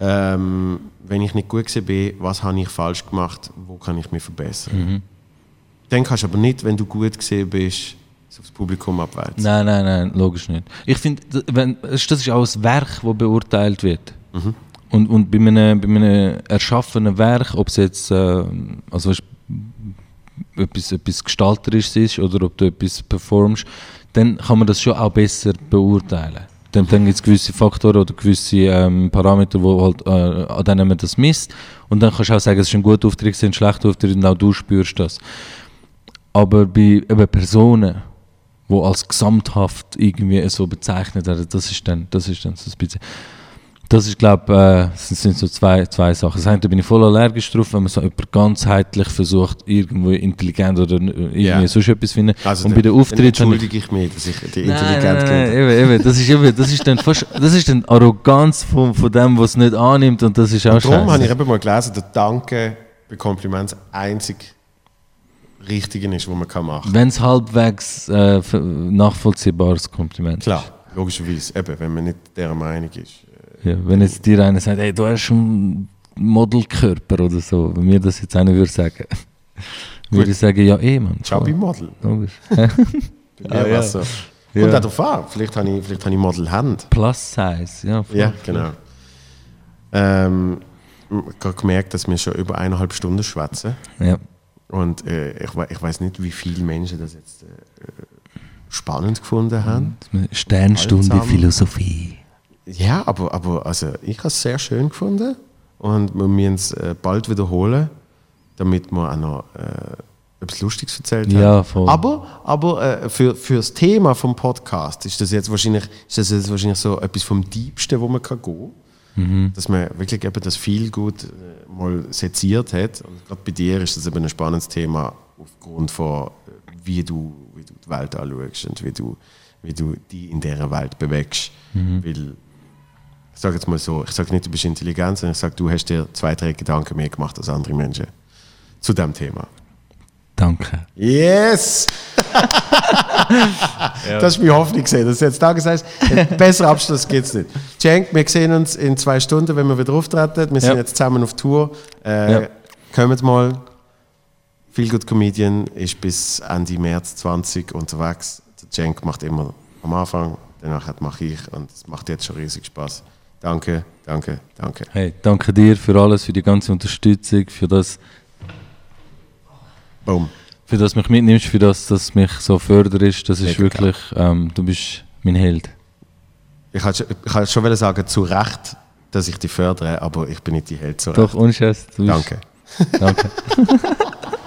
ähm, wenn ich nicht gut bin, was habe ich falsch gemacht, wo kann ich mich verbessern.
Mhm.
Dann kannst du aber nicht, wenn du gut gesehen bist, es aufs Publikum abwälzen.
Nein, nein, nein, logisch nicht. Ich finde, das ist auch ein Werk, das beurteilt wird.
Mhm.
Und, und bei, einem, bei einem erschaffenen Werk, ob es jetzt äh, also weißt, etwas, etwas Gestalterisches ist oder ob du etwas performst, dann kann man das schon auch besser beurteilen. Dann, dann gibt es gewisse Faktoren oder gewisse ähm, Parameter, wo halt, äh, an denen man das misst. Und dann kannst du auch sagen, es ist ein guter Auftritt, es ist ein schlechter Auftritt und auch du spürst das. Aber bei eben Personen, die als gesamthaft irgendwie so bezeichnet werden, das ist dann, das ist dann so ein bisschen. Das ist, glaube äh, das sind so zwei, zwei Sachen. Das eine bin ich voll allergisch drauf, wenn man so jemand ganzheitlich versucht, irgendwo intelligent oder irgendwie
Ja.
sonst etwas zu finden.
Also
und bei der
dann
Auftritt habe ich
entschuldige ich mich, dass ich die intelligent
nein, nein,
klinge.
eben, eben, das ist eben, das ist dann fast, das ist dann Arroganz von, von dem, was es nicht annimmt und das ist auch
Darum habe ich
scheiße.
eben mal gelesen, der Danke bei Kompliment das einzig Richtige ist, was man kann machen kann.
Wenn es halbwegs äh, nachvollziehbares Kompliment ist.
Klar, logischerweise, eben, wenn man nicht der Meinung ist.
Ja, wenn jetzt dir einer sagt, hey, du hast schon Modelkörper oder so, wenn mir das jetzt einer würde sagen, <laughs> würde ich sagen, ja eh, Mann.
Schau
voll.
Model.
Logisch. <laughs> Ja.
war's so.
Ja.
Und auch darauf an, vielleicht habe ich, vielleicht habe ich Model-Hand.
Plus Size, ja. voll.
Ja, genau. Ähm, ich habe gemerkt, dass wir schon über eineinhalb Stunden schwätzen.
Ja.
Und äh, ich, ich weiß nicht, wie viele Menschen das jetzt äh, spannend gefunden haben.
Sternstunde
Altsam.
Philosophie.
Ja, aber, aber also, ich habe es sehr schön gefunden. Und wir müssen es äh, bald wiederholen, damit wir auch noch äh, etwas Lustiges erzählt haben.
Ja, voll.
Aber, aber äh, für, für das Thema vom Podcast ist das jetzt wahrscheinlich, ist das jetzt wahrscheinlich so etwas vom Diebsten, wo man kann gehen kann.
Mhm.
Dass man wirklich eben das viel gut äh, mal seziert hat. Und gerade bei dir ist das eben ein spannendes Thema aufgrund von, äh, wie du, wie du die Welt anschaust und wie du, wie du die in dieser Welt bewegst. Weil, ich sage jetzt mal so, ich sage nicht, du bist intelligent, sondern ich sage, du hast dir zwei, drei Gedanken mehr gemacht als andere Menschen zu diesem Thema.
Danke.
Yes! <laughs> Das ist meine Hoffnung gesehen, dass du jetzt da gesagt hast, einen <laughs> besseren Abschluss gibt es nicht. Cenk, wir sehen uns in zwei Stunden, wenn wir wieder auftreten. Wir sind
Ja.
jetzt zusammen auf Tour. Äh,
Ja.
Kommt mal. Feel Good Comedian ist bis Ende März 20 unterwegs. Der Cenk macht immer am Anfang, danach mache ich und es macht jetzt schon riesig Spaß. Danke, danke, danke.
Hey, danke dir für alles, für die ganze Unterstützung, für das,
Boom.
für das mich mitnimmst, für das, dass mich so förderst. Das ist wirklich, ähm, du bist mein Held.
Ich ich wollte schon sagen, zu Recht, dass ich dich fördere, aber ich bin nicht die Held zu Recht.
Doch, ohne Scheiß.
Danke.
Danke. <laughs>